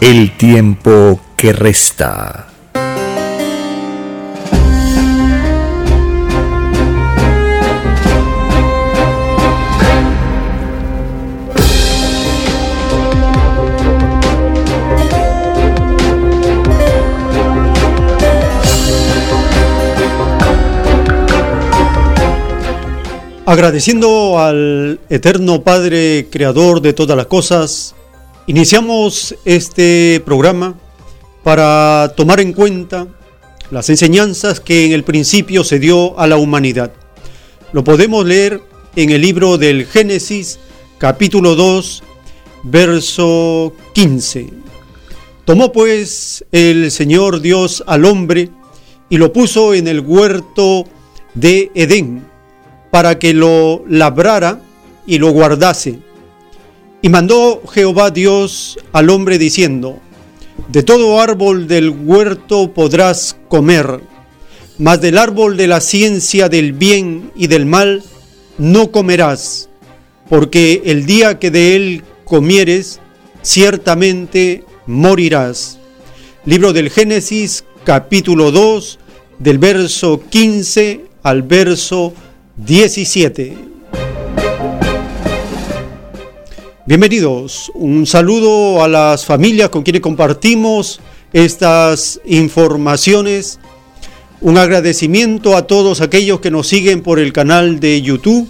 el tiempo que resta. Agradeciendo al Eterno Padre, Creador de todas las cosas, Iniciamos este programa para tomar en cuenta las enseñanzas que en el principio se dio a la humanidad. Lo podemos leer en el libro del Génesis capítulo 2 verso 15. Tomó pues el Señor Dios al hombre y lo puso en el huerto de Edén para que lo labrara y lo guardase. Y mandó Jehová Dios al hombre diciendo, De todo árbol del huerto podrás comer, mas del árbol de la ciencia del bien y del mal no comerás, porque el día que de él comieres, ciertamente morirás. Libro del Génesis capítulo 2 del verso 15 al verso 17. Bienvenidos, un saludo a las familias con quienes compartimos estas informaciones, un agradecimiento a todos aquellos que nos siguen por el canal de YouTube,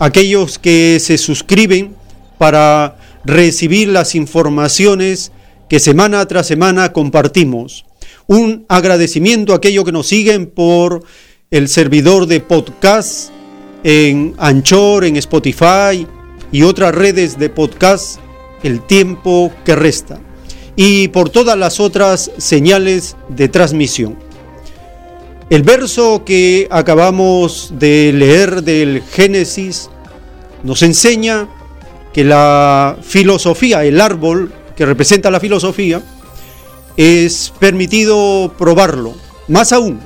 aquellos que se suscriben para recibir las informaciones que semana tras semana compartimos. Un agradecimiento a aquellos que nos siguen por el servidor de podcast en Anchor, en Spotify, y otras redes de podcast el tiempo que resta y por todas las otras señales de transmisión. El verso que acabamos de leer del Génesis nos enseña que la filosofía, el árbol que representa la filosofía, es permitido probarlo. Más aún,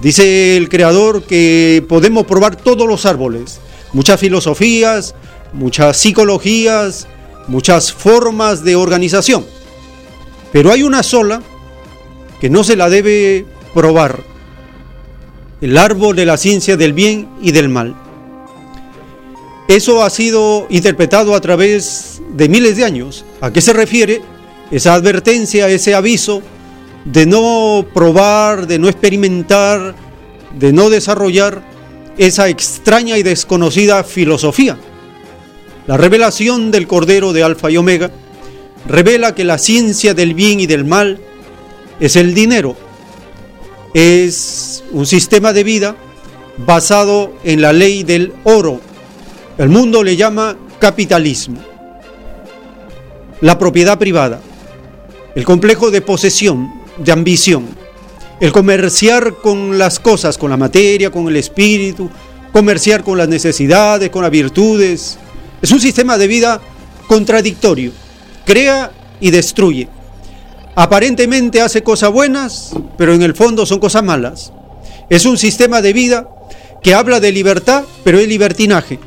dice el creador que podemos probar todos los árboles, muchas filosofías, muchas psicologías, muchas formas de organización. Pero hay una sola que no se la debe probar. El árbol de la ciencia del bien y del mal. Eso ha sido interpretado a través de miles de años. ¿A qué se refiere esa advertencia, ese aviso de no probar, de no experimentar, de no desarrollar esa extraña y desconocida filosofía? La revelación del Cordero de Alfa y Omega revela que la ciencia del bien y del mal es el dinero. Es un sistema de vida basado en la ley del oro. El mundo le llama capitalismo. La propiedad privada, el complejo de posesión, de ambición, el comerciar con las cosas, con la materia, con el espíritu, comerciar con las necesidades, con las virtudes, es un sistema de vida contradictorio. Crea y destruye. Aparentemente hace cosas buenas, pero en el fondo son cosas malas. Es un sistema de vida que habla de libertad, pero es libertinaje.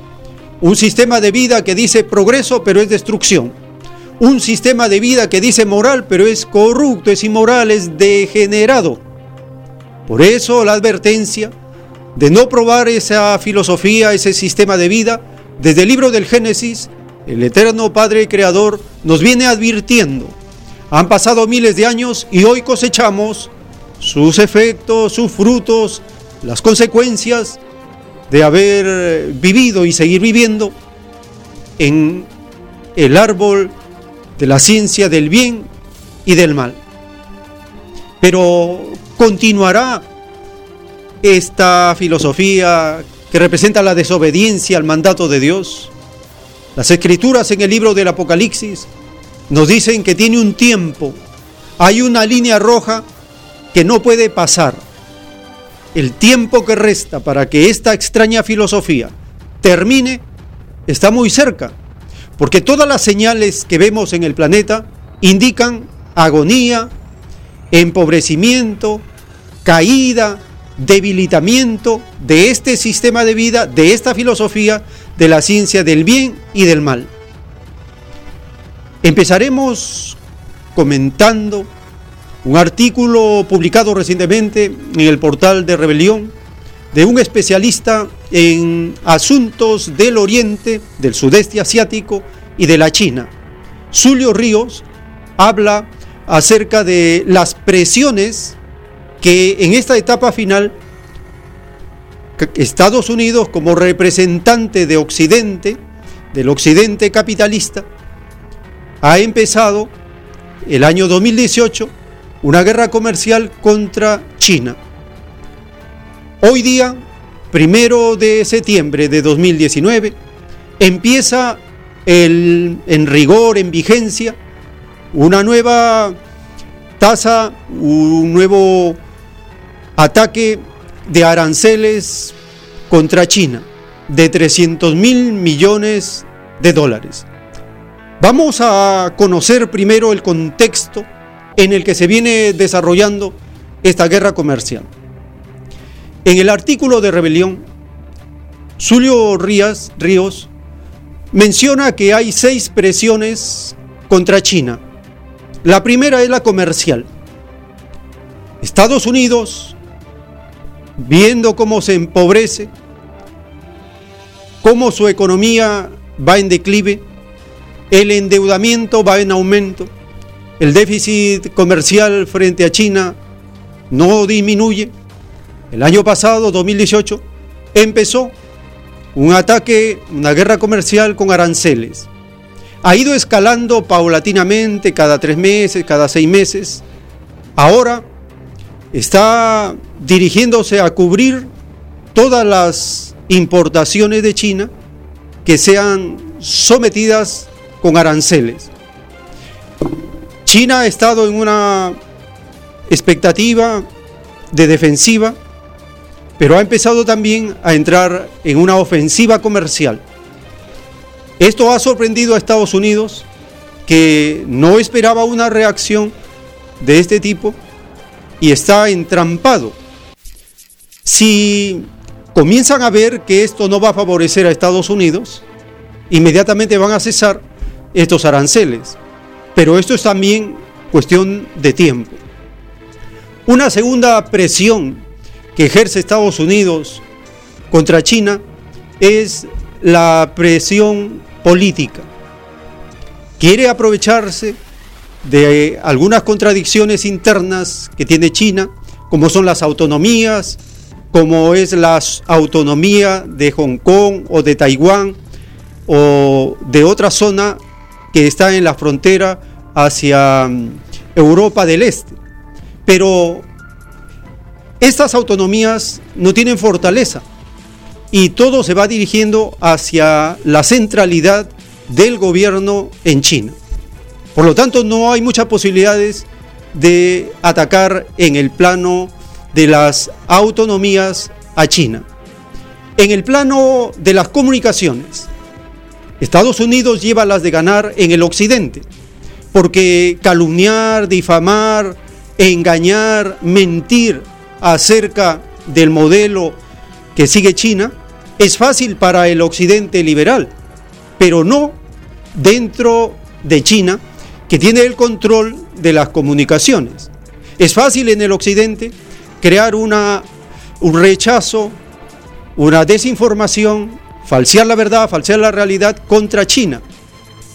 Un sistema de vida que dice progreso, pero es destrucción. Un sistema de vida que dice moral, pero es corrupto, es inmoral, es degenerado. Por eso la advertencia de no probar esa filosofía, ese sistema de vida, desde el libro del Génesis el eterno Padre Creador, nos viene advirtiendo. Han pasado miles de años y hoy cosechamos sus efectos, sus frutos, las consecuencias de haber vivido y seguir viviendo en el árbol de la ciencia del bien y del mal. Pero continuará esta filosofía que representa la desobediencia al mandato de Dios. Las escrituras en el libro del Apocalipsis nos dicen que tiene un tiempo, hay una línea roja que no puede pasar. El tiempo que resta para que esta extraña filosofía termine está muy cerca, porque todas las señales que vemos en el planeta indican agonía, empobrecimiento, caída, debilitamiento de este sistema de vida, de esta filosofía de la ciencia del bien y del mal. Empezaremos comentando un artículo publicado recientemente en el portal de Rebelión de un especialista en asuntos del Oriente, del Sudeste Asiático y de la China. Zulio Ríos habla acerca de las presiones que en esta etapa final Estados Unidos como representante de Occidente, del Occidente capitalista, ha empezado el año 2018 una guerra comercial contra China. Hoy día, primero de septiembre de 2019, empieza el, en rigor, en vigencia, una nueva tasa, un nuevo ataque de aranceles contra China de 300 mil millones de dólares. Vamos a conocer primero el contexto en el que se viene desarrollando esta guerra comercial. En el artículo de rebelión, Julio Ríos, Ríos menciona que hay seis presiones contra China. La primera es la comercial. Estados Unidos viendo cómo se empobrece, cómo su economía va en declive, el endeudamiento va en aumento, el déficit comercial frente a China no disminuye. El año pasado, 2018, empezó un ataque, una guerra comercial con aranceles. Ha ido escalando paulatinamente cada tres meses, cada seis meses. Ahora está dirigiéndose a cubrir todas las importaciones de China que sean sometidas con aranceles. China ha estado en una expectativa de defensiva, pero ha empezado también a entrar en una ofensiva comercial. Esto ha sorprendido a Estados Unidos, que no esperaba una reacción de este tipo y está entrampado. Si comienzan a ver que esto no va a favorecer a Estados Unidos, inmediatamente van a cesar estos aranceles. Pero esto es también cuestión de tiempo. Una segunda presión que ejerce Estados Unidos contra China es la presión política. Quiere aprovecharse de algunas contradicciones internas que tiene China, como son las autonomías, como es la autonomía de Hong Kong o de Taiwán o de otra zona que está en la frontera hacia mm, Europa del Este. Pero estas autonomías no tienen fortaleza y todo se va dirigiendo hacia la centralidad del gobierno en China. Por lo tanto, no hay muchas posibilidades de atacar en el plano de las autonomías a China. En el plano de las comunicaciones, Estados Unidos lleva las de ganar en el occidente, porque calumniar, difamar, engañar, mentir acerca del modelo que sigue China es fácil para el occidente liberal, pero no dentro de China que tiene el control de las comunicaciones. Es fácil en el occidente crear una, un rechazo, una desinformación, falsear la verdad, falsear la realidad contra China.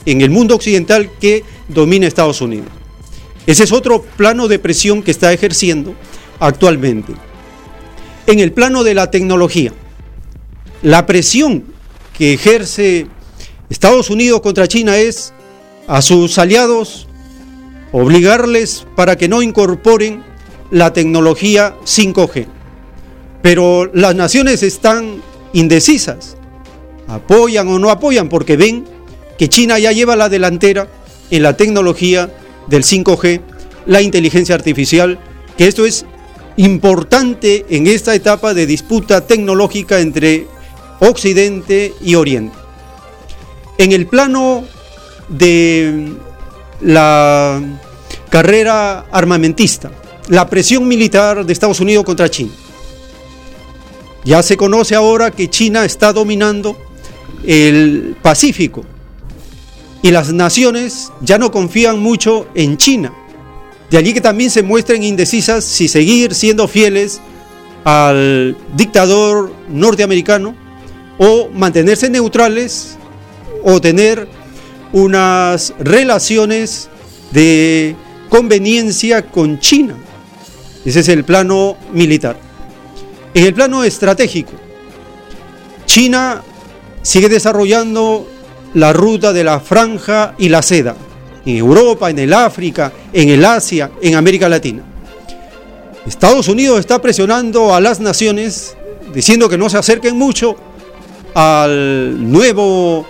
en el mundo occidental que domina Estados Unidos. Ese es otro plano de presión que está ejerciendo actualmente. En el plano de la tecnología, la presión que ejerce Estados Unidos contra China es a sus aliados obligarles para que no incorporen la tecnología 5G. Pero las naciones están indecisas, apoyan o no apoyan porque ven que China ya lleva la delantera en la tecnología del 5G, la inteligencia artificial, que esto es importante en esta etapa de disputa tecnológica entre Occidente y Oriente. En el plano de la carrera armamentista, la presión militar de Estados Unidos contra China. Ya se conoce ahora que China está dominando el Pacífico y las naciones ya no confían mucho en China. De allí que también se muestren indecisas si seguir siendo fieles al dictador norteamericano o mantenerse neutrales o tener unas relaciones de conveniencia con China. Ese es el plano militar. En el plano estratégico, China sigue desarrollando la ruta de la franja y la seda en Europa, en el África, en el Asia, en América Latina. Estados Unidos está presionando a las naciones diciendo que no se acerquen mucho al nuevo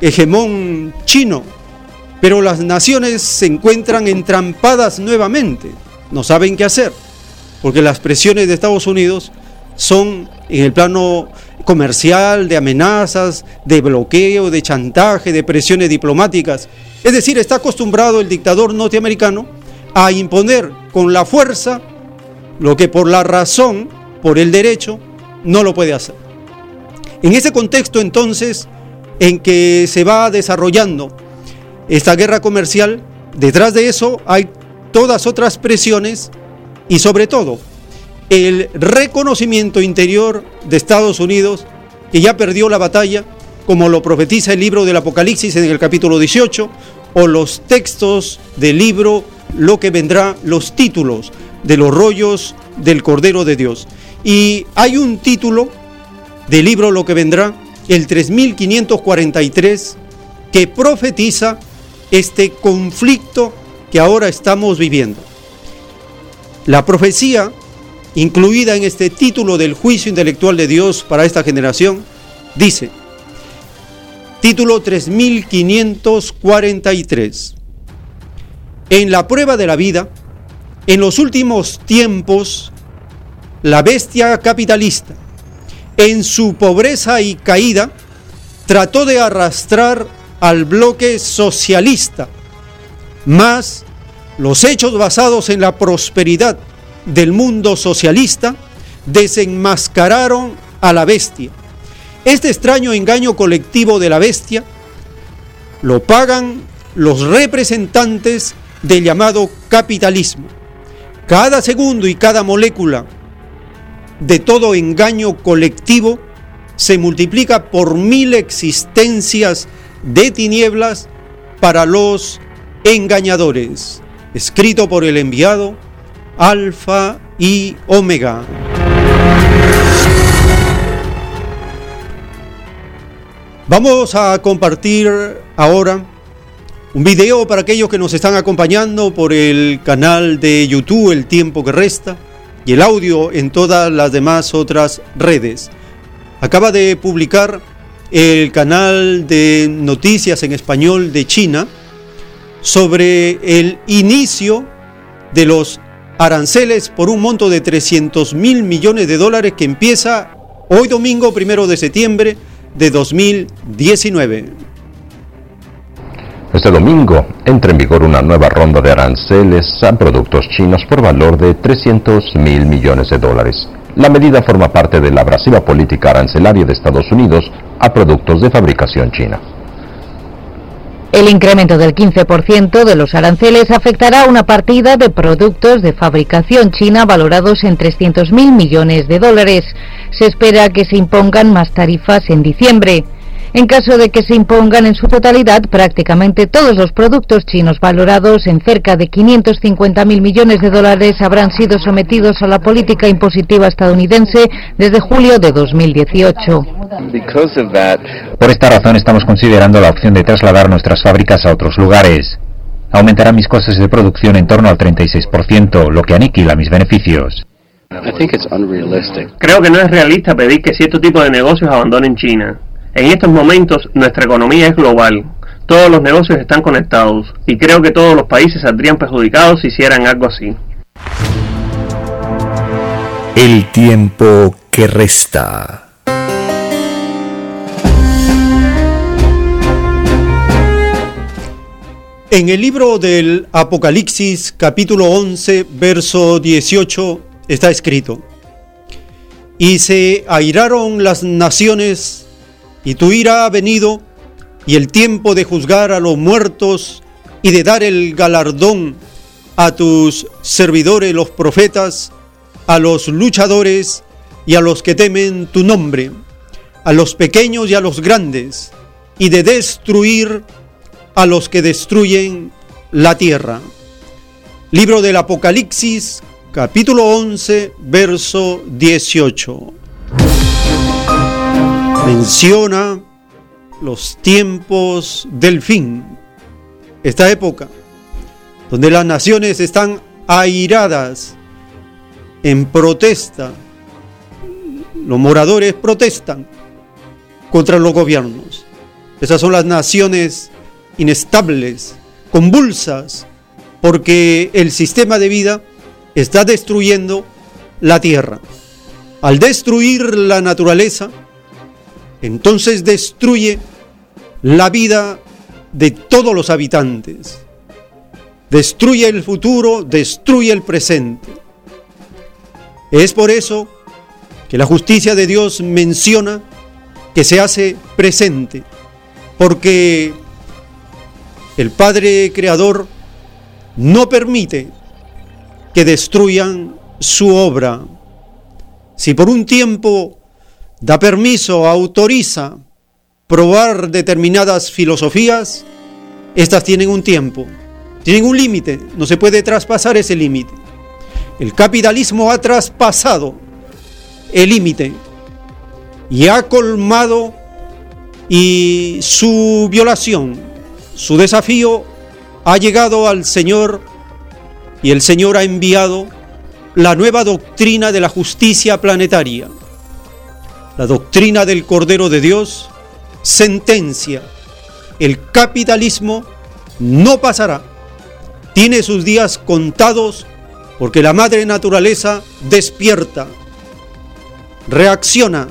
hegemón chino, pero las naciones se encuentran entrampadas nuevamente, no saben qué hacer, porque las presiones de Estados Unidos son en el plano comercial, de amenazas, de bloqueo, de chantaje, de presiones diplomáticas. Es decir, está acostumbrado el dictador norteamericano a imponer con la fuerza lo que por la razón, por el derecho, no lo puede hacer. En ese contexto entonces en que se va desarrollando esta guerra comercial, detrás de eso hay todas otras presiones y sobre todo el reconocimiento interior de Estados Unidos que ya perdió la batalla, como lo profetiza el libro del Apocalipsis en el capítulo 18, o los textos del libro Lo que vendrá, los títulos de los rollos del Cordero de Dios. Y hay un título del libro Lo que vendrá, el 3543, que profetiza este conflicto que ahora estamos viviendo. La profecía incluida en este título del juicio intelectual de Dios para esta generación, dice, título 3543, en la prueba de la vida, en los últimos tiempos, la bestia capitalista, en su pobreza y caída, trató de arrastrar al bloque socialista, más los hechos basados en la prosperidad del mundo socialista desenmascararon a la bestia. Este extraño engaño colectivo de la bestia lo pagan los representantes del llamado capitalismo. Cada segundo y cada molécula de todo engaño colectivo se multiplica por mil existencias de tinieblas para los engañadores. Escrito por el enviado Alfa y Omega. Vamos a compartir ahora un video para aquellos que nos están acompañando por el canal de YouTube El tiempo que resta y el audio en todas las demás otras redes. Acaba de publicar el canal de noticias en español de China sobre el inicio de los aranceles por un monto de 300 mil millones de dólares que empieza hoy domingo, primero de septiembre de 2019. Este domingo entra en vigor una nueva ronda de aranceles a productos chinos por valor de 300 mil millones de dólares. La medida forma parte de la abrasiva política arancelaria de Estados Unidos a productos de fabricación china. El incremento del 15% de los aranceles afectará a una partida de productos de fabricación china valorados en 300.000 millones de dólares. Se espera que se impongan más tarifas en diciembre. En caso de que se impongan en su totalidad prácticamente todos los productos chinos valorados en cerca de 550 mil millones de dólares habrán sido sometidos a la política impositiva estadounidense desde julio de 2018. Por esta razón estamos considerando la opción de trasladar nuestras fábricas a otros lugares. Aumentará mis costes de producción en torno al 36%, lo que aniquila mis beneficios. Creo que no es realista pedir que cierto tipo de negocios abandonen China. En estos momentos nuestra economía es global. Todos los negocios están conectados y creo que todos los países saldrían perjudicados si hicieran algo así. El tiempo que resta. En el libro del Apocalipsis capítulo 11 verso 18 está escrito, y se airaron las naciones, y tu ira ha venido, y el tiempo de juzgar a los muertos y de dar el galardón a tus servidores los profetas, a los luchadores y a los que temen tu nombre, a los pequeños y a los grandes, y de destruir a los que destruyen la tierra. Libro del Apocalipsis, capítulo 11, verso 18. Menciona los tiempos del fin, esta época, donde las naciones están airadas en protesta, los moradores protestan contra los gobiernos. Esas son las naciones inestables, convulsas, porque el sistema de vida está destruyendo la tierra. Al destruir la naturaleza, entonces destruye la vida de todos los habitantes. Destruye el futuro, destruye el presente. Es por eso que la justicia de Dios menciona que se hace presente, porque el Padre Creador no permite que destruyan su obra. Si por un tiempo da permiso, autoriza probar determinadas filosofías, estas tienen un tiempo, tienen un límite, no se puede traspasar ese límite. El capitalismo ha traspasado el límite y ha colmado y su violación su desafío ha llegado al Señor y el Señor ha enviado la nueva doctrina de la justicia planetaria. La doctrina del Cordero de Dios sentencia, el capitalismo no pasará. Tiene sus días contados porque la madre naturaleza despierta, reacciona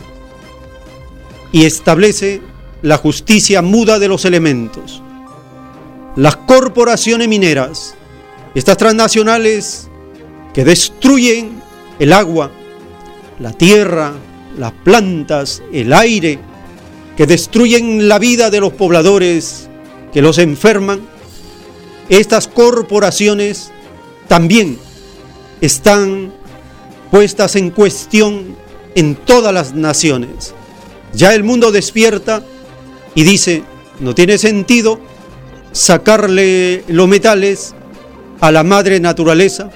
y establece la justicia muda de los elementos las corporaciones mineras, estas transnacionales que destruyen el agua, la tierra, las plantas, el aire, que destruyen la vida de los pobladores, que los enferman, estas corporaciones también están puestas en cuestión en todas las naciones. Ya el mundo despierta y dice, no tiene sentido sacarle los metales a la madre naturaleza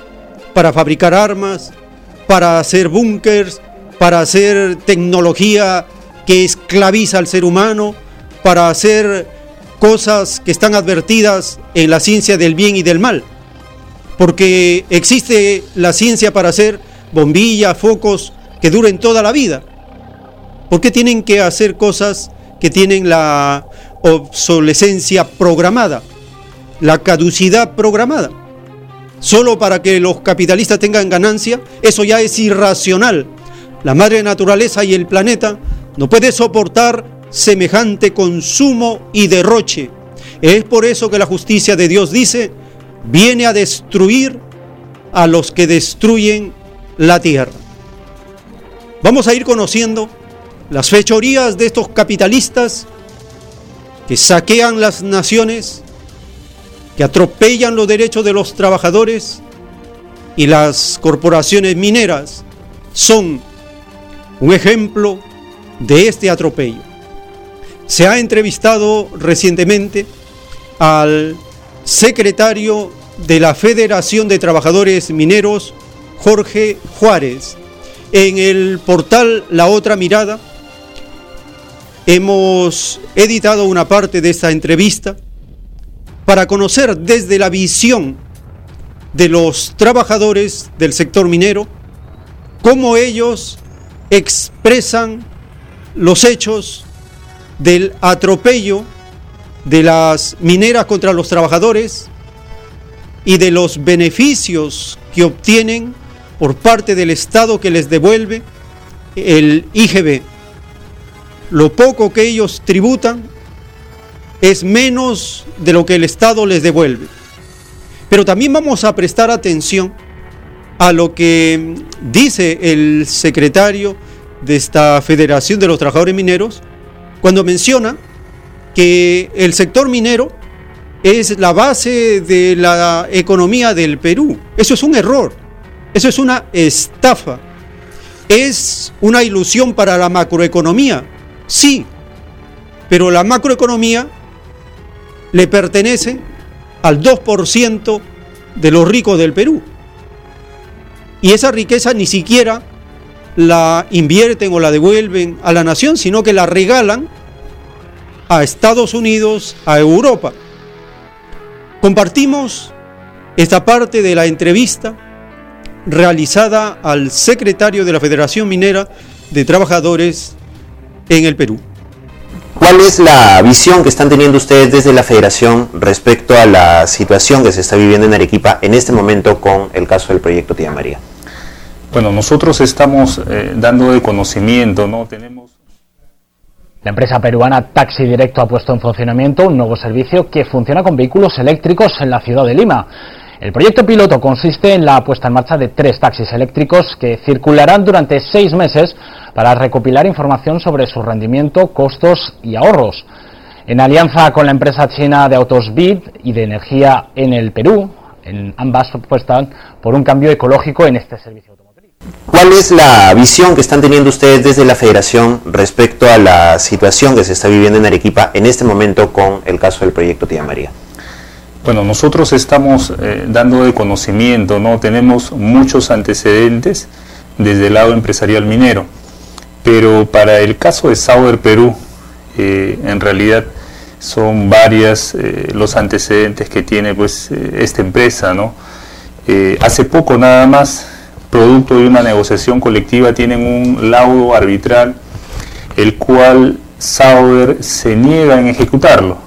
para fabricar armas, para hacer búnkers, para hacer tecnología que esclaviza al ser humano, para hacer cosas que están advertidas en la ciencia del bien y del mal. Porque existe la ciencia para hacer bombillas, focos que duren toda la vida. ¿Por qué tienen que hacer cosas que tienen la obsolescencia programada, la caducidad programada. Solo para que los capitalistas tengan ganancia, eso ya es irracional. La madre naturaleza y el planeta no puede soportar semejante consumo y derroche. Es por eso que la justicia de Dios dice, viene a destruir a los que destruyen la tierra. Vamos a ir conociendo las fechorías de estos capitalistas que saquean las naciones, que atropellan los derechos de los trabajadores y las corporaciones mineras son un ejemplo de este atropello. se ha entrevistado recientemente al secretario de la Federación de Trabajadores Mineros, Jorge Juárez. En el portal La Otra Mirada hemos editado una parte de esta entrevista para conocer desde la visión de los trabajadores del sector minero cómo ellos expresan los hechos del atropello de las mineras contra los trabajadores y de los beneficios que obtienen por parte del Estado que les devuelve el IGB. Lo poco que ellos tributan es menos de lo que el Estado les devuelve. Pero también vamos a prestar atención a lo que dice el secretario de esta Federación de los Trabajadores Mineros cuando menciona que el sector minero es la base de la economía del Perú. Eso es un error, eso es una estafa, es una ilusión para la macroeconomía, sí, pero la macroeconomía le pertenece al 2% de los ricos del Perú. Y esa riqueza ni siquiera la invierten o la devuelven a la nación, sino que la regalan a Estados Unidos, a Europa. Compartimos esta parte de la entrevista realizada al secretario de la Federación Minera de Trabajadores en el Perú. ¿Cuál es la visión que están teniendo ustedes desde la Federación respecto a la situación que se está viviendo en Arequipa en este momento con el caso del proyecto Tía María? Bueno, nosotros estamos eh, dando de conocimiento, ¿no? Tenemos... La empresa peruana Taxi Directo ha puesto en funcionamiento un nuevo servicio que funciona con vehículos eléctricos en la ciudad de Lima. El proyecto piloto consiste en la puesta en marcha de tres taxis eléctricos que circularán durante seis meses para recopilar información sobre su rendimiento, costos y ahorros. En alianza con la empresa china de autos BID y de energía en el Perú, en ambas apuestan por un cambio ecológico en este servicio. ¿Cuál es la visión que están teniendo ustedes desde la federación respecto a la situación que se está viviendo en Arequipa en este momento con el caso del proyecto Tía María? Bueno, nosotros estamos eh, dando de conocimiento, ¿no? Tenemos muchos antecedentes desde el lado empresarial minero, pero para el caso de Sauer Perú, eh, en realidad son varias eh, los antecedentes que tiene pues esta empresa, ¿no? hace poco nada más producto de una negociación colectiva, tienen un laudo arbitral, el cual Sauer se niega en ejecutarlo.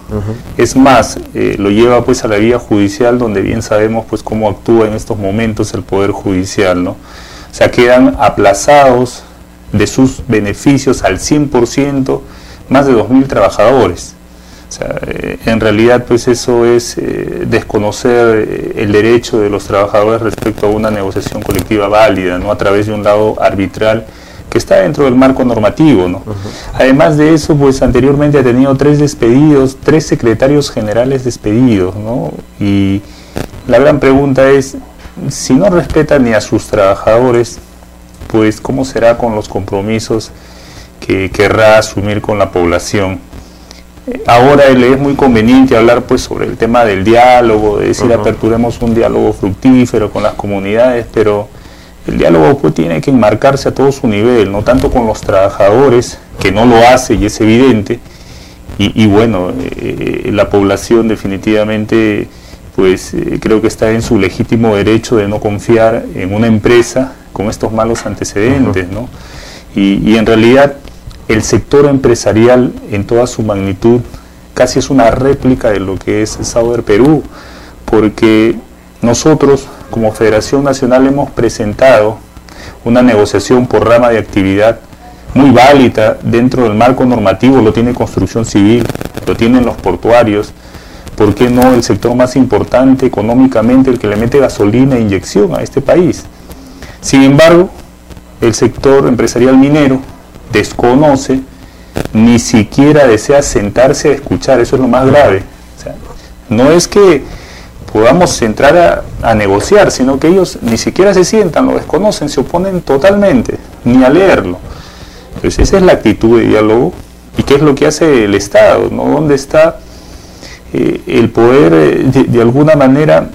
Es más, eh, lo lleva pues a la vía judicial, donde bien sabemos pues cómo actúa en estos momentos el Poder Judicial, ¿no? O sea, quedan aplazados de sus beneficios al 100% más de 2.000 trabajadores. O sea, eh, en realidad, pues eso es eh, desconocer el derecho de los trabajadores respecto a una negociación colectiva válida, ¿no? A través de un lado arbitral que está dentro del marco normativo, ¿no? Además de eso, pues anteriormente ha tenido tres despedidos, tres secretarios generales despedidos, ¿no? Y la gran pregunta es, si no respeta ni a sus trabajadores, pues ¿cómo será con los compromisos que querrá asumir con la población? ahora le es muy conveniente hablar pues sobre el tema del diálogo, de decir aperturemos un diálogo fructífero con las comunidades, pero el diálogo pues tiene que enmarcarse a todo su nivel, no tanto con los trabajadores, que no lo hace y es evidente, y, bueno, eh, la población definitivamente pues eh, creo que está en su legítimo derecho de no confiar en una empresa con estos malos antecedentes, ¿no? Y, y en realidad el sector empresarial en toda su magnitud casi es una réplica de lo que es Sauber Perú, porque nosotros como Federación Nacional hemos presentado una negociación por rama de actividad muy válida dentro del marco normativo, lo tiene construcción civil, lo tienen los portuarios, ¿por qué no el sector más importante económicamente, el que le mete gasolina e inyección a este país? Sin embargo, el sector empresarial minero desconoce, ni siquiera desea sentarse a escuchar, eso es lo más grave. no es que podamos entrar a, negociar, sino que ellos ni siquiera se sientan, lo desconocen, se oponen totalmente, ni a leerlo. Entonces esa es la actitud de diálogo ¿Y qué es lo que hace el Estado? ¿no? ¿Dónde está eh, el poder, eh, de, alguna manera,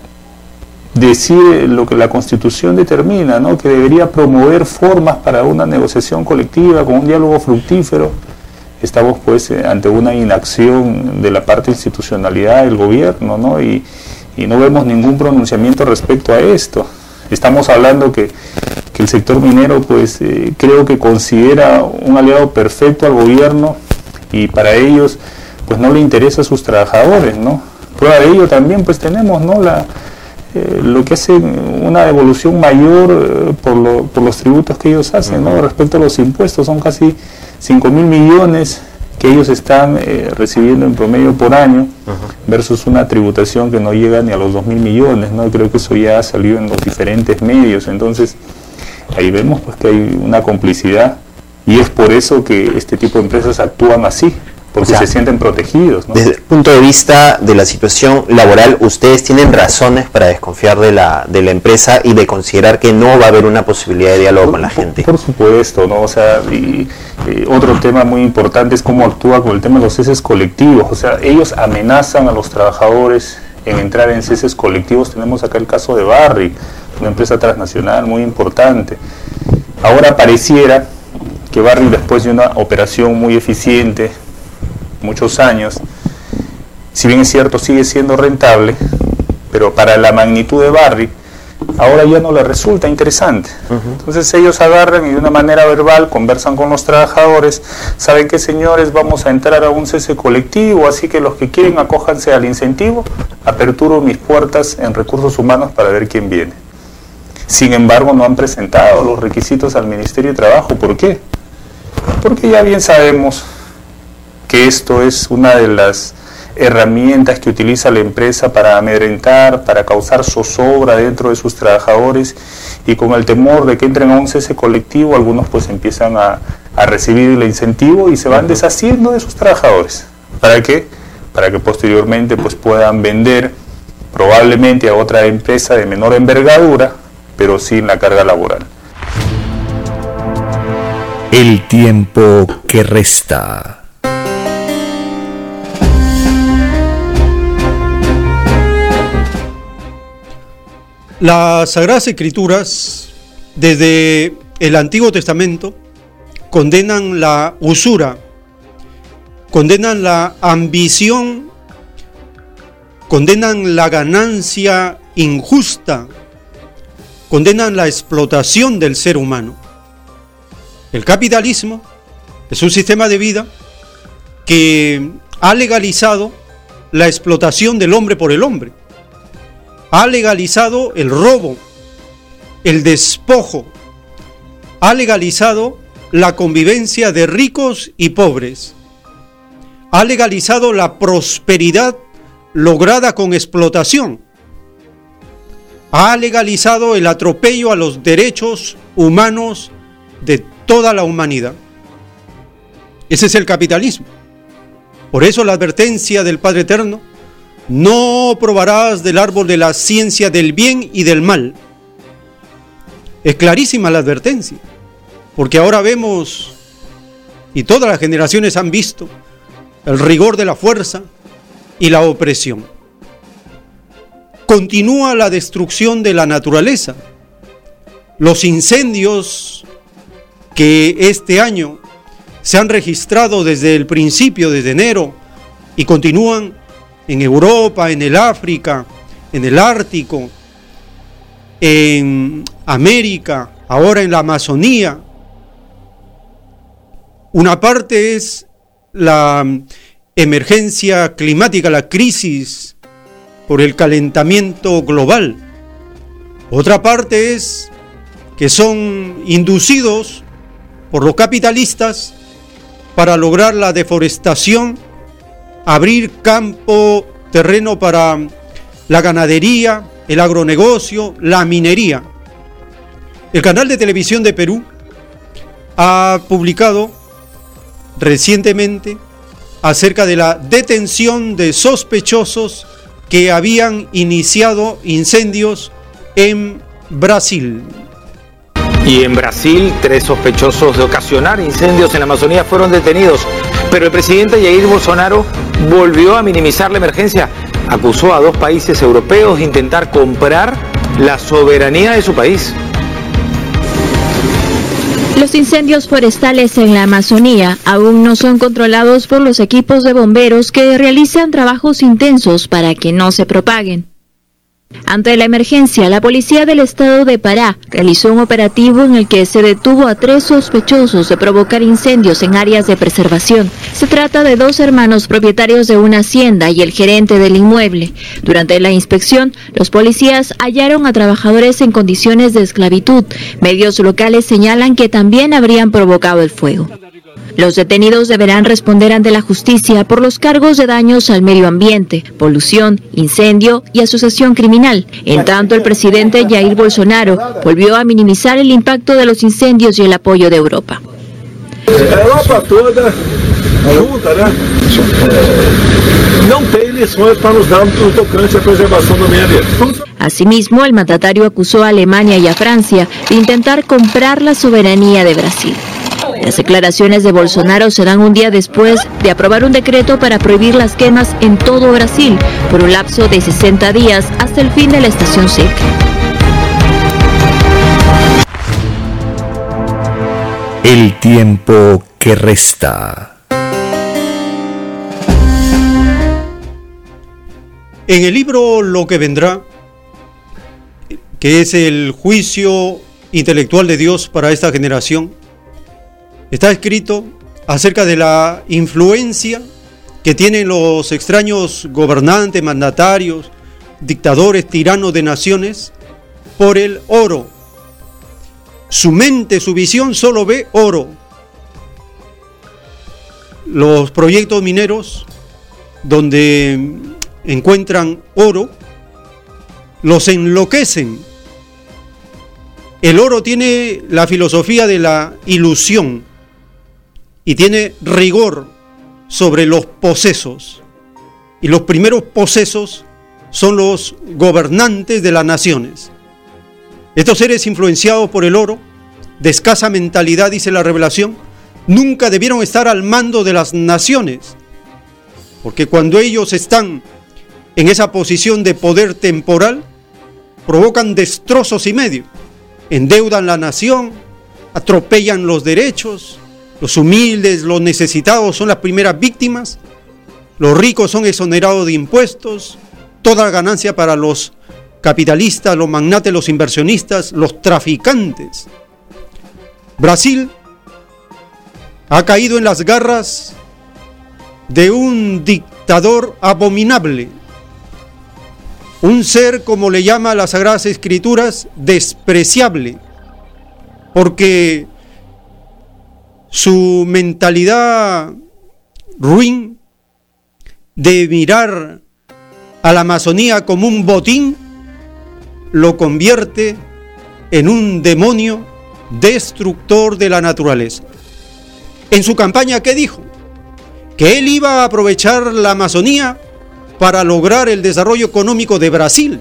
decir lo que la Constitución determina, ¿no? que debería promover formas para una negociación colectiva, con un diálogo fructífero? Estamos pues eh, ante una inacción de la parte institucionalidad del gobierno, ¿no? Y, y no vemos ningún pronunciamiento respecto a esto. Estamos hablando que, el sector minero, pues eh, creo que considera un aliado perfecto al gobierno y para ellos, pues no le interesa a sus trabajadores, ¿no? Prueba de ello también, pues tenemos, ¿no? La, eh, lo que hace una devolución mayor eh, por, por, los tributos que ellos hacen, ¿no? Respecto a los impuestos, son casi 5 mil millones que ellos están eh, recibiendo en promedio por año versus una tributación que no llega ni a los 2 mil millones, ¿no? Creo que eso ya ha salido en los diferentes medios, entonces ahí vemos pues que hay una complicidad y es por eso que este tipo de empresas actúan así, porque se sienten protegidos. Desde el punto de vista de la situación laboral, ustedes tienen razones para desconfiar de la, de la empresa y de considerar que no va a haber una posibilidad de diálogo con la gente. Por, supuesto, ¿no? O sea, y, otro tema muy importante es cómo actúa con el tema de los ceses colectivos. O sea, ellos amenazan a los trabajadores en entrar en ceses colectivos. Tenemos acá el caso de Barry, una empresa transnacional muy importante. Ahora pareciera que Barry, después de una operación muy eficiente, muchos años, si bien es cierto sigue siendo rentable, pero para la magnitud de Barry, ahora ya no le resulta interesante. Entonces ellos agarran y de una manera verbal conversan con los trabajadores, saben que señores vamos a entrar a un cese colectivo, así que los que quieren acójanse al incentivo, aperturo mis puertas en recursos humanos para ver quién viene. Sin embargo, no han presentado los requisitos al Ministerio de Trabajo. ¿Por qué? Porque ya bien sabemos que esto es una de las herramientas que utiliza la empresa para amedrentar, para causar zozobra dentro de sus trabajadores y con el temor de que entren a un cese colectivo, algunos pues empiezan a, recibir el incentivo y se van deshaciendo de sus trabajadores. ¿Para qué? Para que posteriormente pues puedan vender probablemente a otra empresa de menor envergadura, pero sin la carga laboral. El tiempo que resta. Las Sagradas Escrituras, desde el Antiguo Testamento, condenan la usura, condenan la ambición, condenan la ganancia injusta, condenan la explotación del ser humano. El capitalismo es un sistema de vida que ha legalizado la explotación del hombre por el hombre ha legalizado el robo, el despojo, ha legalizado la convivencia de ricos y pobres, ha legalizado la prosperidad lograda con explotación, ha legalizado el atropello a los derechos humanos de toda la humanidad. Ese es el capitalismo. Por eso la advertencia del Padre Eterno no probarás del árbol de la ciencia del bien y del mal. Es clarísima la advertencia, porque ahora vemos, y todas las generaciones han visto, el rigor de la fuerza y la opresión. Continúa la destrucción de la naturaleza. Los incendios que este año se han registrado desde el principio, desde enero, y continúan en Europa, en el África, en el Ártico, en América, ahora en la Amazonía. Una parte es la emergencia climática, la crisis por el calentamiento global. Otra parte es que son inducidos por los capitalistas para lograr la deforestación abrir campo, terreno para la ganadería, el agronegocio, la minería. El canal de televisión de Perú ha publicado recientemente acerca de la detención de sospechosos que habían iniciado incendios en Brasil. Y en Brasil, tres sospechosos de ocasionar incendios en la Amazonía fueron detenidos Pero el presidente Jair Bolsonaro volvió a minimizar la emergencia. Acusó a dos países europeos de intentar comprar la soberanía de su país. Los incendios forestales en la Amazonía aún no son controlados por los equipos de bomberos que realizan trabajos intensos para que no se propaguen. Ante la emergencia, la policía del estado de Pará realizó un operativo en el que se detuvo a tres sospechosos de provocar incendios en áreas de preservación. Se trata de dos hermanos propietarios de una hacienda y el gerente del inmueble. Durante la inspección, los policías hallaron a trabajadores en condiciones de esclavitud. Medios locales señalan que también habrían provocado el fuego. Los detenidos deberán responder ante la justicia por los cargos de daños al medio ambiente, polución, incendio y asociación criminal. En tanto, el presidente Jair Bolsonaro volvió a minimizar el impacto de los incendios y el apoyo de Europa. Asimismo, el mandatario acusó a Alemania y a Francia de intentar comprar la soberanía de Brasil. Las declaraciones de Bolsonaro se dan un día después de aprobar un decreto para prohibir las quemas en todo Brasil por un lapso de 60 días hasta el fin de la estación seca. El tiempo que resta. En el libro Lo que vendrá, que es el juicio intelectual de Dios para esta generación, está escrito acerca de la influencia que tienen los extraños gobernantes, mandatarios, dictadores, tiranos de naciones por el oro. Su mente, su visión solo ve oro. Los proyectos mineros donde encuentran oro, los enloquecen. El oro tiene la filosofía de la ilusión y tiene rigor sobre los posesos. Y los primeros posesos son los gobernantes de las naciones. Estos seres influenciados por el oro, de escasa mentalidad, dice la revelación, nunca debieron estar al mando de las naciones. Porque cuando ellos están en esa posición de poder temporal, provocan destrozos y medio. Endeudan la nación, atropellan los derechos, los humildes, los necesitados son las primeras víctimas. Los ricos son exonerados de impuestos. Toda ganancia para los capitalistas, los magnates, los inversionistas, los traficantes. Brasil ha caído en las garras de un dictador abominable. Un ser, como le llama las Sagradas Escrituras, despreciable. Porque su mentalidad ruin de mirar a la Amazonía como un botín, lo convierte en un demonio destructor de la naturaleza. En su campaña, ¿qué dijo? Que él iba a aprovechar la Amazonía para lograr el desarrollo económico de Brasil.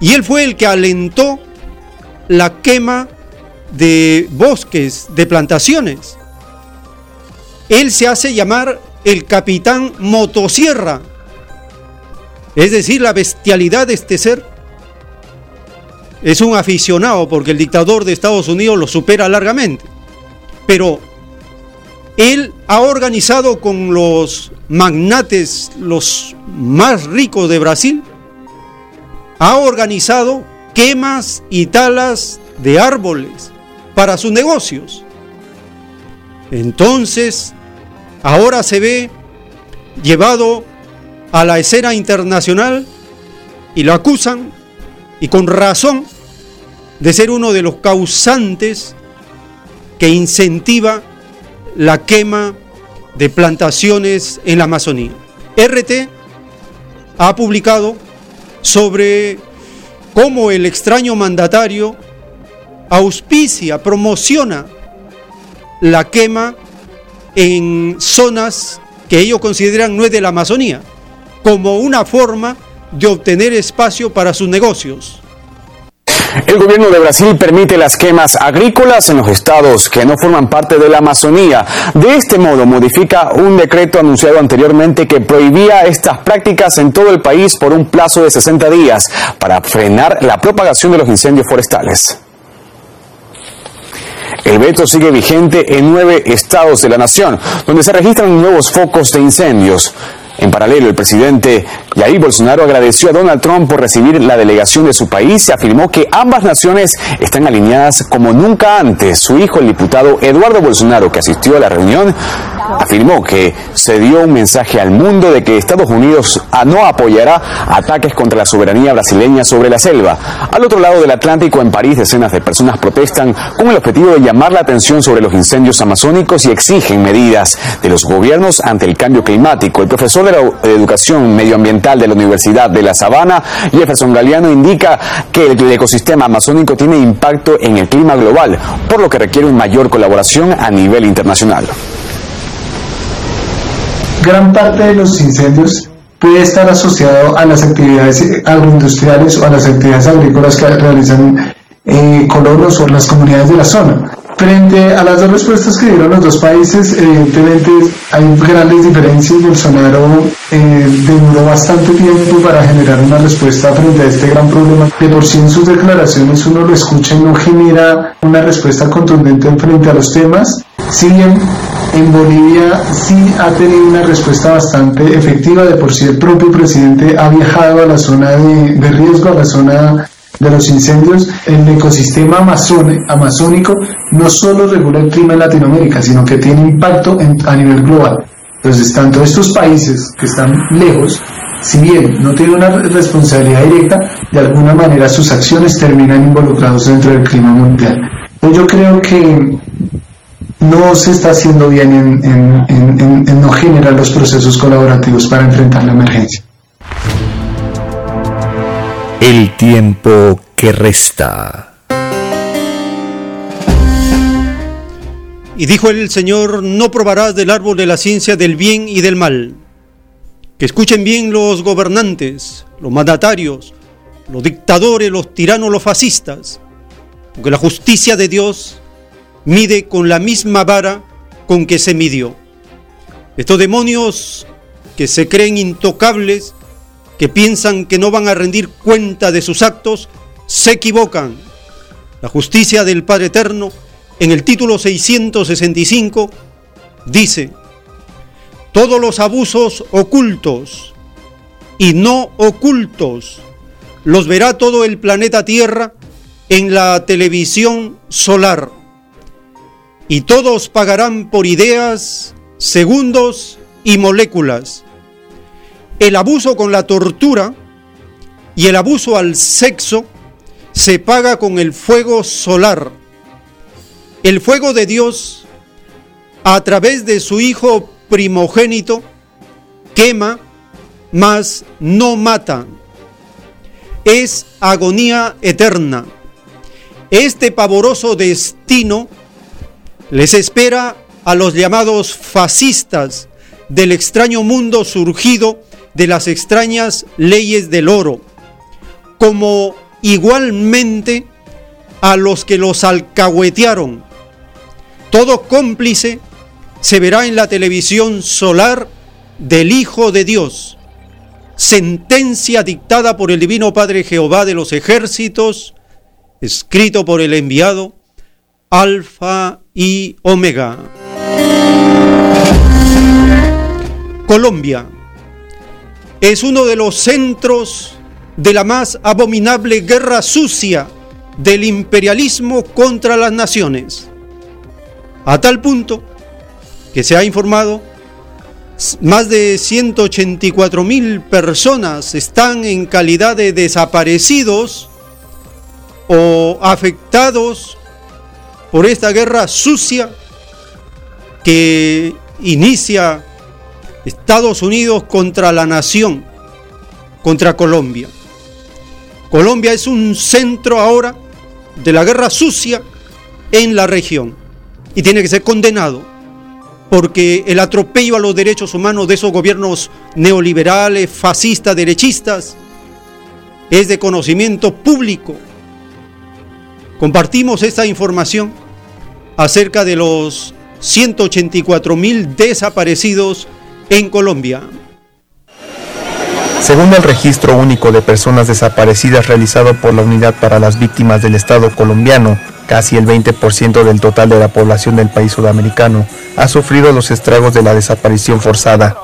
Y él fue el que alentó la quema de bosques, de plantaciones. Él se hace llamar el capitán motosierra, es decir, la bestialidad de este ser. Es un aficionado porque el dictador de Estados Unidos lo supera largamente. Pero él ha organizado con los magnates, los más ricos de Brasil, ha organizado quemas y talas de árboles, para sus negocios. Entonces, ahora se ve llevado a la escena internacional y lo acusan, y con razón, de ser uno de los causantes que incentiva la quema de plantaciones en la Amazonía. RT ha publicado sobre cómo el extraño mandatario auspicia, promociona la quema en zonas que ellos consideran no es de la Amazonía, como una forma de obtener espacio para sus negocios. El gobierno de Brasil permite las quemas agrícolas en los estados que no forman parte de la Amazonía. De este modo modifica un decreto anunciado anteriormente que prohibía estas prácticas en todo el país por un plazo de 60 días para frenar la propagación de los incendios forestales. El veto sigue vigente en nueve estados de la nación, donde se registran nuevos focos de incendios. En paralelo, el presidente Jair Bolsonaro agradeció a Donald Trump por recibir la delegación de su país y afirmó que ambas naciones están alineadas como nunca antes. Su hijo, el diputado Eduardo Bolsonaro, que asistió a la reunión, afirmó que se dio un mensaje al mundo de que Estados Unidos no apoyará ataques contra la soberanía brasileña sobre la selva. Al otro lado del Atlántico, en París, decenas de personas protestan con el objetivo de llamar la atención sobre los incendios amazónicos y exigen medidas de los gobiernos ante el cambio climático. El profesor de la Educación Medioambiental de la Universidad de La Sabana, Jefferson Galeano, indica que el ecosistema amazónico tiene impacto en el clima global, por lo que requiere una mayor colaboración a nivel internacional gran parte de los incendios puede estar asociado a las actividades agroindustriales o a las actividades agrícolas que realizan eh, colonos o las comunidades de la zona. Frente a las dos respuestas que dieron los dos países, evidentemente hay grandes diferencias. Bolsonaro eh, demoró bastante tiempo para generar una respuesta frente a este gran problema. De por sí en sus declaraciones uno lo escucha y no genera una respuesta contundente frente a los temas. Si bien en Bolivia sí ha tenido una respuesta bastante efectiva, de por sí el propio presidente ha viajado a la zona de, riesgo, a la zona de los incendios, el ecosistema amazónico no solo regula el clima en Latinoamérica, sino que tiene impacto a nivel global. Entonces, tanto estos países que están lejos, si bien no tienen una responsabilidad directa, de alguna manera sus acciones terminan involucrados dentro del clima mundial. Yo creo que no se está haciendo bien en, no generar los procesos colaborativos para enfrentar la emergencia. El tiempo que resta. Y dijo el Señor, no probarás del árbol de la ciencia del bien y del mal. Que escuchen bien los gobernantes, los mandatarios, los dictadores, los tiranos, los fascistas, porque la justicia de Dios mide con la misma vara con que se midió. Estos demonios que se creen intocables, que piensan que no van a rendir cuenta de sus actos, se equivocan. La justicia del Padre Eterno, en el título 665, dice, todos los abusos ocultos y no ocultos los verá todo el planeta Tierra en la televisión solar y todos pagarán por ideas, segundos y moléculas. El abuso con la tortura y el abuso al sexo se paga con el fuego solar. El fuego de Dios, a través de su Hijo primogénito, quema, mas no mata. Es agonía eterna. Este pavoroso destino les espera a los llamados fascistas del extraño mundo surgido de las extrañas leyes del oro, como igualmente a los que los alcahuetearon. Todo cómplice se verá en la televisión solar del Hijo de Dios, sentencia dictada por el Divino Padre Jehová de los ejércitos, escrito por el enviado, Alfa y Omega. Colombia es uno de los centros de la más abominable guerra sucia del imperialismo contra las naciones. A tal punto que se ha informado, más de 184 mil personas están en calidad de desaparecidos o afectados por esta guerra sucia que inicia Estados Unidos contra la nación, contra Colombia. Colombia es un centro ahora de la guerra sucia en la región y tiene que ser condenado porque el atropello a los derechos humanos de esos gobiernos neoliberales, fascistas, derechistas, es de conocimiento público Compartimos esta información acerca de los 184 mil desaparecidos en Colombia. Según el registro único de personas desaparecidas realizado por la Unidad para las Víctimas del Estado colombiano, casi el 20% del total de la población del país sudamericano ha sufrido los estragos de la desaparición forzada.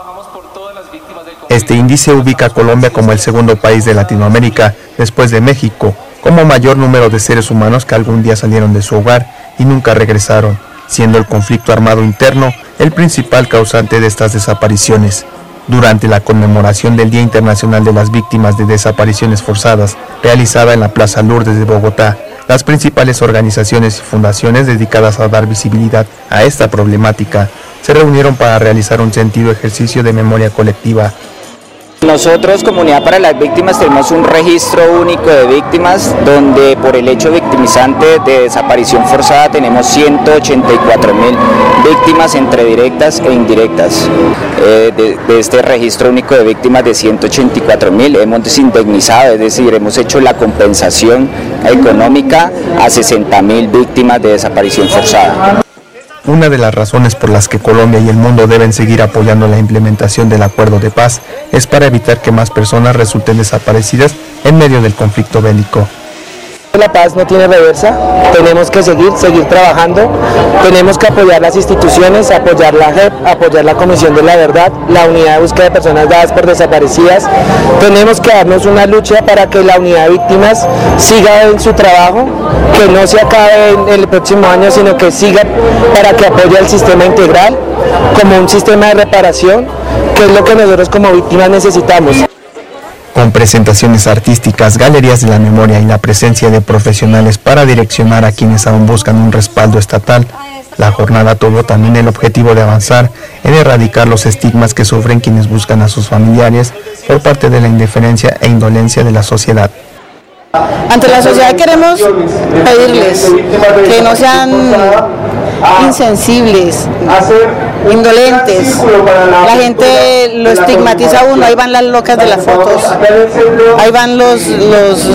Este índice ubica a Colombia como el segundo país de Latinoamérica, después de México, como mayor número de seres humanos que algún día salieron de su hogar y nunca regresaron, siendo el conflicto armado interno el principal causante de estas desapariciones. Durante la conmemoración del Día Internacional de las Víctimas de Desapariciones Forzadas, realizada en la Plaza Lourdes de Bogotá, las principales organizaciones y fundaciones dedicadas a dar visibilidad a esta problemática se reunieron para realizar un sentido ejercicio de memoria colectiva nosotros, Comunidad para las Víctimas, tenemos un registro único de víctimas donde por el hecho victimizante de desaparición forzada tenemos 184 mil víctimas entre directas e indirectas. Eh, de, este registro único de víctimas de 184 mil hemos desindemnizado, es decir, hemos hecho la compensación económica a 60 mil víctimas de desaparición forzada. Una de las razones por las que Colombia y el mundo deben seguir apoyando la implementación del acuerdo de paz es para evitar que más personas resulten desaparecidas en medio del conflicto bélico. La paz no tiene reversa, tenemos que seguir, seguir trabajando, tenemos que apoyar las instituciones, apoyar la JEP, apoyar la Comisión de la Verdad, la Unidad de Búsqueda de Personas Dadas por Desaparecidas, tenemos que darnos una lucha para que la Unidad de Víctimas siga en su trabajo, que no se acabe en el próximo año, sino que siga para que apoye al sistema integral como un sistema de reparación, que es lo que nosotros como víctimas necesitamos con presentaciones artísticas, galerías de la memoria y la presencia de profesionales para direccionar a quienes aún buscan un respaldo estatal. La jornada tuvo también el objetivo de avanzar en erradicar los estigmas que sufren quienes buscan a sus familiares por parte de la indiferencia e indolencia de la sociedad. Ante la sociedad queremos pedirles que no sean insensibles, indolentes. La gente lo estigmatiza a uno, ahí van las locas de las fotos, ahí van los, los,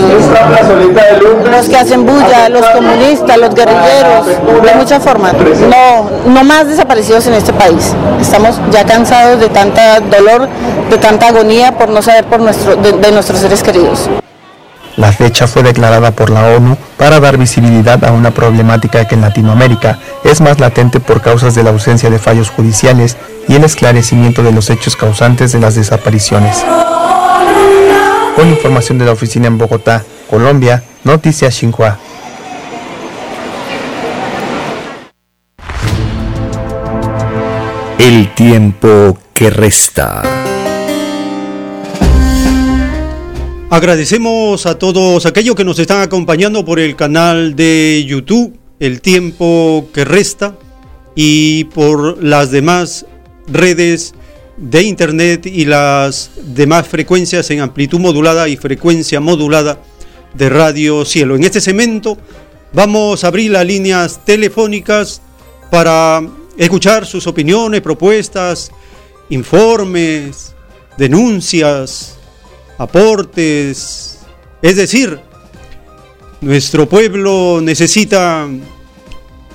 los que hacen bulla, los comunistas, los guerrilleros, de muchas formas. No, no más desaparecidos en este país. Estamos ya cansados de tanta dolor, de tanta agonía por no saber por nuestro, de nuestros seres queridos. La fecha fue declarada por la ONU para dar visibilidad a una problemática que en Latinoamérica es más latente por causas de la ausencia de fallos judiciales y el esclarecimiento de los hechos causantes de las desapariciones. Con información de la oficina en Bogotá, Colombia, Noticias Xinhua. El tiempo que resta. Agradecemos a todos aquellos que nos están acompañando por el canal de YouTube, El tiempo que resta, y por las demás redes de Internet y las demás frecuencias en amplitud modulada y frecuencia modulada de Radio Cielo. En este segmento vamos a abrir las líneas telefónicas para escuchar sus opiniones, propuestas, informes, denuncias aportes. Es decir, nuestro pueblo necesita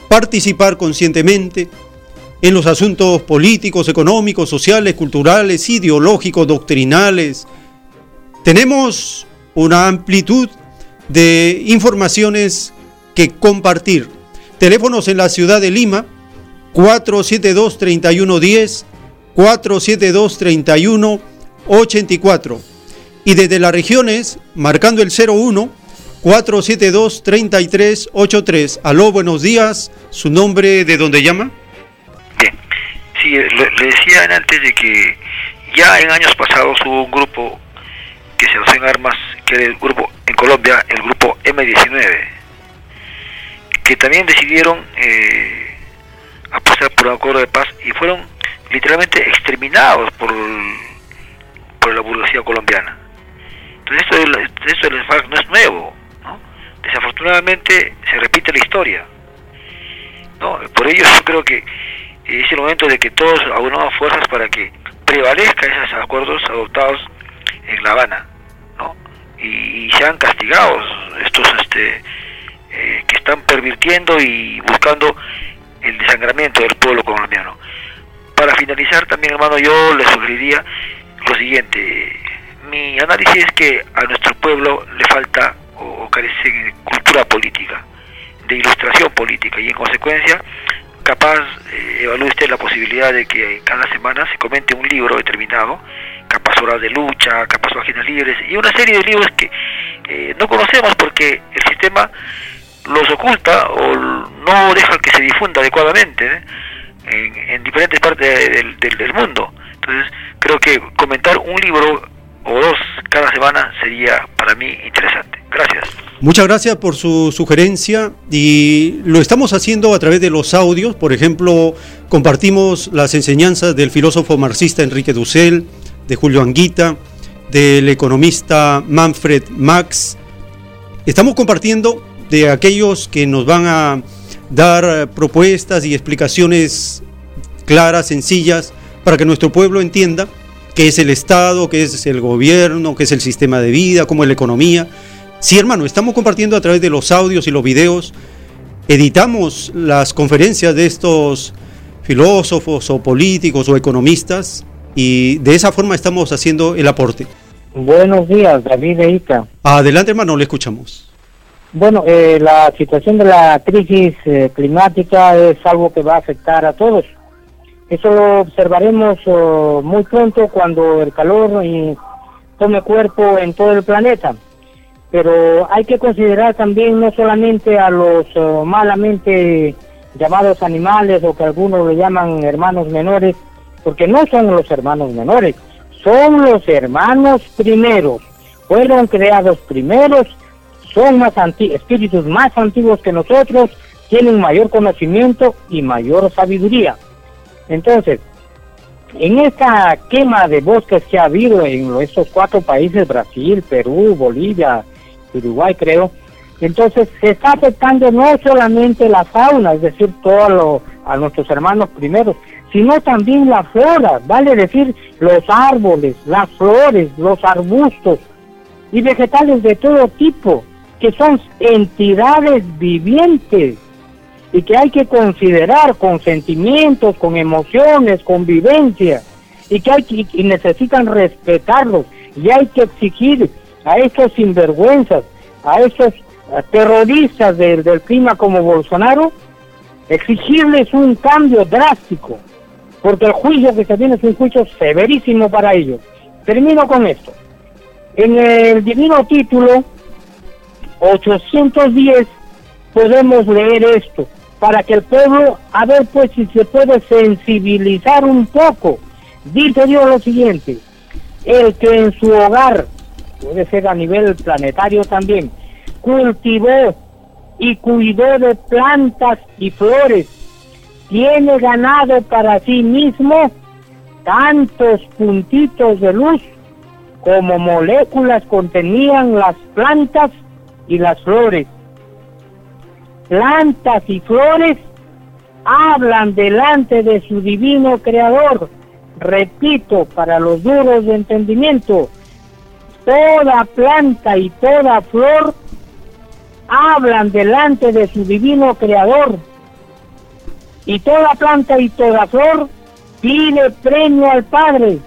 participar conscientemente en los asuntos políticos, económicos, sociales, culturales, ideológicos, doctrinales. Tenemos una amplitud de informaciones que compartir. Teléfonos en la ciudad de Lima, 472-3110, 472-3184 y desde las regiones, marcando el 01 472 3383. Aló, buenos días. ¿Su nombre de dónde llama? Bien. Sí, le, decía antes de que ya en años pasados hubo un grupo que se usó en armas, que era el grupo en Colombia, el grupo M19, que también decidieron eh, apostar por un acuerdo de paz y fueron literalmente exterminados por, por la burguesía colombiana. Esto, esto del FARC no es nuevo, ¿no? Desafortunadamente se repite la historia, ¿no? Por ello yo creo que es el momento de que todos aunamos fuerzas para que prevalezcan esos acuerdos adoptados en La Habana, ¿no? Y, sean castigados estos este eh, que están pervirtiendo y buscando el desangramiento del pueblo colombiano. Para finalizar también, hermano, yo le sugeriría lo siguiente. Mi análisis es que a nuestro pueblo le falta o, carece de cultura política, de ilustración política y en consecuencia capaz eh, evalúe usted la posibilidad de que cada semana se comente un libro determinado, capaz horas de lucha, capaz páginas libres y una serie de libros que eh, no conocemos porque el sistema los oculta o no deja que se difunda adecuadamente ¿eh? en, diferentes partes del, mundo. Entonces creo que comentar un libro o dos cada semana sería para mí interesante. Gracias. Muchas gracias por su sugerencia y lo estamos haciendo a través de los audios. Por ejemplo, compartimos las enseñanzas del filósofo marxista Enrique Dussel, de Julio Anguita, del economista Manfred Max. Estamos compartiendo de aquellos que nos van a dar propuestas y explicaciones claras, sencillas, para que nuestro pueblo entienda qué es el Estado, qué es el gobierno, qué es el sistema de vida, cómo es la economía. Sí, hermano, estamos compartiendo a través de los audios y los videos, editamos las conferencias de estos filósofos o políticos o economistas y de esa forma estamos haciendo el aporte. Buenos días, David Eita. Adelante, hermano, le escuchamos. Bueno, eh, la situación de la crisis eh, climática es algo que va a afectar a todos. Eso lo observaremos oh, muy pronto cuando el calor tome cuerpo en todo el planeta. Pero hay que considerar también no solamente a los oh, malamente llamados animales o que algunos le llaman hermanos menores, porque no son los hermanos menores, son los hermanos primeros. Fueron creados primeros, son más espíritus más antiguos que nosotros, tienen mayor conocimiento y mayor sabiduría. Entonces, en esta quema de bosques que ha habido en estos cuatro países, Brasil, Perú, Bolivia, Uruguay creo, entonces se está afectando no solamente la fauna, es decir, todo a nuestros hermanos primeros, sino también la flora, vale decir, los árboles, las flores, los arbustos y vegetales de todo tipo, que son entidades vivientes y que hay que considerar con sentimientos, con emociones, con vivencia, y que hay que, y necesitan respetarlos, y hay que exigir a estos sinvergüenzas, a esos terroristas del, del clima como Bolsonaro, exigirles un cambio drástico, porque el juicio que se tiene es un juicio severísimo para ellos. Termino con esto. En el divino título 810 podemos leer esto para que el pueblo, a ver pues si se puede sensibilizar un poco. Dice Dios lo siguiente, el que en su hogar, puede ser a nivel planetario también, cultivó y cuidó de plantas y flores, tiene ganado para sí mismo tantos puntitos de luz como moléculas contenían las plantas y las flores plantas y flores hablan delante de su divino creador. Repito, para los duros de entendimiento, toda planta y toda flor hablan delante de su divino creador. Y toda planta y toda flor pide premio al Padre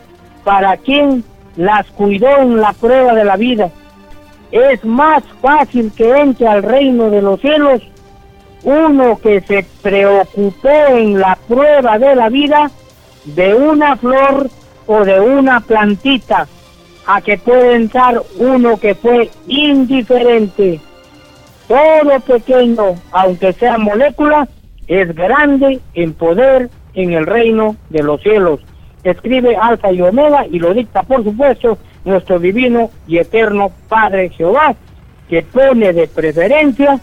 para quien las cuidó en la prueba de la vida. Es más fácil que entre al reino de los cielos uno que se preocupó en la prueba de la vida de una flor o de una plantita, a que puede entrar uno que fue indiferente. Todo pequeño, aunque sea molécula, es grande en poder en el reino de los cielos. Escribe Alfa y Omega y lo dicta, por supuesto, nuestro divino y eterno Padre Jehová, que pone de preferencia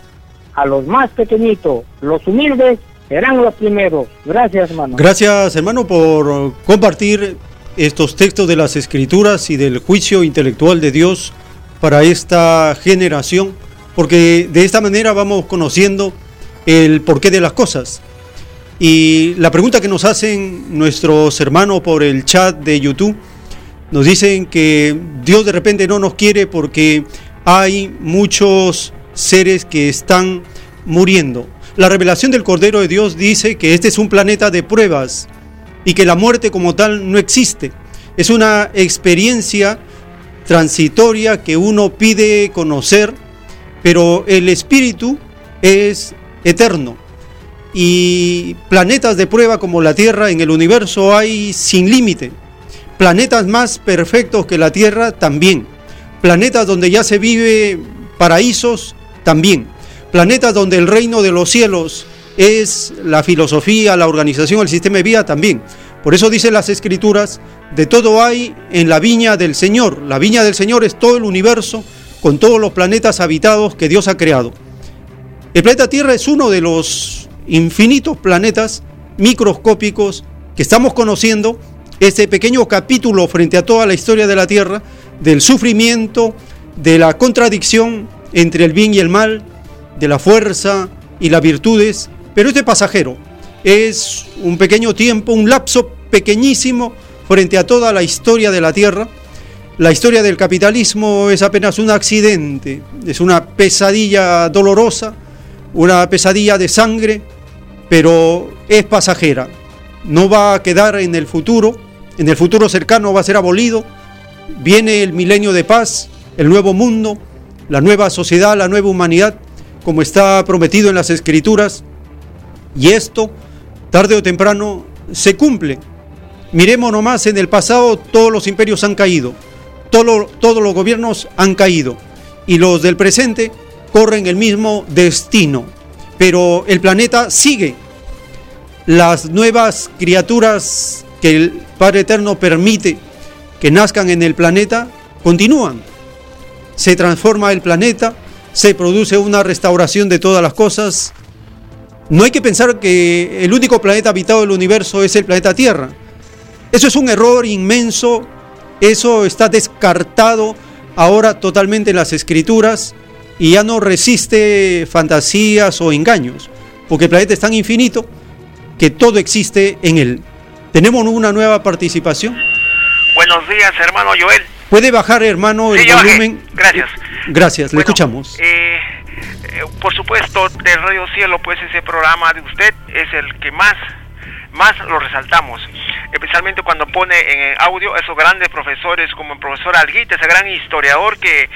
a los más pequeñitos, los humildes, serán los primeros. Gracias, hermano. Gracias, hermano, por compartir estos textos de las escrituras y del juicio intelectual de Dios para esta generación, porque de esta manera vamos conociendo el porqué de las cosas. Y la pregunta que nos hacen nuestros hermanos por el chat de YouTube, nos dicen que Dios de repente no nos quiere porque hay muchos seres que están muriendo. La revelación del Cordero de Dios dice que este es un planeta de pruebas y que la muerte como tal no existe. Es una experiencia transitoria que uno pide conocer, pero el espíritu es eterno. Y planetas de prueba como la Tierra en el universo hay sin límite. Planetas más perfectos que la Tierra también. Planetas donde ya se vive paraísos también. Planetas donde el reino de los cielos es la filosofía, la organización, el sistema de vida también. Por eso dicen las escrituras, de todo hay en la viña del Señor. La viña del Señor es todo el universo con todos los planetas habitados que Dios ha creado. El planeta Tierra es uno de los infinitos planetas microscópicos que estamos conociendo, este pequeño capítulo frente a toda la historia de la Tierra, del sufrimiento, de la contradicción entre el bien y el mal, de la fuerza y las virtudes, pero este pasajero es un pequeño tiempo, un lapso pequeñísimo frente a toda la historia de la Tierra. La historia del capitalismo es apenas un accidente, es una pesadilla dolorosa, una pesadilla de sangre, pero es pasajera. No va a quedar en el futuro, en el futuro cercano va a ser abolido. Viene el milenio de paz, el nuevo mundo, la nueva sociedad, la nueva humanidad, como está prometido en las escrituras. Y esto, tarde o temprano, se cumple. Miremos nomás, en el pasado todos los imperios han caído, todos los gobiernos han caído, y los del presente corren el mismo destino. Pero el planeta sigue. Las nuevas criaturas que el Padre Eterno permite que nazcan en el planeta continúan se transforma el planeta, se produce una restauración de todas las cosas. No hay que pensar que el único planeta habitado del universo es el planeta Tierra. Eso es un error inmenso, eso está descartado ahora totalmente en las escrituras y ya no resiste fantasías o engaños, porque el planeta es tan infinito que todo existe en él. Tenemos una nueva participación. Buenos días, hermano Joel. ¿Puede bajar, hermano, el volumen? Gracias. Gracias, le escuchamos. Eh, eh, por supuesto, de Radio Cielo, pues ese programa de usted es el que más, más lo resaltamos. Especialmente cuando pone en audio esos grandes profesores como el profesor Alguita, ese gran historiador que,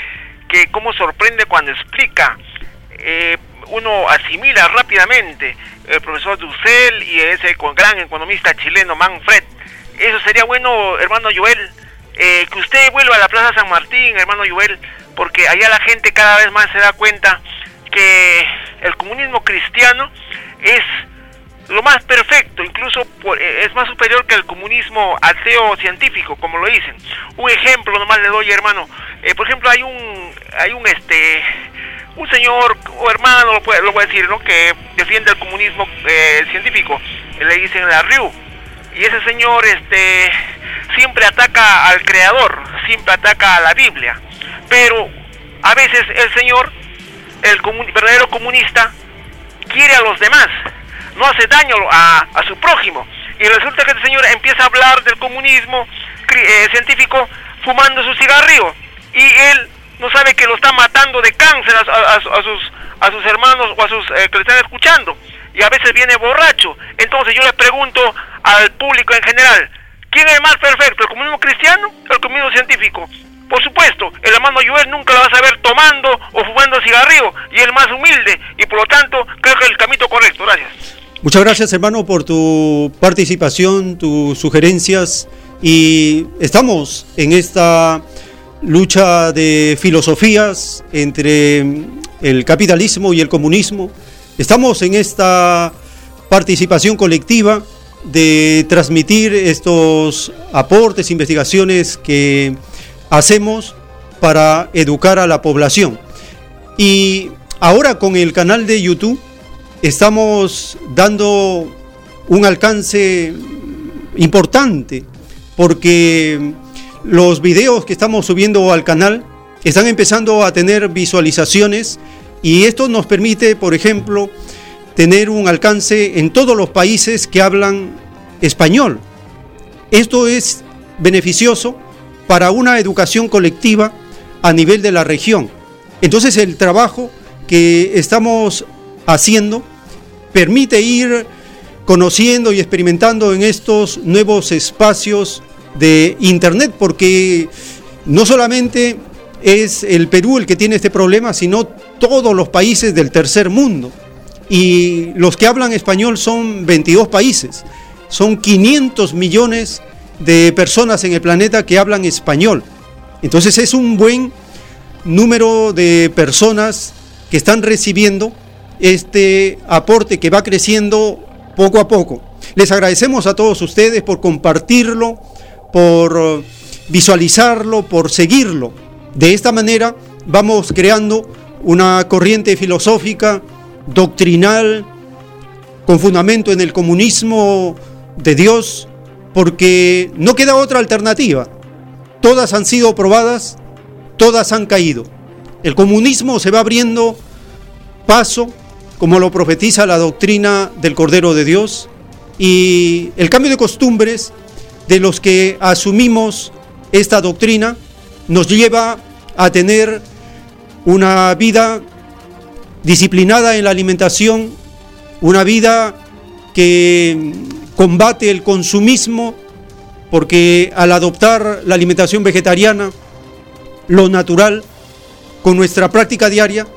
que como sorprende cuando explica. Eh, uno asimila rápidamente el profesor Dussel y ese gran economista chileno Manfred. Eso sería bueno, hermano Joel, eh, que usted vuelva a la Plaza San Martín, hermano Joel, porque allá la gente cada vez más se da cuenta que el comunismo cristiano es lo más perfecto, incluso eh, es más superior que el comunismo ateo científico, como lo dicen. Un ejemplo nomás le doy, hermano. Eh, por ejemplo, hay un, hay un este, un señor o hermano, lo, puede, lo voy a decir, ¿no? Que defiende el comunismo científico. Le dicen la RIU. Y ese señor, este, siempre ataca al Creador, siempre ataca a la Biblia. Pero a veces el Señor, el verdadero comunista, quiere a los demás, no hace daño a, su prójimo. Y resulta que el Señor empieza a hablar del comunismo eh, científico fumando su cigarrillo. Y él no sabe que lo está matando de cáncer a, sus, a sus hermanos o a sus eh, que le están escuchando. Y a veces viene borracho. Entonces yo le pregunto al público en general, ¿Quién es más perfecto, el comunismo cristiano o el comunismo científico? Por supuesto, el hermano Joel nunca lo vas a ver tomando o fumando cigarrillo y el más humilde y por lo tanto creo que es el camino correcto. Gracias. Muchas gracias hermano por tu participación, tus sugerencias y estamos en esta lucha de filosofías entre el capitalismo y el comunismo. Estamos en esta participación colectiva de transmitir estos aportes, investigaciones que hacemos para educar a la población. Y ahora con el canal de YouTube estamos dando un alcance importante porque los videos que estamos subiendo al canal están empezando a tener visualizaciones y esto nos permite, por ejemplo, tener un alcance en todos los países que hablan español. Esto es beneficioso para una educación colectiva a nivel de la región. Entonces el trabajo que estamos haciendo, permite ir conociendo y experimentando en estos nuevos espacios de Internet, porque no solamente es el Perú el que tiene este problema, sino todos los países del tercer mundo. Y los que hablan español son 22 países. Son 500 millones de personas en el planeta que hablan español. Entonces es un buen número de personas que están recibiendo este aporte que va creciendo poco a poco. Les agradecemos a todos ustedes por compartirlo, por visualizarlo, por seguirlo. De esta manera vamos creando una corriente filosófica, doctrinal, con fundamento en el comunismo de Dios, porque no queda otra alternativa. Todas han sido probadas, todas han caído. El comunismo se va abriendo paso, como lo profetiza la doctrina del Cordero de Dios, y el cambio de costumbres de los que asumimos esta doctrina nos lleva a tener una vida disciplinada en la alimentación, una vida que combate el consumismo, porque al adoptar la alimentación vegetariana, lo natural, con nuestra práctica diaria,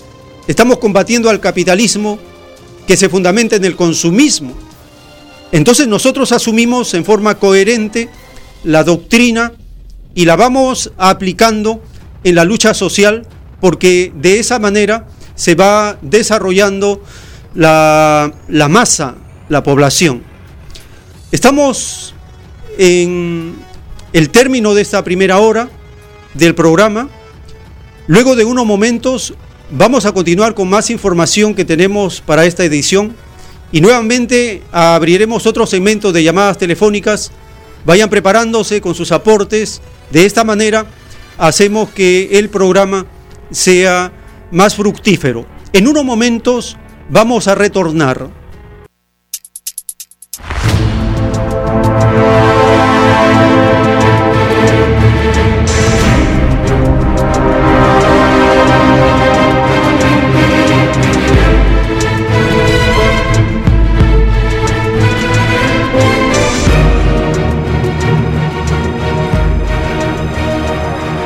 estamos combatiendo al capitalismo que se fundamenta en el consumismo. Entonces nosotros asumimos en forma coherente la doctrina y la vamos aplicando en la lucha social porque de esa manera se va desarrollando la, la masa, la población. Estamos en el término de esta primera hora del programa. Luego de unos momentos vamos a continuar con más información que tenemos para esta edición y nuevamente abriremos otro segmento de llamadas telefónicas. Vayan preparándose con sus aportes. De esta manera hacemos que el programa sea más fructífero. En unos momentos vamos a retornar.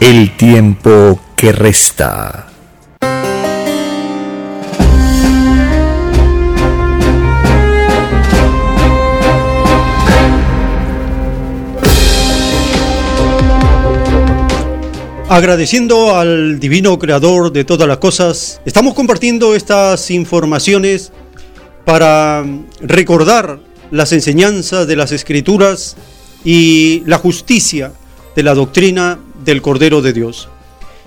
el tiempo que resta. Agradeciendo al divino creador de todas las cosas, estamos compartiendo estas informaciones para recordar las enseñanzas de las escrituras y la justicia de la doctrina del Cordero de Dios.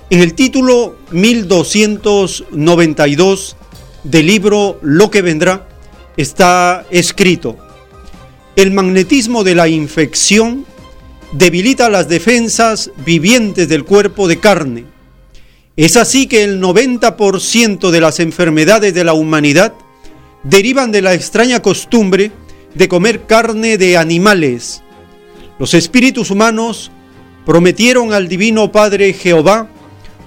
En el título 1292 del libro Lo que vendrá está escrito, el magnetismo de la infección debilita las defensas vivientes del cuerpo de carne. Es así que el 90% de las enfermedades de la humanidad derivan de la extraña costumbre de comer carne de animales. Los espíritus humanos prometieron al Divino Padre Jehová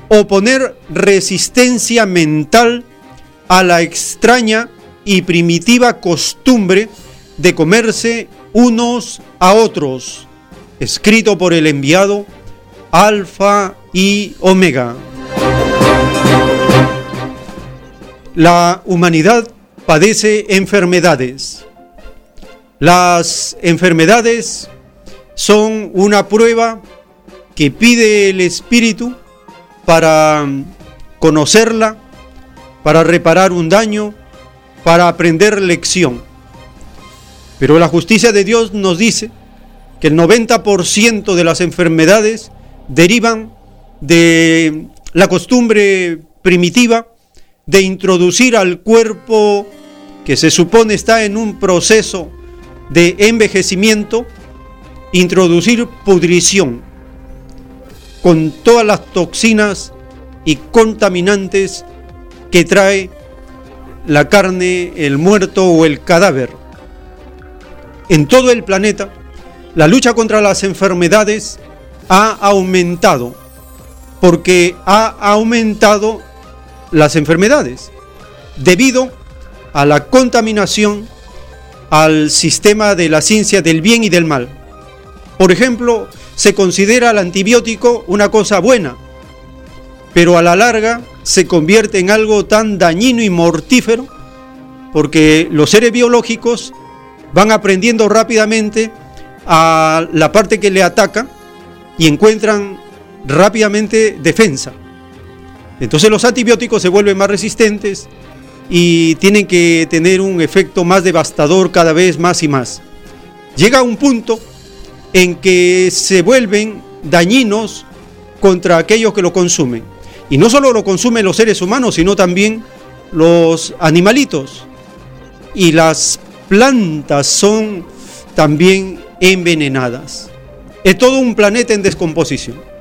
oponer resistencia mental a la extraña y primitiva costumbre de comerse unos a otros, escrito por el enviado Alfa y Omega. la humanidad padece enfermedades. Las enfermedades son una prueba que pide el Espíritu para conocerla, para reparar un daño, para aprender lección. Pero la justicia de Dios nos dice que el 90% de las enfermedades derivan de la costumbre primitiva de introducir al cuerpo que se supone está en un proceso de envejecimiento, introducir pudrición con todas las toxinas y contaminantes que trae la carne, el muerto o el cadáver. En todo el planeta, la lucha contra las enfermedades ha aumentado porque ha aumentado las enfermedades debido a la contaminación al sistema de la ciencia del bien y del mal. Por ejemplo, se considera el antibiótico una cosa buena, pero a la larga se convierte en algo tan dañino y mortífero porque los seres biológicos van aprendiendo rápidamente a la parte que le ataca y encuentran rápidamente defensa. Entonces los antibióticos se vuelven más resistentes y tienen que tener un efecto más devastador cada vez más y más. Llega un punto en que se vuelven dañinos contra aquellos que lo consumen. Y no solo lo consumen los seres humanos, sino también los animalitos. Y las plantas son también envenenadas. Es todo un planeta en descomposición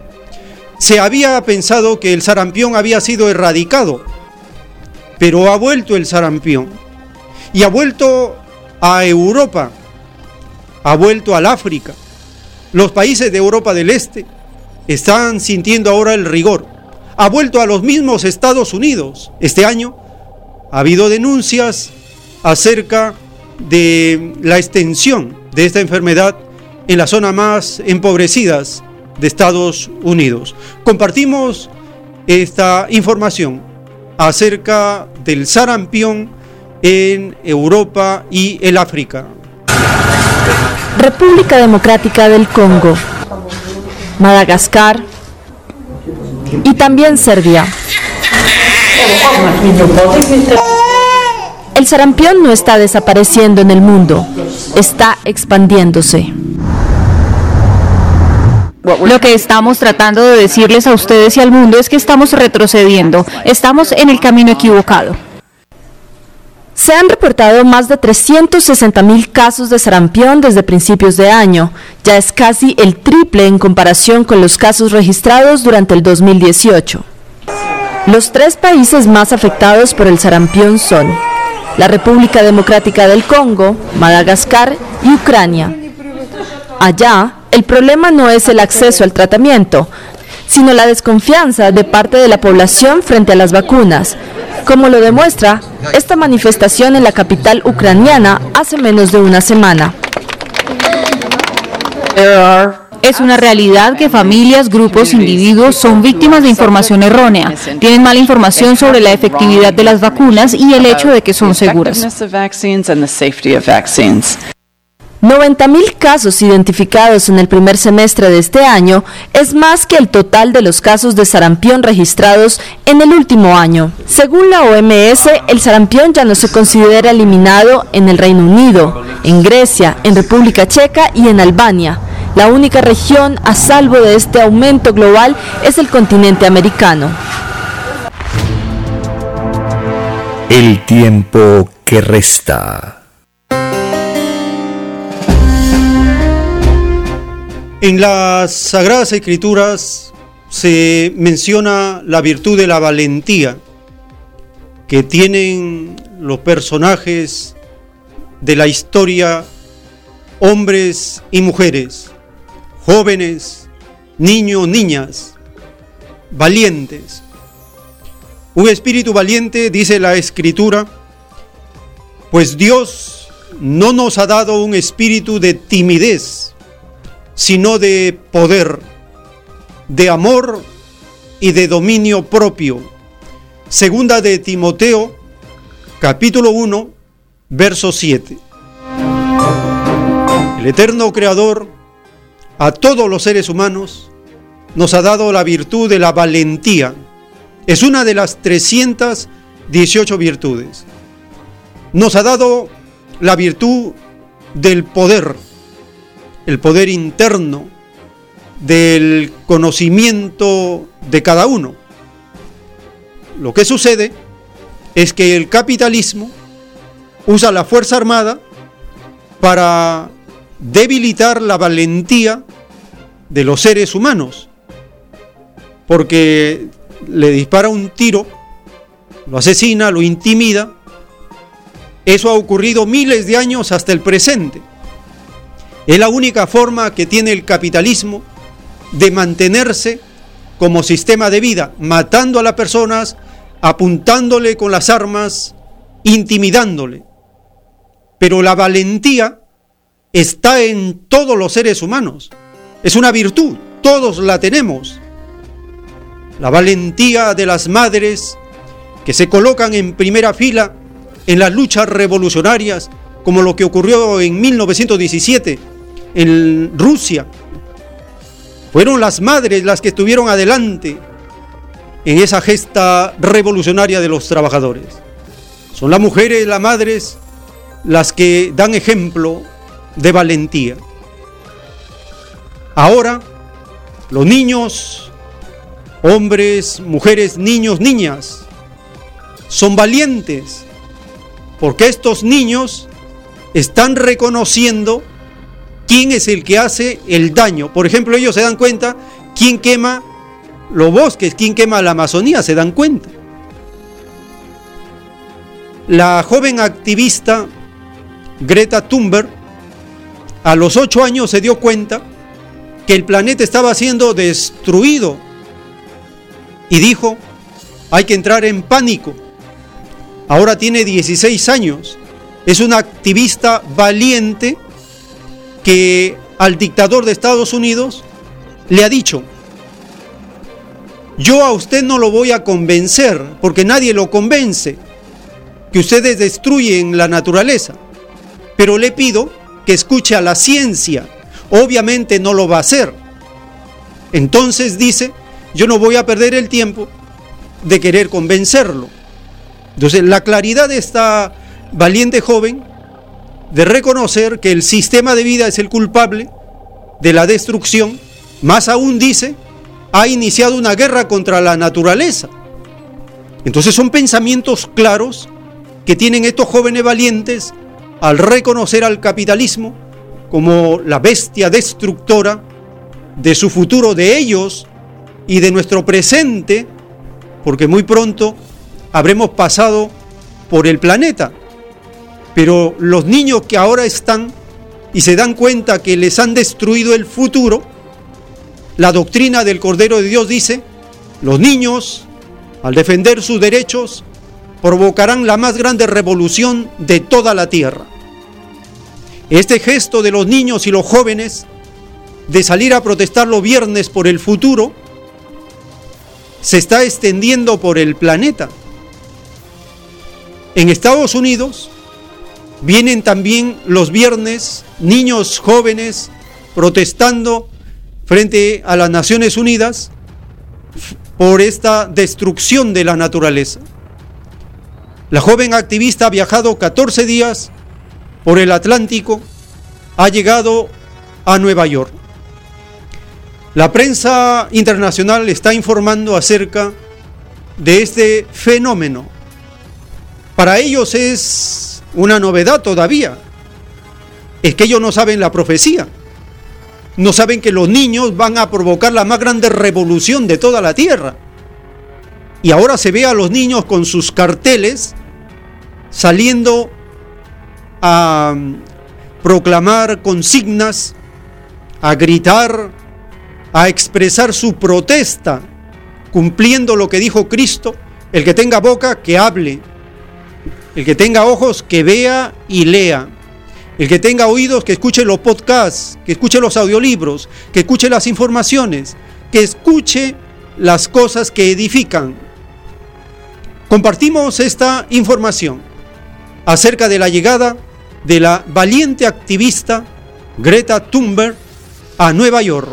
se había pensado que el sarampión había sido erradicado, pero ha vuelto el sarampión y ha vuelto a Europa, ha vuelto al África. Los países de Europa del Este están sintiendo ahora el rigor. Ha vuelto a los mismos Estados Unidos. Este año ha habido denuncias acerca de la extensión de esta enfermedad en las zonas más empobrecidas de Estados Unidos. Compartimos esta información acerca del sarampión en Europa y el África. República Democrática del Congo, Madagascar y también Serbia. El sarampión no está desapareciendo en el mundo, está expandiéndose. Lo que estamos tratando de decirles a ustedes y al mundo es que estamos retrocediendo, estamos en el camino equivocado. Se han reportado más de 360 mil casos de sarampión desde principios de año. Ya es casi el triple en comparación con los casos registrados durante el 2018. Los tres países más afectados por el sarampión son la República Democrática del Congo, Madagascar y Ucrania. Allá, el problema no es el acceso al tratamiento, sino la desconfianza de parte de la población frente a las vacunas, como lo demuestra esta manifestación en la capital ucraniana hace menos de una semana. Es una realidad que familias, grupos, individuos son víctimas de información errónea. Tienen mala información sobre la efectividad de las vacunas y el hecho de que son seguras. 90.000 casos identificados en el primer semestre de este año es más que el total de los casos de sarampión registrados en el último año. Según la OMS, el sarampión ya no se considera eliminado en el Reino Unido, en Grecia, en República Checa y en Albania. La única región a salvo de este aumento global es el continente americano. El tiempo que resta. En las Sagradas Escrituras se menciona la virtud de la valentía que tienen los personajes de la historia, hombres y mujeres, jóvenes, niños, niñas, valientes. Un espíritu valiente, dice la escritura, pues Dios no nos ha dado un espíritu de timidez, sino de poder, de amor y de dominio propio. Segunda de Timoteo, capítulo 1, verso 7. El eterno creador a todos los seres humanos nos ha dado la virtud de la valentía. Es una de las 318 virtudes. Nos ha dado la virtud del poder, el poder interno, del conocimiento de cada uno. Lo que sucede es que el capitalismo usa la Fuerza Armada para debilitar la valentía de los seres humanos, porque le dispara un tiro, lo asesina, lo intimida. Eso ha ocurrido miles de años hasta el presente. Es la única forma que tiene el capitalismo de mantenerse como sistema de vida, matando a las personas, apuntándole con las armas, intimidándole. Pero la valentía está en todos los seres humanos. Es una virtud, todos la tenemos. La valentía de las madres que se colocan en primera fila en las luchas revolucionarias, como lo que ocurrió en 1917 en Rusia. Fueron las madres las que estuvieron adelante en esa gesta revolucionaria de los trabajadores. Son las mujeres, las madres, las que dan ejemplo de valentía. Ahora, los niños, hombres, mujeres, niños, niñas, son valientes, porque estos niños están reconociendo quién es el que hace el daño. Por ejemplo, ellos se dan cuenta quién quema los bosques, quién quema la Amazonía, se dan cuenta. La joven activista Greta Thunberg a los ocho años se dio cuenta que el planeta estaba siendo destruido y dijo, hay que entrar en pánico. Ahora tiene 16 años, es una activista valiente que al dictador de Estados Unidos le ha dicho, yo a usted no lo voy a convencer, porque nadie lo convence, que ustedes destruyen la naturaleza, pero le pido que escuche a la ciencia. Obviamente no lo va a hacer. Entonces dice, yo no voy a perder el tiempo de querer convencerlo. Entonces la claridad de esta valiente joven de reconocer que el sistema de vida es el culpable de la destrucción, más aún dice, ha iniciado una guerra contra la naturaleza. Entonces son pensamientos claros que tienen estos jóvenes valientes al reconocer al capitalismo como la bestia destructora de su futuro, de ellos y de nuestro presente, porque muy pronto habremos pasado por el planeta. Pero los niños que ahora están y se dan cuenta que les han destruido el futuro, la doctrina del Cordero de Dios dice, los niños, al defender sus derechos, provocarán la más grande revolución de toda la tierra. Este gesto de los niños y los jóvenes de salir a protestar los viernes por el futuro se está extendiendo por el planeta. En Estados Unidos vienen también los viernes niños jóvenes protestando frente a las Naciones Unidas por esta destrucción de la naturaleza. La joven activista ha viajado 14 días por el Atlántico, ha llegado a Nueva York. La prensa internacional está informando acerca de este fenómeno. Para ellos es una novedad todavía. Es que ellos no saben la profecía. No saben que los niños van a provocar la más grande revolución de toda la tierra. Y ahora se ve a los niños con sus carteles saliendo a proclamar consignas, a gritar, a expresar su protesta, cumpliendo lo que dijo Cristo, el que tenga boca, que hable, el que tenga ojos, que vea y lea, el que tenga oídos, que escuche los podcasts, que escuche los audiolibros, que escuche las informaciones, que escuche las cosas que edifican. Compartimos esta información acerca de la llegada de la valiente activista Greta Thunberg a Nueva York.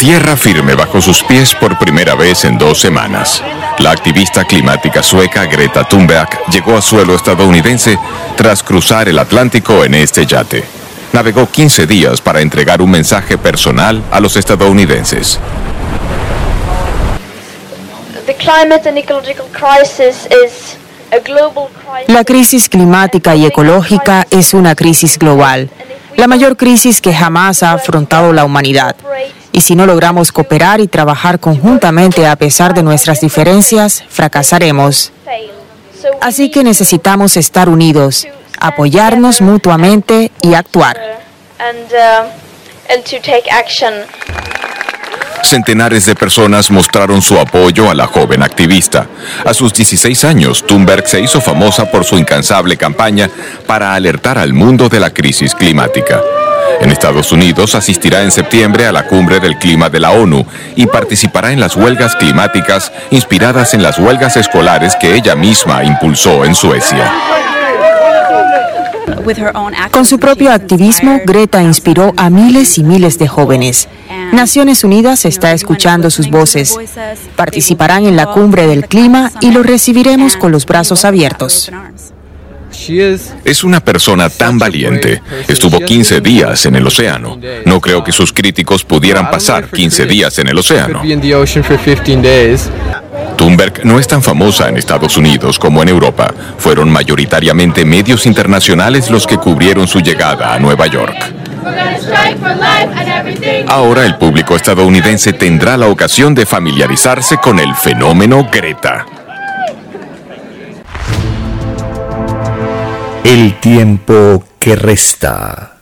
Tierra firme bajo sus pies por primera vez en dos semanas. La activista climática sueca Greta Thunberg llegó a suelo estadounidense tras cruzar el Atlántico en este yate. Navegó 15 días para entregar un mensaje personal a los estadounidenses. La crisis climática y ecológica es una crisis global, la mayor crisis que jamás ha afrontado la humanidad. Si no logramos cooperar y trabajar conjuntamente a pesar de nuestras diferencias, fracasaremos. Así que necesitamos estar unidos, apoyarnos mutuamente y actuar. Centenares de personas mostraron su apoyo a la joven activista. A sus 16 años, Thunberg se hizo famosa por su incansable campaña para alertar al mundo de la crisis climática. En Estados Unidos asistirá en septiembre a la cumbre del clima de la ONU y participará en las huelgas climáticas inspiradas en las huelgas escolares que ella misma impulsó en Suecia. Con su propio activismo, Greta inspiró a miles y miles de jóvenes. Naciones Unidas está escuchando sus voces. Participarán en la cumbre del clima y los recibiremos con los brazos abiertos. Es una persona tan valiente. Estuvo 15 días en el océano. No creo que sus críticos pudieran pasar 15 días en el océano. Thunberg no es tan famosa en Estados Unidos como en Europa. Fueron mayoritariamente medios internacionales los que cubrieron su llegada a Nueva York. Ahora el público estadounidense tendrá la ocasión de familiarizarse con el fenómeno Greta. El tiempo que resta.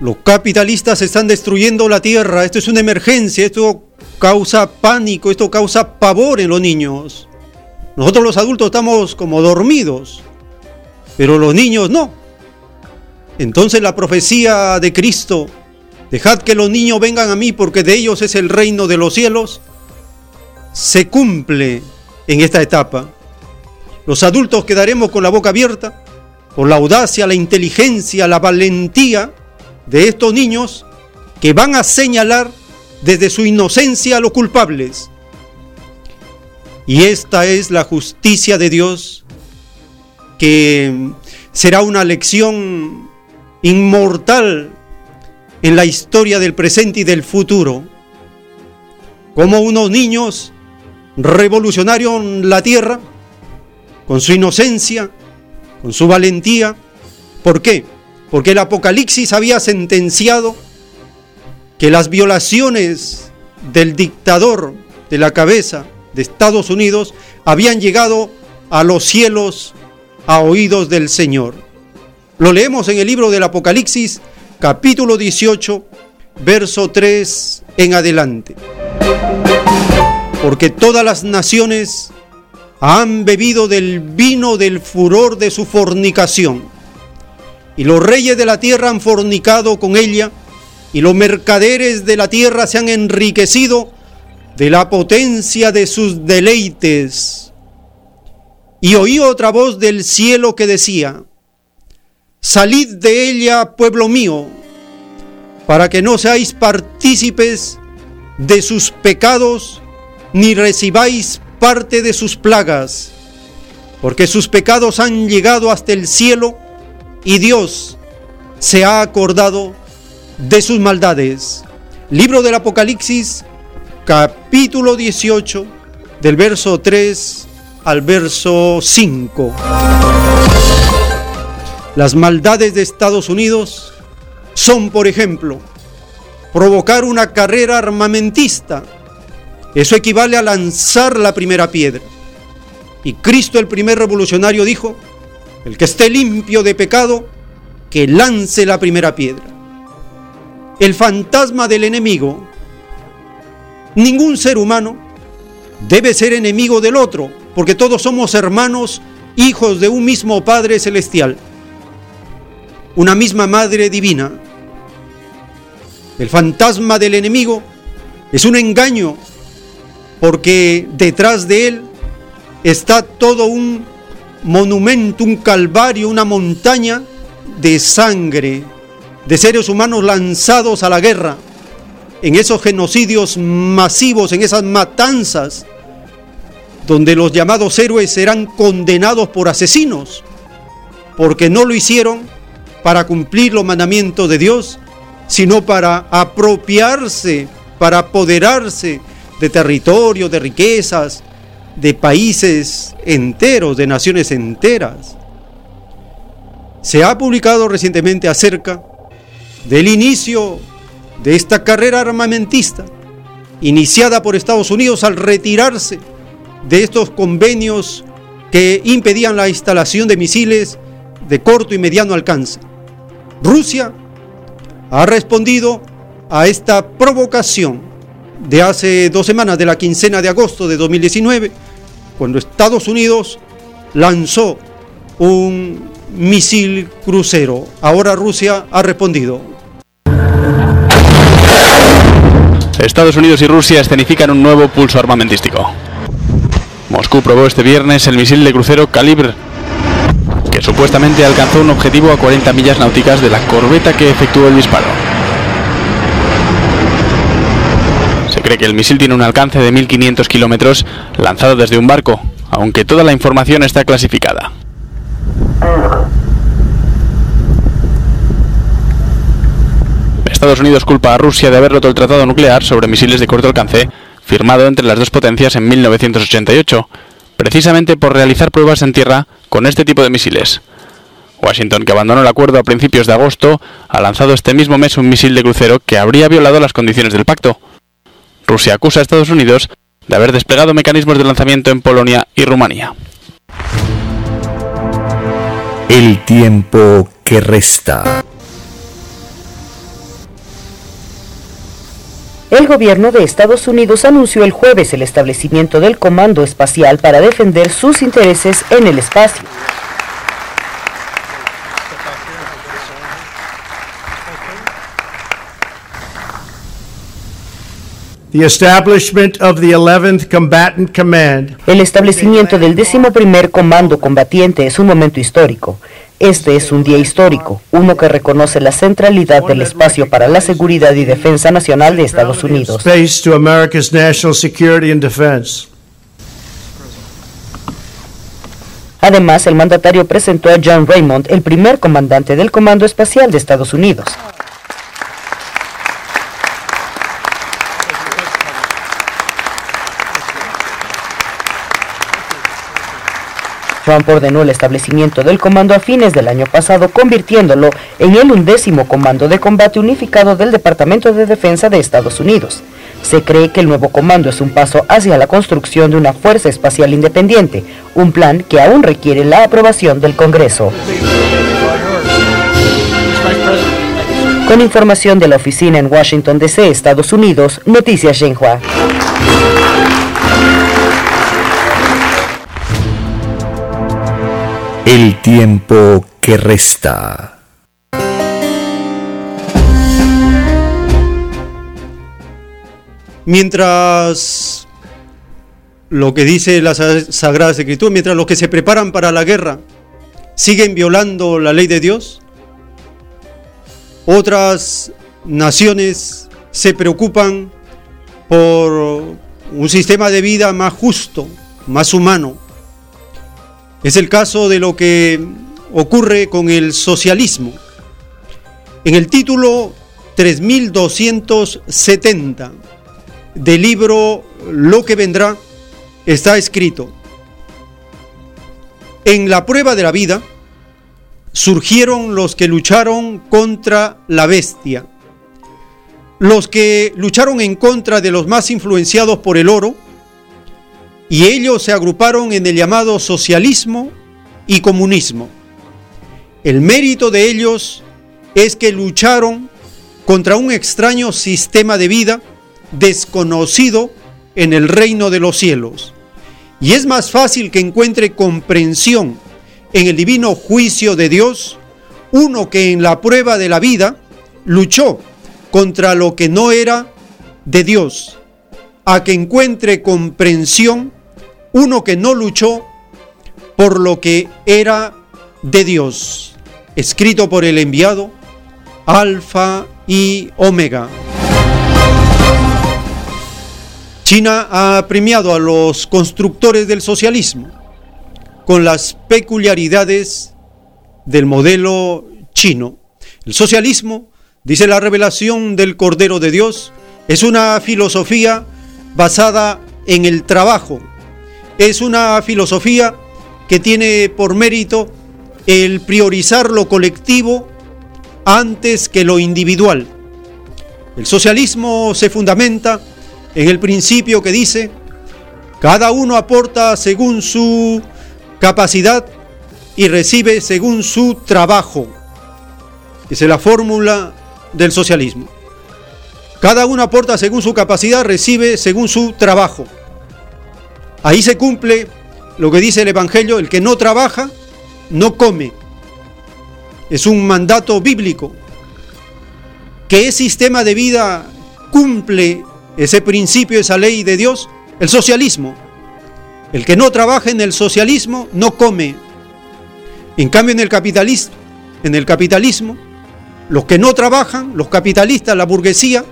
Los capitalistas están destruyendo la tierra. Esto es una emergencia. Esto causa pánico. Esto causa pavor en los niños. Nosotros los adultos estamos como dormidos. Pero los niños no. Entonces la profecía de Cristo, dejad que los niños vengan a mí porque de ellos es el reino de los cielos, se cumple en esta etapa. Los adultos quedaremos con la boca abierta por la audacia, la inteligencia, la valentía de estos niños que van a señalar desde su inocencia a los culpables. Y esta es la justicia de Dios que será una lección inmortal en la historia del presente y del futuro. Como unos niños revolucionaron la tierra con su inocencia, con su valentía. ¿Por qué? Porque el Apocalipsis había sentenciado que las violaciones del dictador de la cabeza de Estados Unidos habían llegado a los cielos a oídos del Señor. Lo leemos en el libro del Apocalipsis, capítulo 18, verso 3 en adelante. Porque todas las naciones han bebido del vino del furor de su fornicación. Y los reyes de la tierra han fornicado con ella, y los mercaderes de la tierra se han enriquecido de la potencia de sus deleites. Y oí otra voz del cielo que decía, Salid de ella, pueblo mío, para que no seáis partícipes de sus pecados, ni recibáis parte de sus plagas, porque sus pecados han llegado hasta el cielo y Dios se ha acordado de sus maldades. Libro del Apocalipsis, capítulo 18, del verso 3 al verso 5. Las maldades de Estados Unidos son, por ejemplo, provocar una carrera armamentista. Eso equivale a lanzar la primera piedra. Y Cristo el primer revolucionario dijo, el que esté limpio de pecado, que lance la primera piedra. El fantasma del enemigo. Ningún ser humano debe ser enemigo del otro, porque todos somos hermanos, hijos de un mismo Padre Celestial, una misma Madre Divina. El fantasma del enemigo es un engaño porque detrás de él está todo un monumento, un calvario, una montaña de sangre, de seres humanos lanzados a la guerra, en esos genocidios masivos, en esas matanzas, donde los llamados héroes serán condenados por asesinos, porque no lo hicieron para cumplir los mandamientos de Dios, sino para apropiarse, para apoderarse de territorio, de riquezas, de países enteros, de naciones enteras. Se ha publicado recientemente acerca del inicio de esta carrera armamentista, iniciada por Estados Unidos al retirarse de estos convenios que impedían la instalación de misiles de corto y mediano alcance. Rusia ha respondido a esta provocación de hace dos semanas, de la quincena de agosto de 2019, cuando Estados Unidos lanzó un misil crucero. Ahora Rusia ha respondido. Estados Unidos y Rusia escenifican un nuevo pulso armamentístico. Moscú probó este viernes el misil de crucero Calibre, que supuestamente alcanzó un objetivo a 40 millas náuticas de la corbeta que efectuó el disparo. Se cree que el misil tiene un alcance de 1.500 kilómetros lanzado desde un barco, aunque toda la información está clasificada. Estados Unidos culpa a Rusia de haber roto el tratado nuclear sobre misiles de corto alcance firmado entre las dos potencias en 1988, precisamente por realizar pruebas en tierra con este tipo de misiles. Washington, que abandonó el acuerdo a principios de agosto, ha lanzado este mismo mes un misil de crucero que habría violado las condiciones del pacto. Rusia acusa a Estados Unidos de haber desplegado mecanismos de lanzamiento en Polonia y Rumanía. El tiempo que resta. El gobierno de Estados Unidos anunció el jueves el establecimiento del Comando Espacial para defender sus intereses en el espacio. The establishment of the 11th Combatant Command El establecimiento del 11 Comando Combatiente es un momento histórico. Este es un día histórico, uno que reconoce la centralidad del espacio para la seguridad y defensa nacional de Estados Unidos. space to America's national security and defense. Además, el mandatario presentó a John Raymond, el primer comandante del Comando Espacial de Estados Unidos. Trump ordenó el establecimiento del comando a fines del año pasado, convirtiéndolo en el undécimo comando de combate unificado del Departamento de Defensa de Estados Unidos. Se cree que el nuevo comando es un paso hacia la construcción de una fuerza espacial independiente, un plan que aún requiere la aprobación del Congreso. Con información de la oficina en Washington DC, Estados Unidos, Noticias Xinhua. El tiempo que resta. Mientras lo que dice la Sa- Sagrada Escritura, mientras los que se preparan para la guerra siguen violando la ley de Dios, otras naciones se preocupan por un sistema de vida más justo, más humano. Es el caso de lo que ocurre con el socialismo. En el título 3270 del libro Lo que vendrá está escrito, en la prueba de la vida surgieron los que lucharon contra la bestia, los que lucharon en contra de los más influenciados por el oro, y ellos se agruparon en el llamado socialismo y comunismo. El mérito de ellos es que lucharon contra un extraño sistema de vida desconocido en el reino de los cielos. Y es más fácil que encuentre comprensión en el divino juicio de Dios uno que en la prueba de la vida luchó contra lo que no era de Dios, a que encuentre comprensión uno que no luchó por lo que era de Dios, escrito por el enviado Alfa y Omega. China ha premiado a los constructores del socialismo con las peculiaridades del modelo chino. El socialismo, dice la revelación del Cordero de Dios, es una filosofía basada en el trabajo. Es una filosofía que tiene por mérito el priorizar lo colectivo antes que lo individual. El socialismo se fundamenta en el principio que dice, cada uno aporta según su capacidad y recibe según su trabajo. Esa es la fórmula del socialismo. Cada uno aporta según su capacidad, recibe según su trabajo. Ahí se cumple lo que dice el Evangelio, el que no trabaja, no come. Es un mandato bíblico. ¿Qué sistema de vida cumple ese principio, esa ley de Dios? El socialismo. El que no trabaja en el socialismo no come. En cambio, en el capitalismo, en el capitalismo, los que no trabajan, los capitalistas, la burguesía,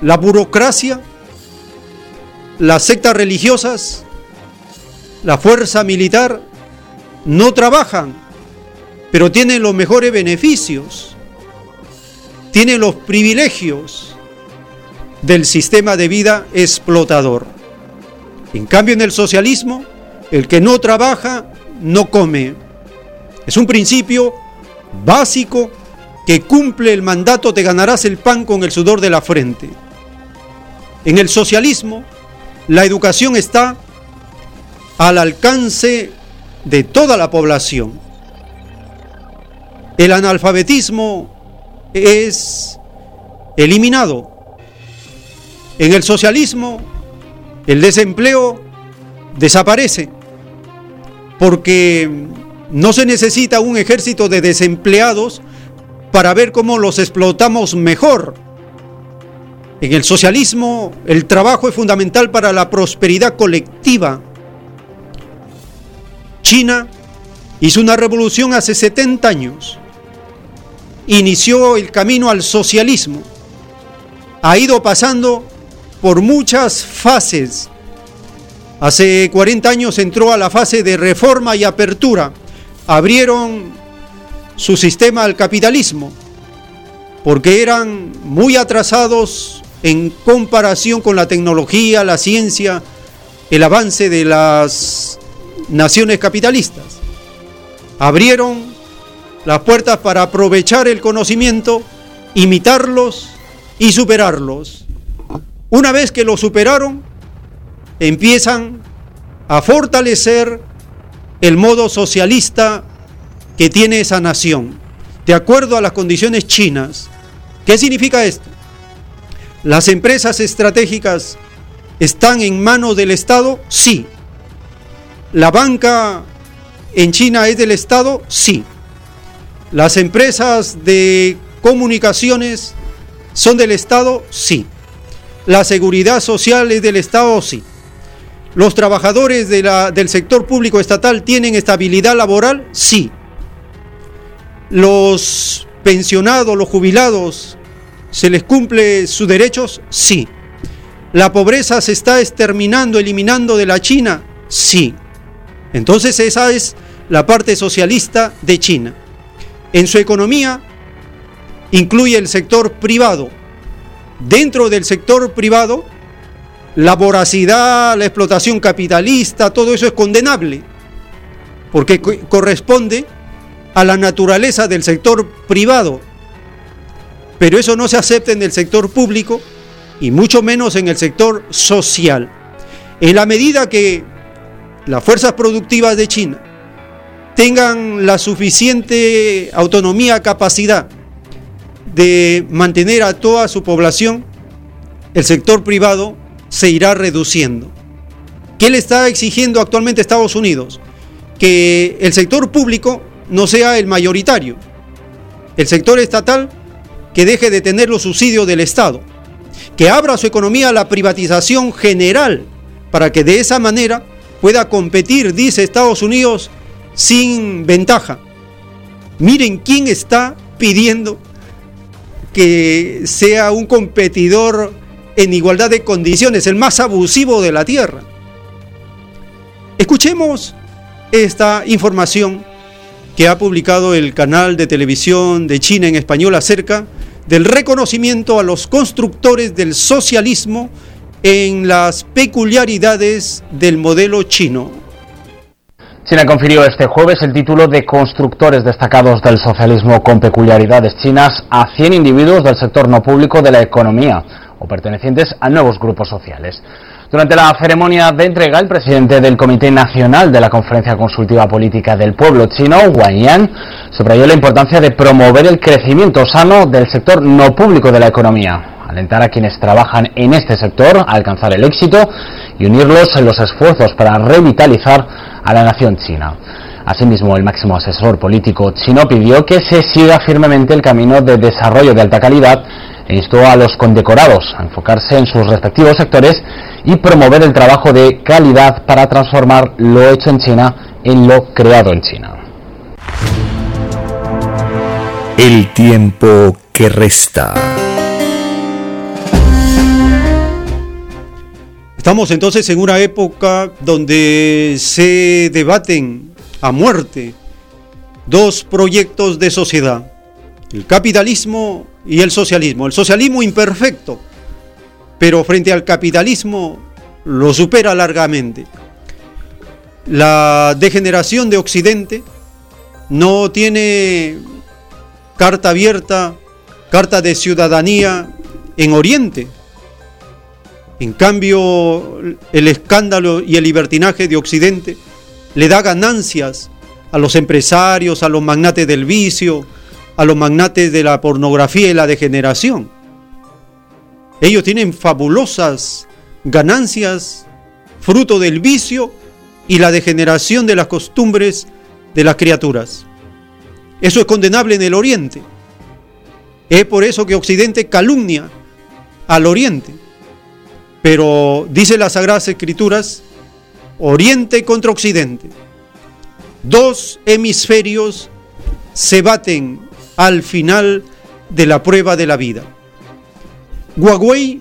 la burocracia, las sectas religiosas, la fuerza militar, no trabajan, pero tienen los mejores beneficios, tienen los privilegios del sistema de vida explotador. En cambio, en el socialismo, el que no trabaja no come. Es un principio básico que cumple el mandato te ganarás el pan con el sudor de la frente. En el socialismo, la educación está al alcance de toda la población. El analfabetismo es eliminado. En el socialismo, el desempleo desaparece porque no se necesita un ejército de desempleados para ver cómo los explotamos mejor. En el socialismo, el trabajo es fundamental para la prosperidad colectiva. China hizo una revolución hace 70 años. Inició el camino al socialismo. Ha ido pasando por muchas fases. Hace 40 años entró a la fase de reforma y apertura. Abrieron su sistema al capitalismo, porque eran muy atrasados en comparación con la tecnología, la ciencia, el avance de las naciones capitalistas. Abrieron las puertas para aprovechar el conocimiento, imitarlos y superarlos. Una vez que lo superaron, empiezan a fortalecer el modo socialista que tiene esa nación, de acuerdo a las condiciones chinas. ¿Qué significa esto? ¿Las empresas estratégicas están en manos del Estado? Sí. ¿La banca en China es del Estado? Sí. ¿Las empresas de comunicaciones son del Estado? Sí. ¿La seguridad social es del Estado? Sí. ¿Los trabajadores del sector público estatal tienen estabilidad laboral? Sí los pensionados, los jubilados, ¿se les cumple sus derechos? Sí. ¿La pobreza se está exterminando, eliminando de la China? Sí. Entonces esa es la parte socialista de China. En su economía incluye el sector privado. Dentro del sector privado, la voracidad, la explotación capitalista, todo eso es condenable, porque corresponde a la naturaleza del sector privado, pero eso no se acepta en el sector público y mucho menos en el sector social. En la medida que las fuerzas productivas de China tengan la suficiente autonomía, capacidad de mantener a toda su población, el sector privado se irá reduciendo. ¿Qué le está exigiendo actualmente Estados Unidos? Que el sector público no sea el mayoritario. El sector estatal que deje de tener los subsidios del Estado que abra su economía a la privatización general para que de esa manera pueda competir, dice Estados Unidos, sin ventaja. Miren quién está pidiendo que sea un competidor en igualdad de condiciones, el más abusivo de la Tierra. Escuchemos esta información que ha publicado el canal de televisión de China en español acerca del reconocimiento a los constructores del socialismo en las peculiaridades del modelo chino. China confirió este jueves el título de constructores destacados del socialismo con peculiaridades chinas a 100 individuos del sector no público de la economía o pertenecientes a nuevos grupos sociales. Durante la ceremonia de entrega, el presidente del Comité Nacional de la Conferencia Consultiva Política del Pueblo Chino, Wang Yan, subrayó la importancia de promover el crecimiento sano del sector no público de la economía, alentar a quienes trabajan en este sector a alcanzar el éxito y unirlos en los esfuerzos para revitalizar a la nación china. Asimismo, el máximo asesor político chino pidió que se siga firmemente el camino de desarrollo de alta calidad e instó a los condecorados a enfocarse en sus respectivos sectores y promover el trabajo de calidad para transformar lo hecho en China en lo creado en China. El tiempo que resta. Estamos entonces en una época donde se debaten a muerte dos proyectos de sociedad, el capitalismo y el socialismo. El socialismo imperfecto, pero frente al capitalismo lo supera largamente. La degeneración de Occidente no tiene carta abierta, carta de ciudadanía en Oriente. En cambio, el escándalo y el libertinaje de Occidente le da ganancias a los empresarios, a los magnates del vicio, a los magnates de la pornografía y la degeneración. Ellos tienen fabulosas ganancias fruto del vicio y la degeneración de las costumbres de las criaturas. Eso es condenable en el Oriente. Es por eso que Occidente calumnia al Oriente. Pero dice las Sagradas Escrituras, Oriente contra Occidente. Dos hemisferios se baten al final de la prueba de la vida. Huawei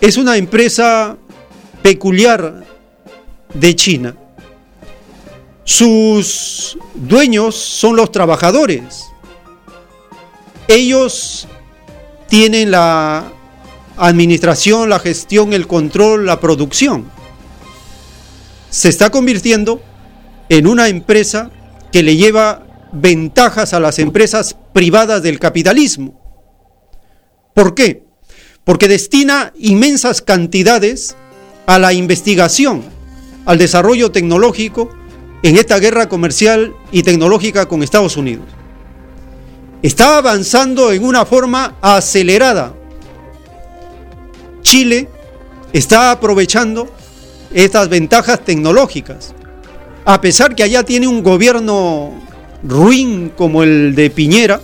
es una empresa peculiar de China. Sus dueños son los trabajadores. Ellos tienen la administración, la gestión, el control, la producción. Se está convirtiendo en una empresa que le lleva ventajas a las empresas privadas del capitalismo. ¿Por qué? Porque destina inmensas cantidades a la investigación, al desarrollo tecnológico en esta guerra comercial y tecnológica con Estados Unidos. Está avanzando en una forma acelerada. Chile está aprovechando estas ventajas tecnológicas, a pesar que allá tiene un gobierno ruin como el de Piñera,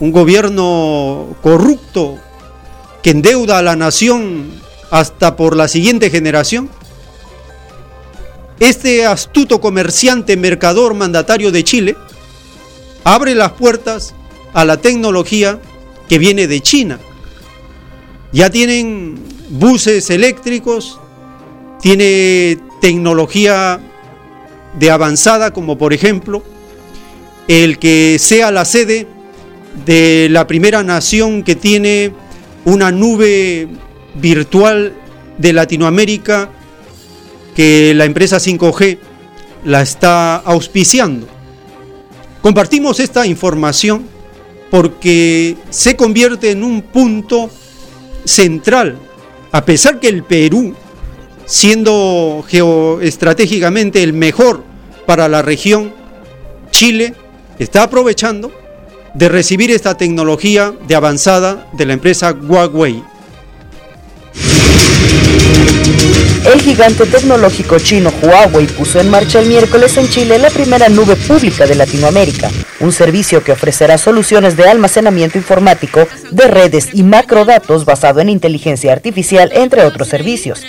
un gobierno corrupto que endeuda a la nación hasta por la siguiente generación, este astuto comerciante, mercador, mandatario de Chile, abre las puertas a la tecnología que viene de China. Ya tienen buses eléctricos, tiene tecnología de avanzada, como por ejemplo el que sea la sede de la primera nación que tiene una nube virtual de Latinoamérica que la empresa 5G la está auspiciando. Compartimos esta información porque se convierte en un punto central, a pesar que el Perú siendo geoestratégicamente el mejor para la región, Chile está aprovechando de recibir esta tecnología de avanzada de la empresa Huawei. El gigante tecnológico chino Huawei puso en marcha el miércoles en Chile la primera nube pública de Latinoamérica, un servicio que ofrecerá soluciones de almacenamiento informático, de redes y macrodatos basado en inteligencia artificial, entre otros servicios.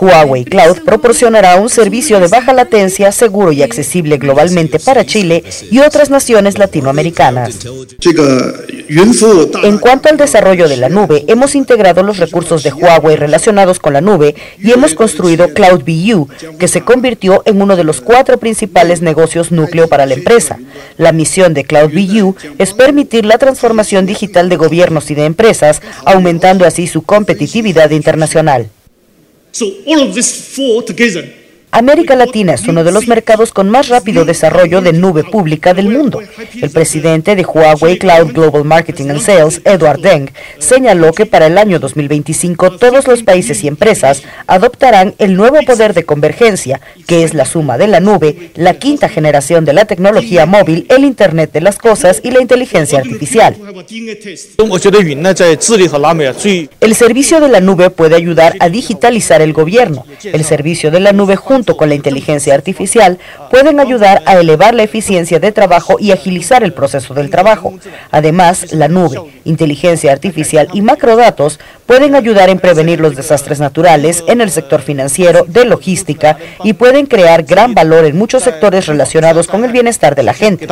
Huawei Cloud proporcionará un servicio de baja latencia, seguro y accesible globalmente para Chile y otras naciones latinoamericanas. En cuanto al desarrollo de la nube, hemos integrado los recursos de Huawei relacionados con la nube y hemos construido Cloud BU, que se convirtió en uno de los cuatro principales negocios núcleo para la empresa. La misión de Cloud BU es permitir la transformación digital de gobiernos y de empresas, aumentando así su competitividad internacional. So all of these four together América Latina es uno de los mercados con más rápido desarrollo de nube pública del mundo. El presidente de Huawei Cloud Global Marketing and Sales, Edward Deng, señaló que para el año 2025 todos los países y empresas adoptarán el nuevo poder de convergencia, que es la suma de la nube, la quinta generación de la tecnología móvil, el Internet de las Cosas y la inteligencia artificial. El servicio de la nube puede ayudar a digitalizar el gobierno. El servicio de la nube junto con la inteligencia artificial, pueden ayudar a elevar la eficiencia de trabajo y agilizar el proceso del trabajo. Además, la nube, inteligencia artificial y macrodatos pueden ayudar en prevenir los desastres naturales en el sector financiero, de logística y pueden crear gran valor en muchos sectores relacionados con el bienestar de la gente.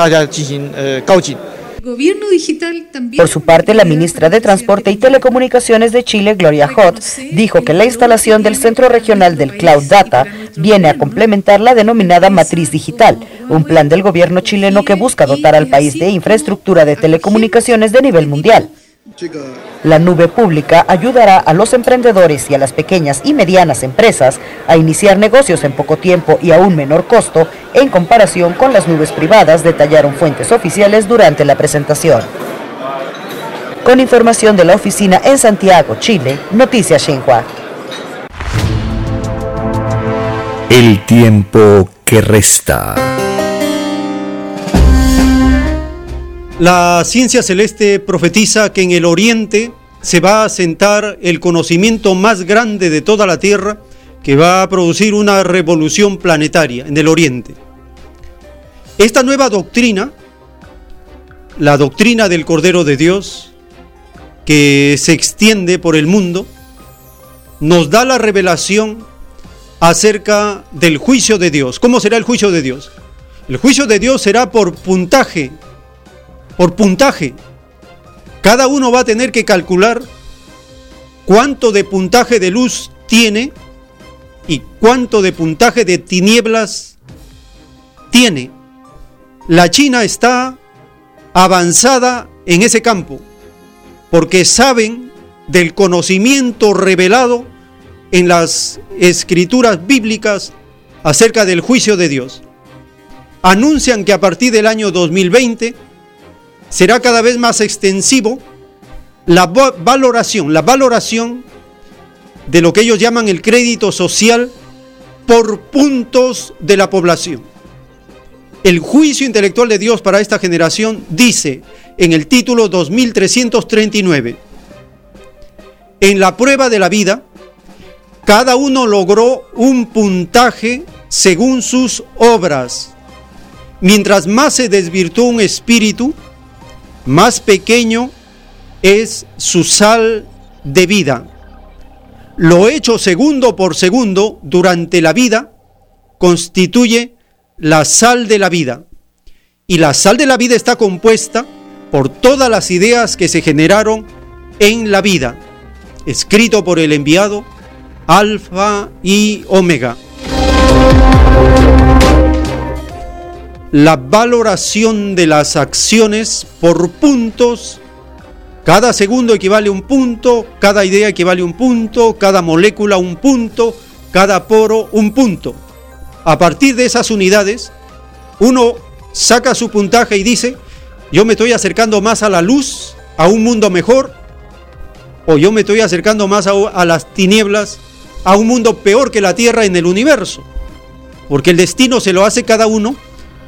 Gobierno digital también. Por su parte, la ministra de Transporte y Telecomunicaciones de Chile, Gloria Hot, dijo que la instalación del Centro Regional del Cloud Data viene a complementar la denominada matriz digital, un plan del gobierno chileno que busca dotar al país de infraestructura de telecomunicaciones de nivel mundial. La nube pública ayudará a los emprendedores y a las pequeñas y medianas empresas a iniciar negocios en poco tiempo y a un menor costo en comparación con las nubes privadas, detallaron fuentes oficiales durante la presentación. Con información de la oficina en Santiago, Chile, Noticias Xinhua. El tiempo que resta. La ciencia celeste profetiza que en el oriente se va a sentar el conocimiento más grande de toda la Tierra que va a producir una revolución planetaria en el oriente. Esta nueva doctrina, la doctrina del Cordero de Dios, que se extiende por el mundo, nos da la revelación acerca del juicio de Dios. ¿Cómo será el juicio de Dios? El juicio de Dios será por puntaje por puntaje. Cada uno va a tener que calcular cuánto de puntaje de luz tiene y cuánto de puntaje de tinieblas tiene. La China está avanzada en ese campo porque saben del conocimiento revelado en las escrituras bíblicas acerca del juicio de Dios. Anuncian que a partir del año 2020 será cada vez más extensivo la valoración, la valoración de lo que ellos llaman el crédito social por puntos de la población. El juicio intelectual de Dios para esta generación dice en el título 2339, en la prueba de la vida, cada uno logró un puntaje según sus obras. Mientras más se desvirtuó un espíritu, más pequeño es su sal de vida. Lo hecho segundo por segundo durante la vida constituye la sal de la vida. Y la sal de la vida está compuesta por todas las ideas que se generaron en la vida, escrito por el enviado Alfa y Omega la valoración de las acciones por puntos. Cada segundo equivale a un punto, cada idea equivale a un punto, cada molécula un punto, cada poro un punto. A partir de esas unidades, uno saca su puntaje y dice, yo me estoy acercando más a la luz, a un mundo mejor, o yo me estoy acercando más a, a las tinieblas, a un mundo peor que la Tierra en el universo. Porque el destino se lo hace cada uno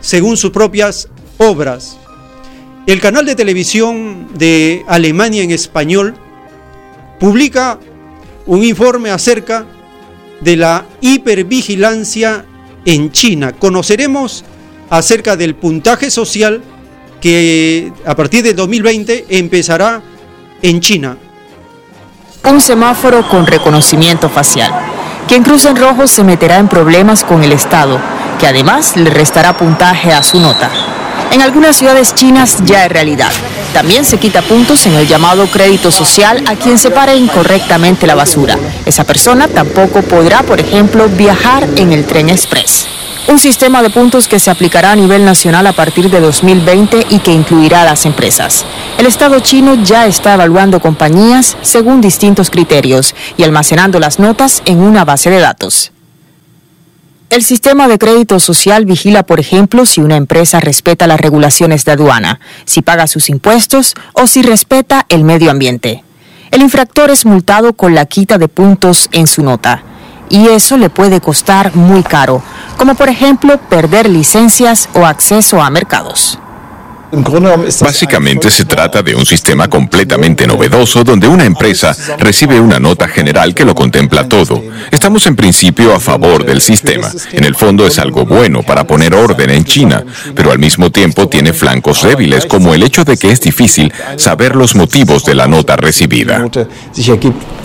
según sus propias obras. El canal de televisión de Alemania en español publica un informe acerca de la hipervigilancia en China. Conoceremos acerca del puntaje social que a partir de 2020 empezará en China. Un semáforo con reconocimiento facial. Quien cruce en rojo se meterá en problemas con el Estado, que además le restará puntaje a su nota. En algunas ciudades chinas ya es realidad. También se quita puntos en el llamado crédito social a quien separe incorrectamente la basura. Esa persona tampoco podrá, por ejemplo, viajar en el tren express. Un sistema de puntos que se aplicará a nivel nacional a partir de 2020 y que incluirá a las empresas. El Estado chino ya está evaluando compañías según distintos criterios y almacenando las notas en una base de datos. El sistema de crédito social vigila, por ejemplo, si una empresa respeta las regulaciones de aduana, si paga sus impuestos o si respeta el medio ambiente. El infractor es multado con la quita de puntos en su nota y eso le puede costar muy caro, como por ejemplo perder licencias o acceso a mercados. Básicamente se trata de un sistema completamente novedoso donde una empresa recibe una nota general que lo contempla todo. Estamos en principio a favor del sistema. En el fondo es algo bueno para poner orden en China, pero al mismo tiempo tiene flancos débiles como el hecho de que es difícil saber los motivos de la nota recibida.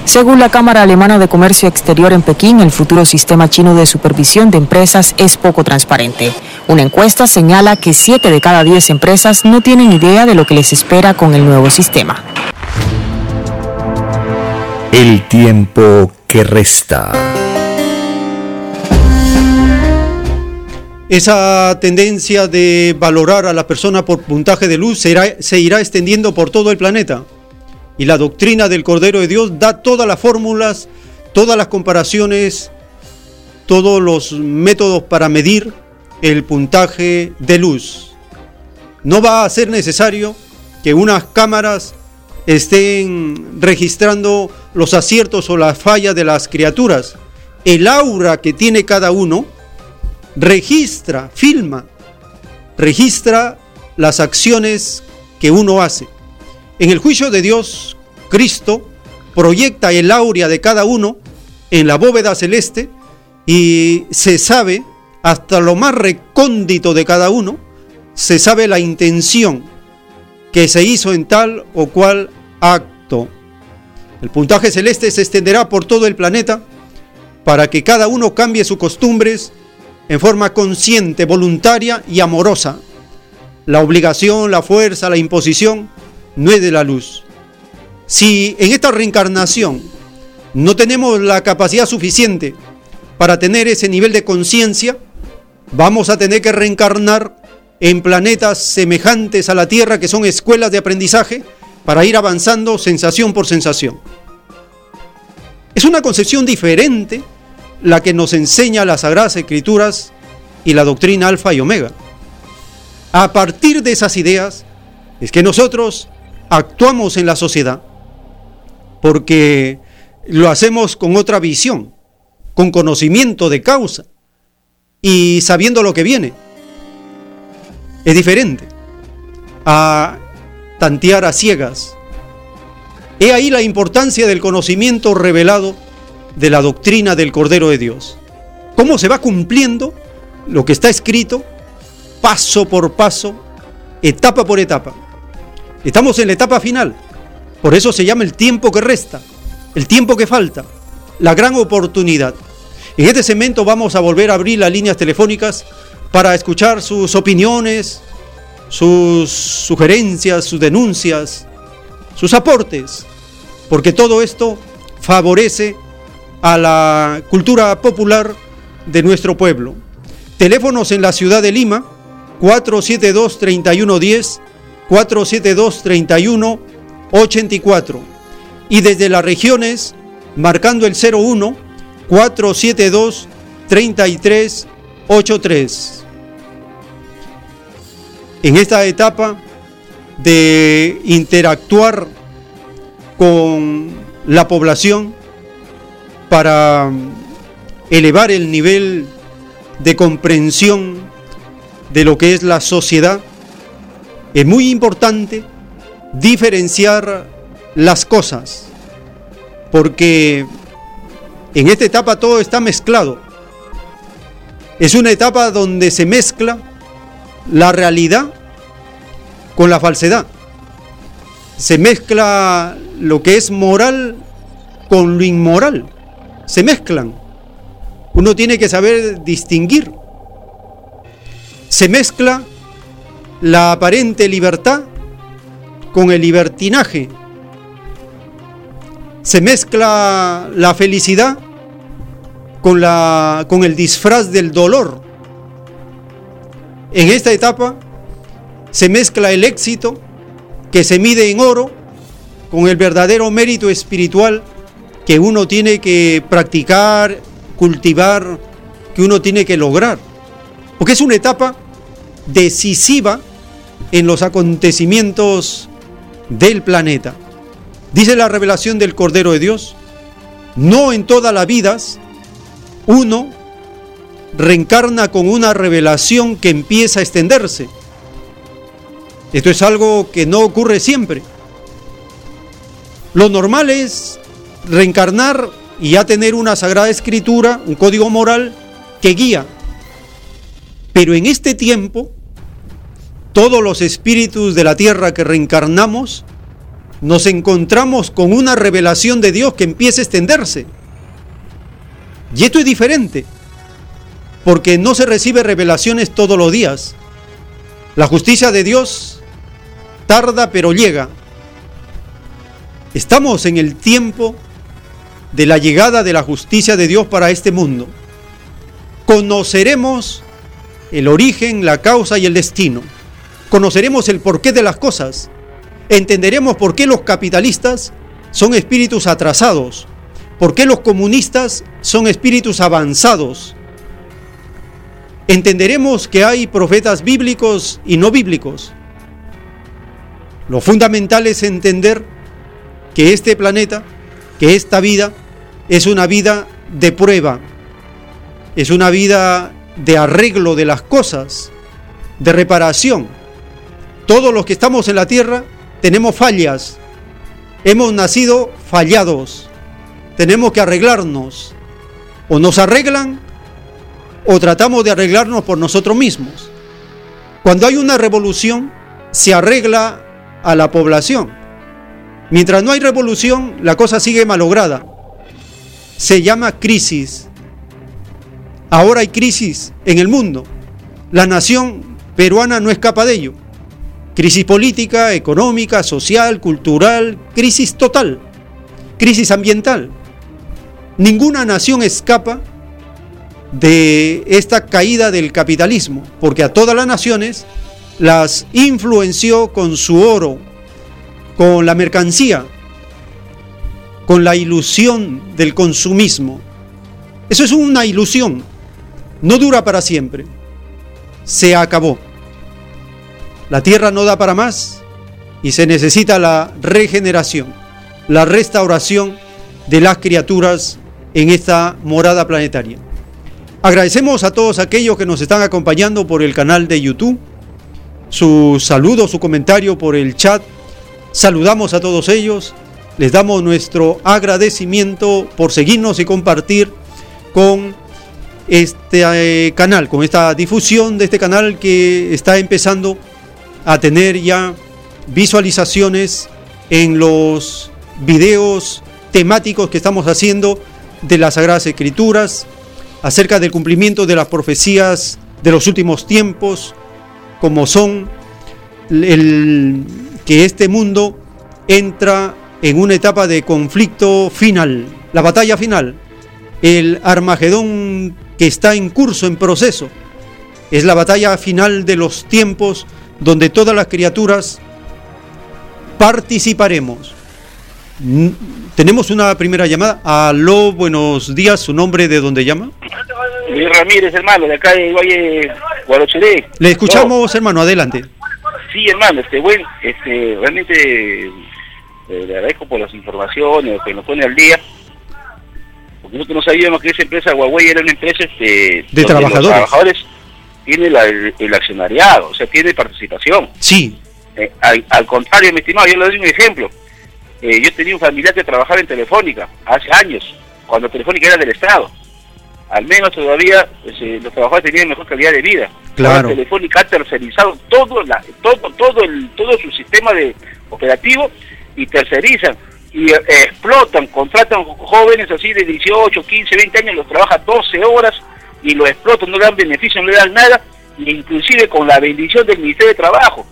Según la Cámara Alemana de Comercio Exterior en Pekín, el futuro sistema chino de supervisión de empresas es poco transparente. Una encuesta señala que 7 de cada 10 empresas no tienen idea de lo que les espera con el nuevo sistema. El tiempo que resta. Esa tendencia de valorar a la persona por puntaje de luz se irá, se irá extendiendo por todo el planeta. Y la doctrina del Cordero de Dios da todas las fórmulas, todas las comparaciones, todos los métodos para medir el puntaje de luz. No va a ser necesario que unas cámaras estén registrando los aciertos o las fallas de las criaturas. El aura que tiene cada uno registra, filma, registra las acciones que uno hace. En el juicio de Dios, Cristo proyecta el aurea de cada uno en la bóveda celeste y se sabe hasta lo más recóndito de cada uno, se sabe la intención que se hizo en tal o cual acto. El puntaje celeste se extenderá por todo el planeta para que cada uno cambie sus costumbres en forma consciente, voluntaria y amorosa. La obligación, la fuerza, la imposición no es de la luz. Si en esta reencarnación no tenemos la capacidad suficiente para tener ese nivel de conciencia, vamos a tener que reencarnar en planetas semejantes a la Tierra que son escuelas de aprendizaje para ir avanzando sensación por sensación. Es una concepción diferente la que nos enseña las Sagradas Escrituras y la doctrina Alfa y Omega. A partir de esas ideas es que nosotros actuamos en la sociedad porque lo hacemos con otra visión, con conocimiento de causa y sabiendo lo que viene. Es diferente a tantear a ciegas. He ahí la importancia del conocimiento revelado de la doctrina del Cordero de Dios. Cómo se va cumpliendo lo que está escrito paso por paso, etapa por etapa. Estamos en la etapa final. Por eso se llama el tiempo que resta, el tiempo que falta, la gran oportunidad. En este segmento vamos a volver a abrir las líneas telefónicas para escuchar sus opiniones, sus sugerencias, sus denuncias, sus aportes, porque todo esto favorece a la cultura popular de nuestro pueblo. Teléfonos en la ciudad de Lima, 472-3110, 472-3184. Y desde las regiones, marcando el 01 472 3383. En esta etapa de interactuar con la población, para elevar el nivel de comprensión de lo que es la sociedad, es muy importante diferenciar las cosas, porque En esta etapa todo está mezclado. Es una etapa donde se mezcla la realidad con la falsedad. Se mezcla lo que es moral con lo inmoral. Se mezclan. Uno tiene que saber distinguir. Se mezcla la aparente libertad con el libertinaje. Se mezcla la felicidad con, la, con el disfraz del dolor. En esta etapa se mezcla el éxito que se mide en oro con el verdadero mérito espiritual que uno tiene que practicar, cultivar, que uno tiene que lograr. Porque es una etapa decisiva en los acontecimientos del planeta. Dice la revelación del Cordero de Dios, no en todas las vidas uno reencarna con una revelación que empieza a extenderse. Esto es algo que no ocurre siempre. Lo normal es reencarnar y ya tener una sagrada escritura, un código moral que guía. Pero en este tiempo, todos los espíritus de la tierra que reencarnamos, nos encontramos con una revelación de Dios que empieza a extenderse. Y esto es diferente, porque no se recibe revelaciones todos los días. La justicia de Dios tarda pero llega. Estamos en el tiempo de la llegada de la justicia de Dios para este mundo. Conoceremos el origen, la causa y el destino. Conoceremos el porqué de las cosas. Entenderemos por qué los capitalistas son espíritus atrasados, por qué los comunistas son espíritus avanzados. Entenderemos que hay profetas bíblicos y no bíblicos. Lo fundamental es entender que este planeta, que esta vida, es una vida de prueba, es una vida de arreglo de las cosas, de reparación. Todos los que estamos en la tierra tenemos fallas, hemos nacido fallados, tenemos que arreglarnos. O nos arreglan o tratamos de arreglarnos por nosotros mismos. Cuando hay una revolución, se arregla a la población. Mientras no hay revolución, la cosa sigue malograda. Se llama crisis. Ahora hay crisis en el mundo. La nación peruana no escapa de ello. Crisis política, económica, social, cultural, crisis total, crisis ambiental. Ninguna nación escapa de esta caída del capitalismo, porque a todas las naciones las influenció con su oro, con la mercancía, con la ilusión del consumismo. Eso es una ilusión, no dura para siempre, se acabó. La tierra no da para más y se necesita la regeneración, la restauración de las criaturas en esta morada planetaria. Agradecemos a todos aquellos que nos están acompañando por el canal de YouTube, su saludo, su comentario por el chat. Saludamos a todos ellos, les damos nuestro agradecimiento por seguirnos y compartir con este eh, canal, con esta difusión de este canal que está empezando a tener ya visualizaciones en los videos temáticos que estamos haciendo de las Sagradas Escrituras, acerca del cumplimiento de las profecías de los últimos tiempos, como son el, que este mundo entra en una etapa de conflicto final, la batalla final, el Armagedón que está en curso, en proceso, es la batalla final de los tiempos donde todas las criaturas participaremos. Tenemos una primera llamada. Aló, buenos días. ¿Su nombre de dónde llama? Luis Ramírez, hermano, de acá de Valle Guarochiré. Le escuchamos, hermano, adelante. Sí, hermano, este, bueno, este, realmente eh, le agradezco por las informaciones que nos pone al día. Porque nosotros no sabíamos que esa empresa Huawei era una empresa este, de trabajadores. Los trabajadores tiene el, accionariado, o sea, tiene participación. Sí. Eh, al, al, contrario, mi estimado, yo le doy un ejemplo. Eh, yo tenía un familiar que trabajaba en Telefónica hace años cuando Telefónica era del Estado. Al menos todavía pues, eh, los trabajadores tenían mejor calidad de vida. Claro. Ahora Telefónica ha tercerizado todo, la, todo, todo, el, todo su sistema de operativo y tercerizan y eh, explotan, contratan jóvenes así de 18, 15, 20 años, los trabajan 12 horas y los explotan, no le dan beneficio, no le dan nada, e inclusive con la bendición del Ministerio de Trabajo.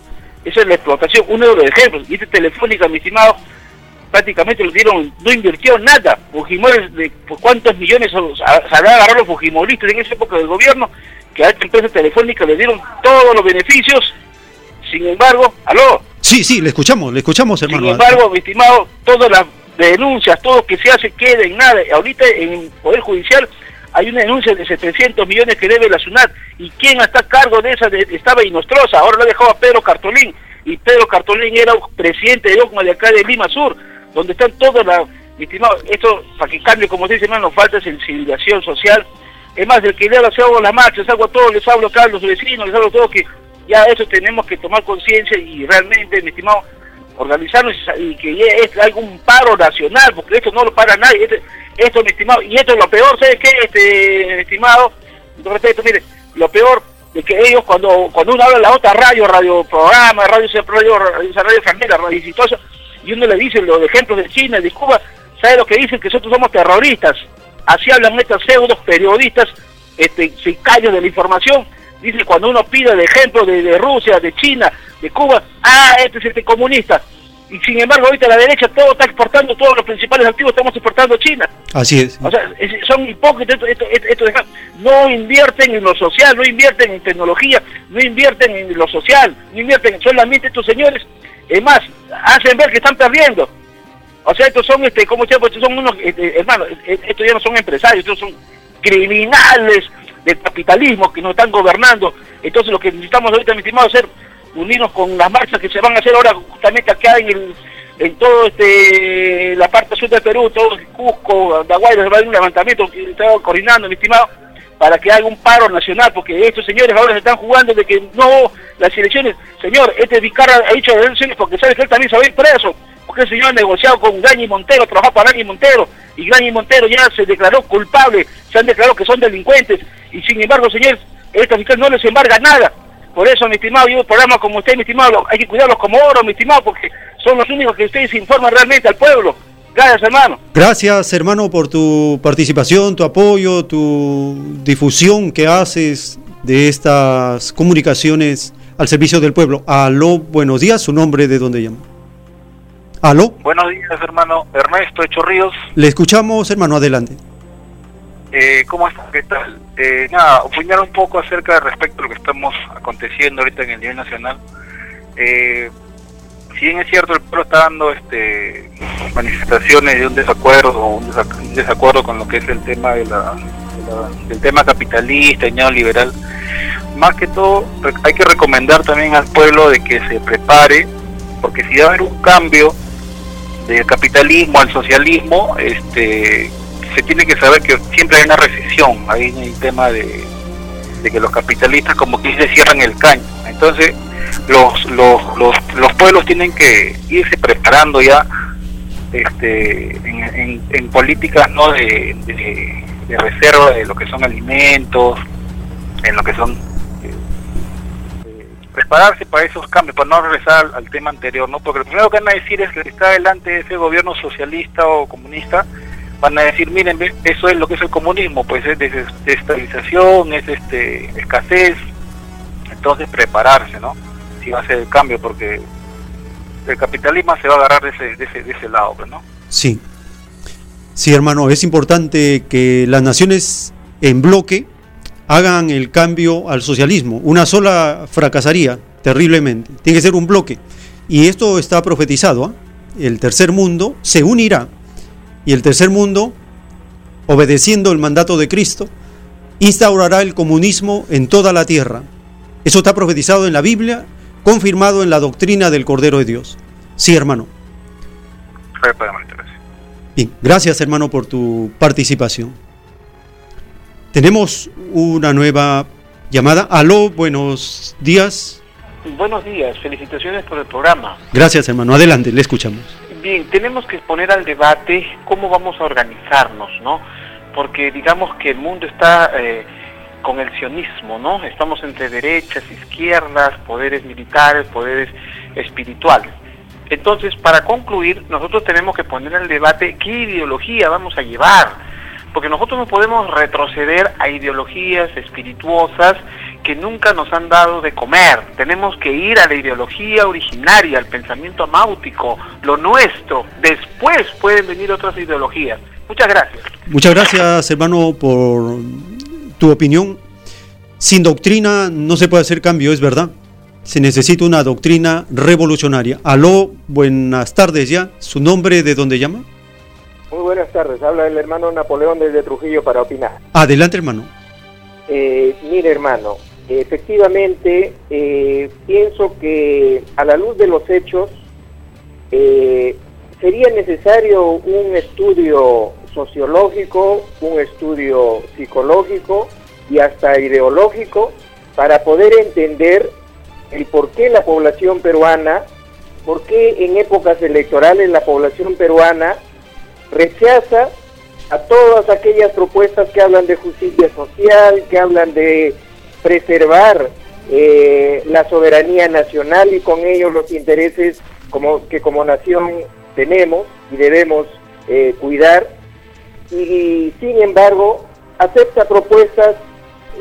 Esa es la explotación, uno de los ejemplos. Y este Telefónica, mi estimado, prácticamente lo dieron, no invirtió nada. Fujimori, de, por ¿cuántos millones sabrán agarrar los Fujimoristas en esa época del gobierno? Que a esta empresa telefónica le dieron todos los beneficios. Sin embargo, aló. Sí, sí, le escuchamos, le escuchamos, hermano. Sin embargo, mi estimado, todas las denuncias, todo lo que se hace queda en nada. Ahorita en el Poder Judicial hay una denuncia de 700 millones que debe la SUNAT. ¿Y quién está a cargo de esa? De, estaba Inostrosa, ahora lo ha dejado a Pedro Cartolín. Y Pedro Cartolín era presidente de OCMA de acá de Lima Sur, donde están todas las... Mi estimado, esto, para que cambie, como dice, hermano, falta sensibilización social. Es más, el que le hago las marchas, hago a todos, les hablo acá a los vecinos, les hablo a todos que ya eso tenemos que tomar conciencia y realmente, mi estimado, organizarnos y que es algún paro nacional, porque esto no lo para nadie, este, esto, estimado, y esto es lo peor, ¿sabes qué, este, estimado? Lo peor de que ellos cuando cuando uno habla la otra radio, radio programa, radio radio, radio, radio familia, radio exitosa, y uno le dice los ejemplos de China, de Cuba, ¿sabe lo que dicen? Que nosotros somos terroristas. Así hablan estos pseudos periodistas, este, sicarios de la información. Dice cuando uno pide el ejemplo de, de Rusia, de China, de Cuba, ah, este es este comunista. Y sin embargo, ahorita la derecha todo está exportando, todos los principales activos estamos exportando a China. Así es. O sea, son hipócritas, esto, esto- esto deja- no invierten en lo social, no invierten en tecnología, no invierten en lo social, no invierten solamente estos señores, es más, hacen ver que están perdiendo. O sea, estos son, este, ¿cómo se llama? Estos son unos, este, hermanos, eh, estos ya no son empresarios, estos son criminales del capitalismo que nos están gobernando. Entonces lo que necesitamos ahorita, mi estimado, es unirnos con las marchas que se van a hacer ahora justamente acá en el en todo este la parte sur del Perú, todo el Cusco, Andahuaylas, va a haber un levantamiento que estaba coordinando, mi estimado, para que haga un paro nacional, porque estos señores ahora se están jugando de que no, las elecciones, señor, este Vizcarra ha dicho las elecciones porque sabe que él también se va a ir preso, porque el señor ha negociado con Gañi Montero, trabajó para Gañi Montero, y Gañi Montero ya se declaró culpable, se han declarado que son delincuentes, y sin embargo, señor, esta fiscal no les embarga nada. Por eso, mi estimado, yo programas como usted, mi estimado, hay que cuidarlos como oro, mi estimado, porque son los únicos que ustedes informan realmente al pueblo. Gracias, hermano. Gracias, hermano, por tu participación, tu apoyo, tu difusión que haces de estas comunicaciones al servicio del pueblo. Aló, buenos días, su nombre, de dónde llama. Aló, Buenos días, hermano Ernesto Chorríos. le escuchamos, hermano, adelante. Eh, ¿Cómo estás? ¿Qué tal? Eh, nada, opinar un poco acerca respecto a lo que estamos aconteciendo ahorita en el nivel nacional. Eh, si bien es cierto, el pueblo está dando este, manifestaciones de un desacuerdo, un un desacuerdo con lo que es el tema de la, de la- del tema capitalista y neoliberal, más que todo hay que recomendar también al pueblo de que se prepare, porque si va a haber un cambio del capitalismo al socialismo, este, se tiene que saber que siempre hay una recesión, ahí en el tema de, de que los capitalistas como que se cierran el caño. Entonces, los, los, los, los pueblos tienen que irse preparando ya este, en, en- políticas no de, de- reserva de lo que son alimentos, en lo que son prepararse para esos cambios, para no regresar al, tema anterior, ¿no? Porque lo primero que van a decir es que está delante de ese gobierno socialista o comunista, van a decir, miren, eso es lo que es el comunismo, pues es des- desestabilización, es este escasez, entonces prepararse, ¿no? Si va a ser el cambio, porque el capitalismo se va a agarrar de ese, lado, pues, ¿no? Sí. Sí, hermano, es importante que las naciones en bloque hagan el cambio al socialismo. Una sola fracasaría terriblemente. Tiene que ser un bloque. Y esto está profetizado. ¿ah? El tercer mundo se unirá. Y el tercer mundo, obedeciendo el mandato de Cristo, instaurará el comunismo en toda la tierra. Eso está profetizado en la Biblia, confirmado en la doctrina del Cordero de Dios. Sí, hermano. Bien, gracias hermano por tu participación. Tenemos una nueva llamada. Aló, buenos días. Buenos días, felicitaciones por el programa. Gracias hermano, adelante, le escuchamos. Bien, tenemos que poner al debate cómo vamos a organizarnos, ¿no? Porque digamos que el mundo está eh, con el sionismo, ¿no? Estamos entre derechas, izquierdas, poderes militares, poderes espirituales. Entonces, para concluir, nosotros tenemos que poner al debate qué ideología vamos a llevar, porque nosotros no podemos retroceder a ideologías espirituosas que nunca nos han dado de comer. Tenemos que ir a la ideología originaria, al pensamiento amáutico, lo nuestro. Después pueden venir otras ideologías. Muchas gracias. Muchas gracias, hermano, por tu opinión. Sin doctrina no se puede hacer cambio, es verdad. Se necesita una doctrina revolucionaria. Aló, buenas tardes ya. ¿Su nombre de dónde llama? Muy buenas tardes. Habla el hermano Napoleón desde Trujillo para opinar. Adelante, hermano. Eh, mire, hermano, efectivamente, eh, pienso que a la luz de los hechos eh, sería necesario un estudio sociológico, un estudio psicológico y hasta ideológico para poder entender el por qué la población peruana, por qué en épocas electorales la población peruana rechaza a todas aquellas propuestas que hablan de justicia social, que hablan de preservar eh, la soberanía nacional y con ello los intereses como, que como nación tenemos y debemos eh, cuidar. Y, sin embargo acepta propuestas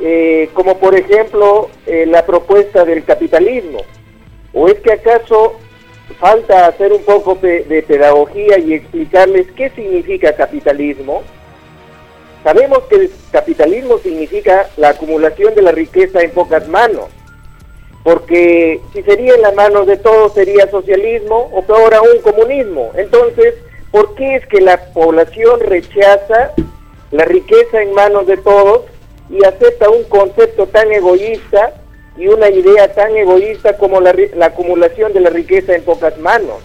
eh, como por ejemplo la propuesta del capitalismo. ¿O es que acaso falta hacer un poco de pedagogía y explicarles qué significa capitalismo? Sabemos que el capitalismo significa la acumulación de la riqueza en pocas manos, porque si sería en las manos de todos sería socialismo o peor aún comunismo. Entonces, ¿por qué es que la población rechaza la riqueza en manos de todos y acepta un concepto tan egoísta y una idea tan egoísta como la, la acumulación de la riqueza en pocas manos?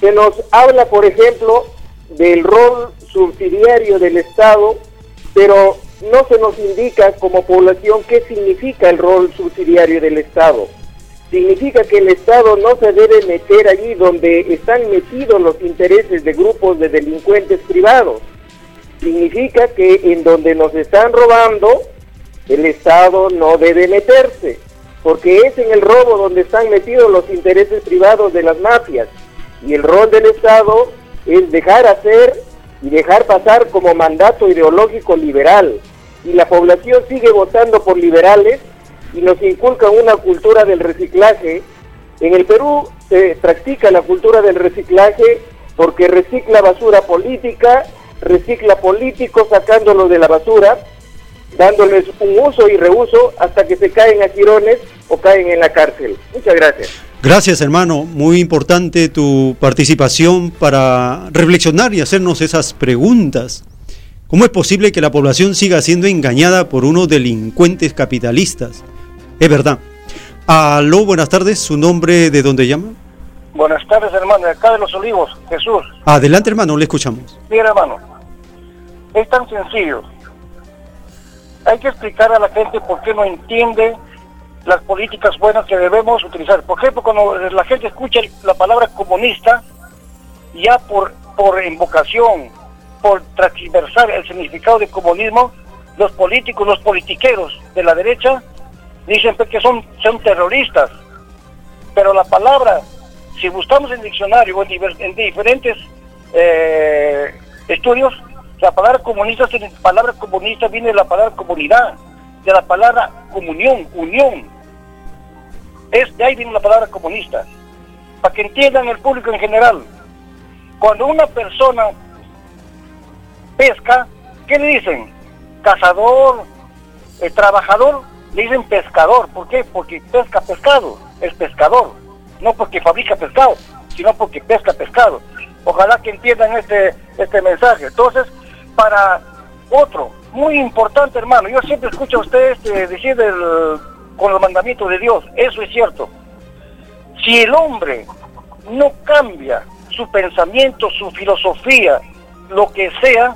Se nos habla, por ejemplo, del rol subsidiario del Estado pero no se nos indica como población qué significa el rol subsidiario del Estado. Significa que el Estado no se debe meter allí donde están metidos los intereses de grupos de delincuentes privados. Significa que en donde nos están robando, el Estado no debe meterse, porque es en el robo donde están metidos los intereses privados de las mafias. Y el rol del Estado es dejar hacer y dejar pasar como mandato ideológico liberal. Y la población sigue votando por liberales y nos inculcan una cultura del reciclaje. En el Perú se practica la cultura del reciclaje porque recicla basura política, recicla políticos sacándolo de la basura, dándoles un uso y reuso hasta que se caen a girones o caen en la cárcel. Muchas gracias. Gracias hermano, muy importante tu participación para reflexionar y hacernos esas preguntas. ¿Cómo es posible que la población siga siendo engañada por unos delincuentes capitalistas? Es verdad. Aló, buenas tardes, ¿su nombre de dónde llama? Buenas tardes hermano, de acá de Los Olivos, Jesús. Adelante hermano, le escuchamos. Mira hermano, es tan sencillo. Hay que explicar a la gente por qué no entiende las políticas buenas que debemos utilizar. Por ejemplo, cuando la gente escucha la palabra comunista, ya por, por invocación, por transversar el significado de comunismo, los políticos, los politiqueros de la derecha dicen pues, que son, son terroristas. Pero la palabra, si buscamos en diccionario o en, diferentes eh, estudios, la palabra comunista, la palabra comunista viene de la palabra comunidad de la palabra comunión, unión. Es, de ahí viene la palabra comunista. Para que entiendan el público en general. Cuando una persona pesca, ¿qué le dicen? Cazador, eh, trabajador, le dicen pescador. ¿Por qué? Porque pesca pescado, es pescador. No porque fabrica pescado, sino porque pesca pescado. Ojalá que entiendan este, este mensaje. Entonces, para otro, muy importante, hermano. Yo siempre escucho a ustedes este, decir con los mandamientos de Dios. Eso es cierto. Si el hombre no cambia su pensamiento, su filosofía, lo que sea,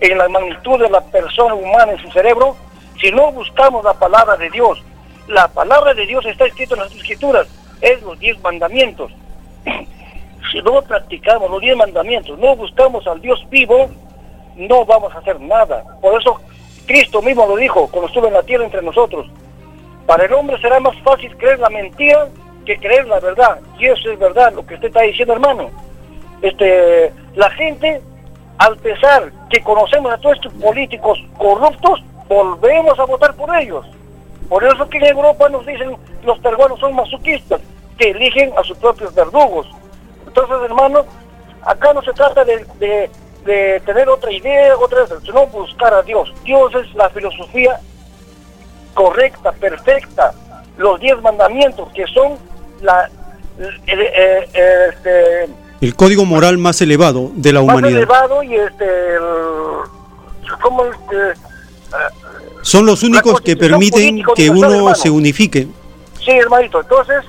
en la magnitud de la persona humana en su cerebro, si no buscamos la palabra de Dios, la palabra de Dios está escrita en las escrituras, es los diez mandamientos. si no practicamos los diez mandamientos, no buscamos al Dios vivo, no vamos a hacer nada. Por eso Cristo mismo lo dijo cuando estuvo en la tierra entre nosotros. Para el hombre será más fácil creer la mentira que creer la verdad. Y eso es verdad, lo que usted está diciendo, hermano. Este, la gente, al pesar que conocemos a todos estos políticos corruptos, volvemos a votar por ellos. Por eso que en Europa nos dicen los peruanos son masoquistas, que eligen a sus propios verdugos. Entonces, hermano, acá no se trata de, de, de tener otra idea, otra sino buscar a Dios. Dios es la filosofía correcta, perfecta, los diez mandamientos que son la el, eh, eh, este, El código moral más elevado de la más humanidad. elevado y este el- ¿cómo este, Son los únicos que permiten que uno se unifique. Sí, hermanito. Entonces,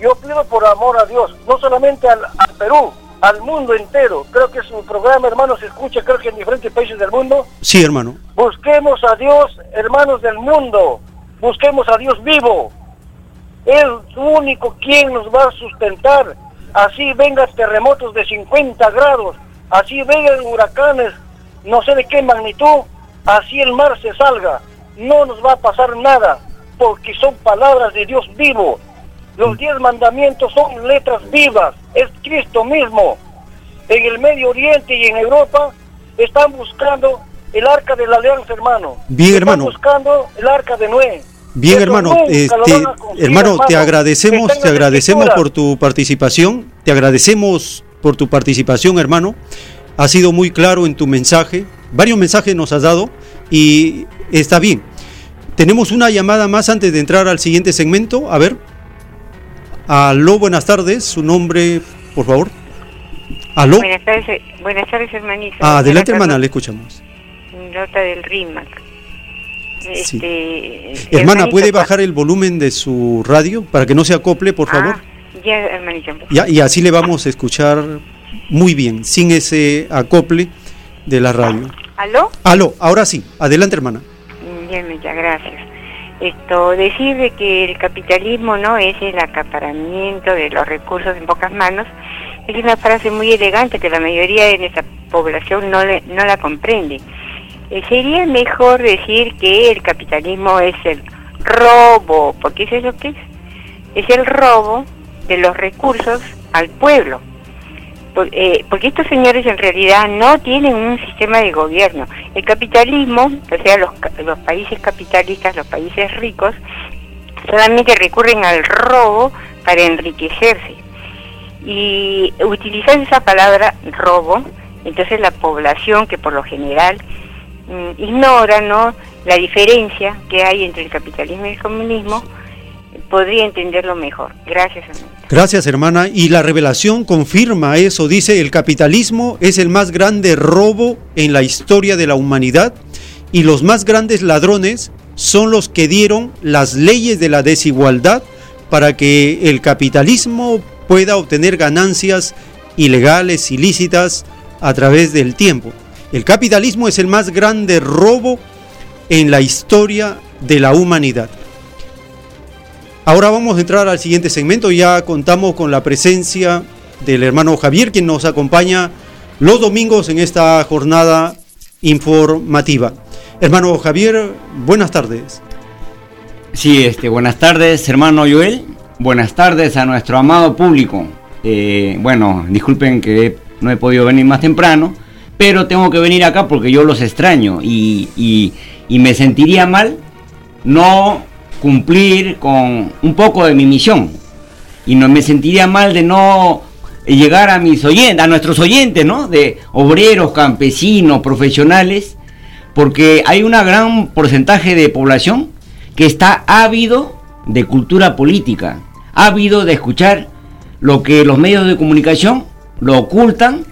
yo pido por amor a Dios, no solamente al, al Perú, al mundo entero. Creo que su programa, hermano, se escucha, creo que en diferentes países del mundo. Sí, hermano. Busquemos a Dios, hermanos del mundo. Busquemos a Dios vivo. Es único quien nos va a sustentar. Así vengan terremotos de 50 grados, así vengan huracanes, no sé de qué magnitud, así el mar se salga. No nos va a pasar nada, porque son palabras de Dios vivo. Los diez mandamientos son letras vivas, es Cristo mismo. En el Medio Oriente y en Europa están buscando el arca de la alianza, hermano. Bien, Están hermano. buscando el arca de Noé. Bien, Eso hermano, este, conseguir, hermano, te agradecemos, te agradecemos por tu participación, te agradecemos por tu participación, hermano. Has sido muy claro en tu mensaje, varios mensajes nos has dado y está bien. Tenemos una llamada más antes de entrar al siguiente segmento. A ver. Aló, buenas tardes. Su nombre, por favor. Aló. Buenas tardes, buenas tardes hermanito. Ah, adelante, hermana, le escuchamos. Nota del RIMAC. Sí. Este, Hermana, hermanito, ¿puede bajar el volumen de su radio para que no se acople, por favor? Ah, ya, hermanito. Ya, y así le vamos a escuchar muy bien, sin ese acople de la radio. ¿Aló? Aló, ahora sí, adelante hermana. Mm, Bien, ya, gracias. Esto, decir de que el capitalismo no es el acaparamiento de los recursos en pocas manos, es una frase muy elegante que la mayoría de nuestra población no, le- no la comprende. Eh, sería mejor decir que el capitalismo es el robo, porque eso es lo que es. Es el robo de los recursos al pueblo. Eh, porque estos señores en realidad no tienen un sistema de gobierno. El capitalismo, o sea, los, países capitalistas, los países ricos, solamente recurren al robo para enriquecerse. Y utilizando esa palabra robo, entonces la población que por lo general mm, ignora ¿no? la diferencia que hay entre el capitalismo y el comunismo, podría entenderlo mejor. Gracias, hermano. Gracias hermana. Y la revelación confirma eso. Dice, el capitalismo es el más grande robo en la historia de la humanidad y los más grandes ladrones son los que dieron las leyes de la desigualdad para que el capitalismo pueda obtener ganancias ilegales, ilícitas, a través del tiempo. El capitalismo es el más grande robo en la historia de la humanidad. Ahora vamos a entrar al siguiente segmento. Ya contamos con la presencia del hermano Javier, quien nos acompaña los domingos en esta jornada informativa. Hermano Javier, buenas tardes. Sí, este, buenas tardes, hermano Joel. Buenas tardes a nuestro amado público. Eh, bueno, disculpen que no he podido venir más temprano, pero tengo que venir acá porque yo los extraño y, y- y me sentiría mal no cumplir con un poco de mi misión. Y no me sentiría mal de no llegar a mis oyentes, a nuestros oyentes, ¿no? De obreros, campesinos, profesionales, porque hay un gran porcentaje de población que está ávido de cultura política, ávido de escuchar lo que los medios de comunicación lo ocultan,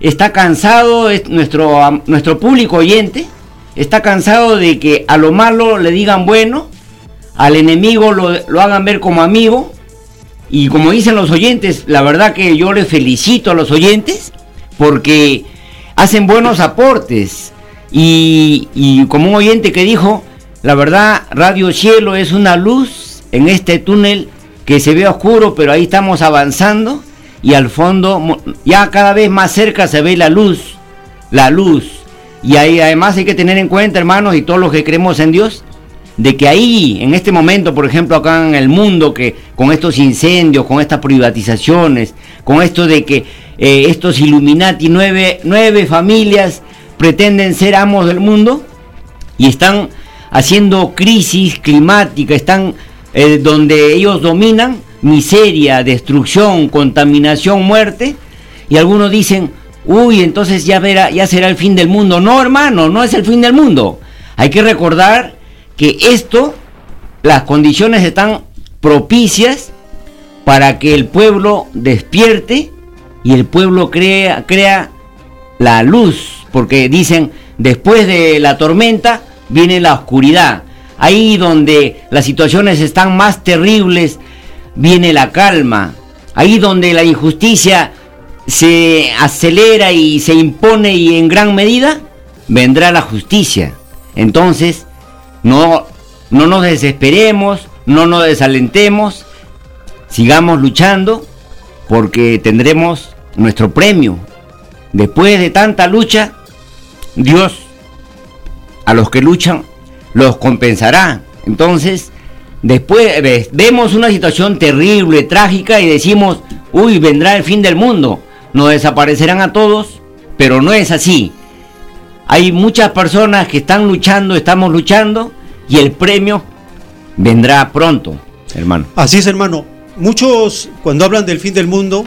está cansado, es nuestro, nuestro público oyente, está cansado de que a lo malo le digan bueno, al enemigo lo, lo hagan ver como amigo, y como dicen los oyentes, la verdad que yo les felicito a los oyentes, porque hacen buenos aportes. Y, y como un oyente que dijo, la verdad, Radio Cielo es una luz en este túnel que se ve oscuro, pero ahí estamos avanzando. y al fondo ya cada vez más cerca se ve la luz, la luz. Y ahí además hay que tener en cuenta, hermanos, y todos los que creemos en Dios, de que ahí, en este momento, por ejemplo, acá en el mundo, que con estos incendios, con estas privatizaciones, con esto de que eh, estos Illuminati, nueve, nueve familias pretenden ser amos del mundo y están haciendo crisis climática, están eh, donde ellos dominan miseria, destrucción, contaminación, muerte, y algunos dicen, uy, entonces ya, verá, ya será el fin del mundo. No, hermano, no es el fin del mundo. Hay que recordar que esto, las condiciones están propicias para que el pueblo despierte y el pueblo crea, crea la luz, porque dicen, después de la tormenta viene la oscuridad. Ahí donde las situaciones están más terribles, viene la calma. Ahí donde la injusticia se acelera y se impone y en gran medida, vendrá la justicia. Entonces, no, no nos desesperemos, no nos desalentemos, sigamos luchando porque tendremos nuestro premio. Después de tanta lucha, Dios a los que luchan los compensará. Entonces, después vemos una situación terrible, trágica y decimos, uy, vendrá el fin del mundo, nos desaparecerán a todos, pero no es así. Hay muchas personas que están luchando, estamos luchando y el premio vendrá pronto, hermano. Así es, hermano. Muchos cuando hablan del fin del mundo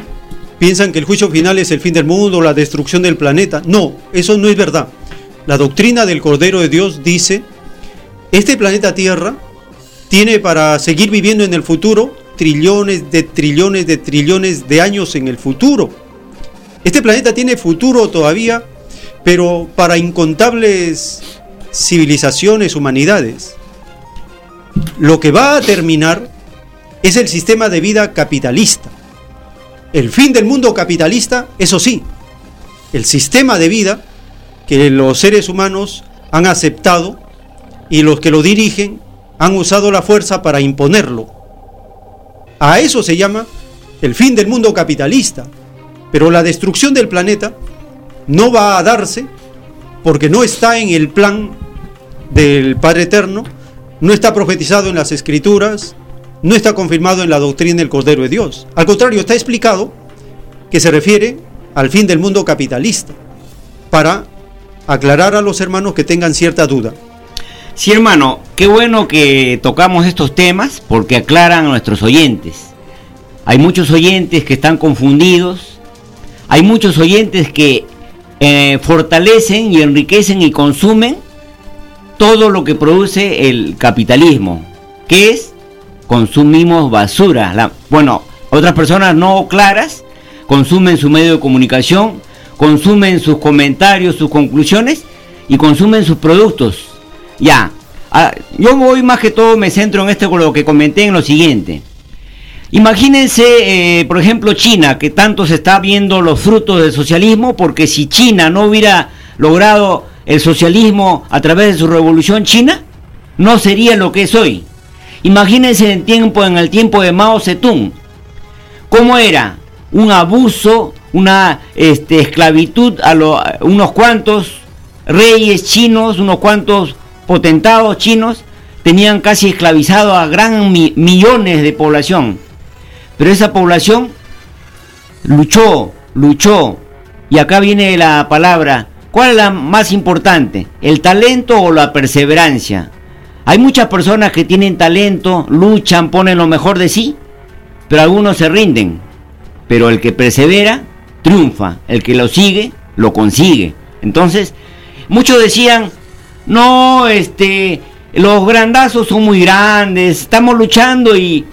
piensan que el juicio final es el fin del mundo, la destrucción del planeta. No, eso no es verdad. La doctrina del Cordero de Dios dice, este planeta Tierra tiene para seguir viviendo en el futuro trillones de trillones de trillones de años en el futuro. Este planeta tiene futuro todavía, pero para incontables civilizaciones, humanidades. Lo que va a terminar es el sistema de vida capitalista. El fin del mundo capitalista, eso sí, el sistema de vida que los seres humanos han aceptado y los que lo dirigen han usado la fuerza para imponerlo. A eso se llama el fin del mundo capitalista. Pero la destrucción del planeta no va a darse porque no está en el plan del Padre Eterno, no está profetizado en las Escrituras, no está confirmado en la doctrina del Cordero de Dios. Al contrario, está explicado que se refiere al fin del mundo capitalista, para aclarar a los hermanos que tengan cierta duda. Sí, hermano, qué bueno que tocamos estos temas porque aclaran a nuestros oyentes. Hay muchos oyentes que están confundidos, hay muchos oyentes que eh, fortalecen y enriquecen y consumen todo lo que produce el capitalismo, que es consumimos basura. La, bueno, otras personas no claras consumen su medio de comunicación, consumen sus comentarios, sus conclusiones y consumen sus productos. Ya, ah, yo voy más que todo, me centro en este con lo que comenté en lo siguiente. Imagínense, eh, por ejemplo, China, que tanto se está viendo los frutos del socialismo, porque si China no hubiera logrado el socialismo a través de su revolución china, no sería lo que es hoy. Imagínense en, tiempo, en el tiempo de Mao Zedong, cómo era un abuso, una este, esclavitud a, unos cuantos reyes chinos, unos cuantos potentados chinos, tenían casi esclavizado a gran millones de población. Pero esa población luchó, luchó. Y acá viene la palabra, ¿cuál es la más importante? ¿El talento o la perseverancia? Hay muchas personas que tienen talento, luchan, ponen lo mejor de sí, pero algunos se rinden. Pero el que persevera, triunfa. El que lo sigue, lo consigue. Entonces, muchos decían, no, este, los grandazos son muy grandes, estamos luchando y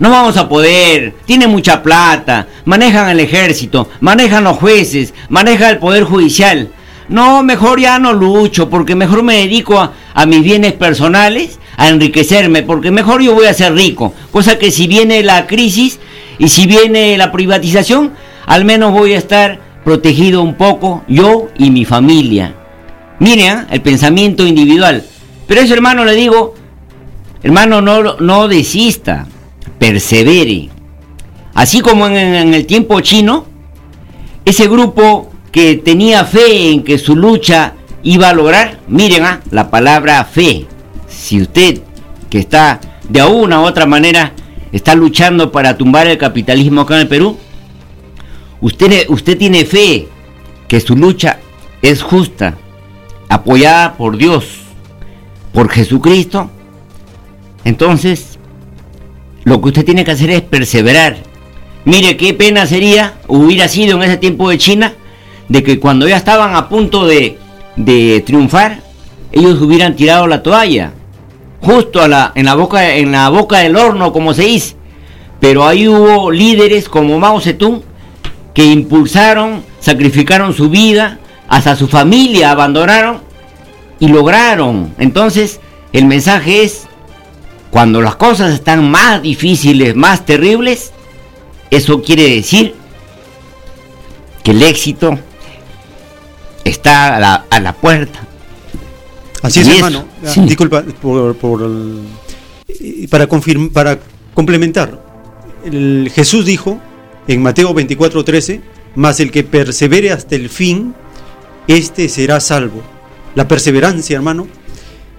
no vamos a poder, tiene mucha plata, manejan el ejército, manejan los jueces, maneja el poder judicial. No, mejor ya no lucho, porque mejor me dedico a, a mis bienes personales, a enriquecerme, porque mejor yo voy a ser rico. Cosa que si viene la crisis y si viene la privatización, al menos voy a estar protegido un poco yo y mi familia. Mire, ¿ah? el pensamiento individual. Pero eso, hermano, le digo, hermano, no, no desista, persevere. Así como en, el tiempo chino, ese grupo que tenía fe en que su lucha iba a lograr, miren ah, la palabra fe. Si usted que está de una u otra manera está luchando para tumbar el capitalismo acá en el Perú, usted tiene fe que su lucha es justa, apoyada por Dios, por Jesucristo, entonces lo que usted tiene que hacer es perseverar. Mire qué pena sería, hubiera sido en ese tiempo de China, de que cuando ya estaban a punto de, de triunfar, ellos hubieran tirado la toalla, justo en, la boca, en la boca del horno, como se dice. Pero ahí hubo líderes como Mao Zedong que impulsaron, sacrificaron su vida, hasta su familia abandonaron y lograron. Entonces, el mensaje es, cuando las cosas están más difíciles, más terribles, eso quiere decir que el éxito está a la, a la puerta. Así es, hermano. Ah, disculpa, por, por para, confirmar, para complementar. El, Jesús dijo en Mateo 24:13, mas el que persevere hasta el fin, este será salvo. La perseverancia, hermano,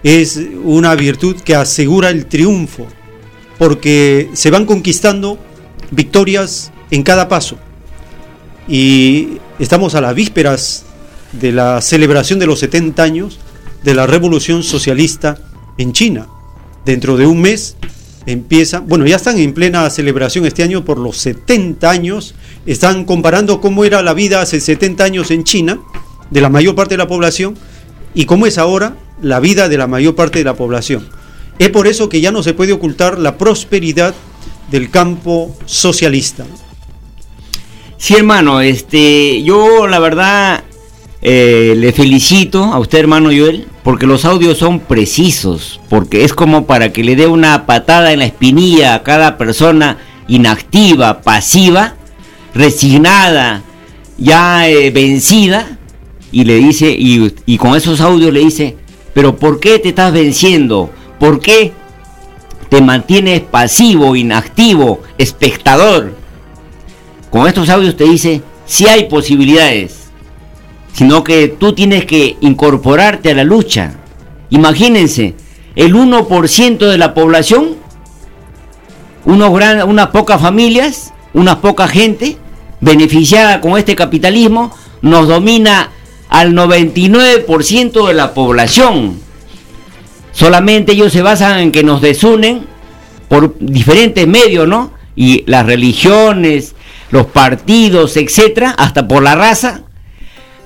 es una virtud que asegura el triunfo, porque se van conquistando victorias en cada paso. Y estamos a las vísperas de la celebración de los 70 años de la revolución socialista en China. Dentro de un mes empieza, bueno, ya están en plena celebración este año por los 70 años, están comparando cómo era la vida hace 70 años en China, de la mayor parte de la población, y cómo es ahora la vida de la mayor parte de la población. Es por eso que ya no se puede ocultar la prosperidad del campo socialista. Sí, hermano, este, yo la verdad eh, le felicito a usted, hermano Joel, porque los audios son precisos, porque es como para que le dé una patada en la espinilla a cada persona inactiva, pasiva, resignada, ya eh, vencida, y le dice, y, y con esos audios le dice, pero ¿por qué te estás venciendo? ¿Por qué te mantienes pasivo, inactivo, espectador? Con estos audios te dice, si hay posibilidades sino que tú tienes que incorporarte a la lucha. Imagínense, el 1% de la población, unos unas pocas familias, unas poca gente beneficiada con este capitalismo, nos domina al 99% de la población. Solamente ellos se basan en que nos desunen por diferentes medios, ¿no? Y las religiones, los partidos, etcétera, hasta por la raza,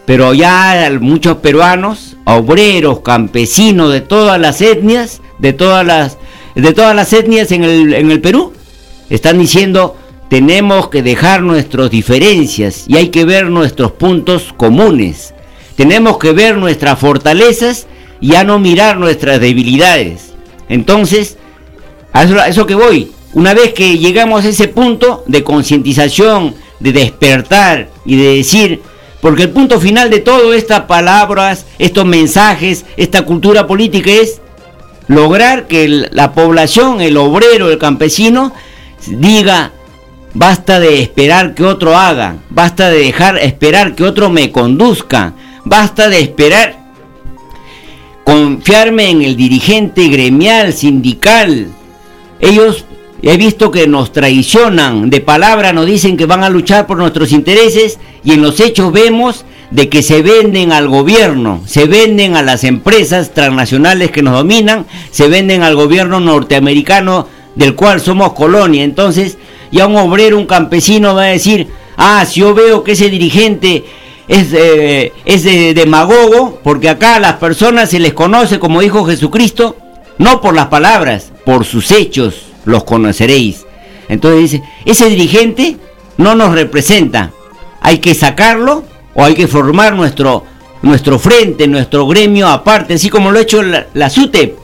pero ya muchos peruanos, obreros, campesinos de todas las etnias, de todas las, de todas las etnias en el, en el Perú, están diciendo tenemos que dejar nuestras diferencias y hay que ver nuestros puntos comunes. Tenemos que ver nuestras fortalezas y ya no mirar nuestras debilidades. Entonces, a eso, que voy. Una vez que llegamos a ese punto de concientización, de despertar y de decir, porque el punto final de todas estas palabras, estos mensajes, esta cultura política es lograr que la población, el obrero, el campesino, diga, basta de esperar que otro haga, basta de dejar esperar que otro me conduzca, basta de esperar confiarme en el dirigente gremial, sindical. Ellos he visto que nos traicionan, de palabra nos dicen que van a luchar por nuestros intereses y en los hechos vemos de que se venden al gobierno, se venden a las empresas transnacionales que nos dominan, se venden al gobierno norteamericano del cual somos colonia. Entonces, ya un obrero, un campesino va a decir, ah, si yo veo que ese dirigente es, es de demagogo, porque acá a las personas se les conoce, como dijo Jesucristo, no por las palabras, por sus hechos los conoceréis. Entonces dice, ese dirigente no nos representa, hay que sacarlo o hay que formar nuestro, nuestro frente, nuestro gremio aparte, así como lo ha hecho la, SUTE.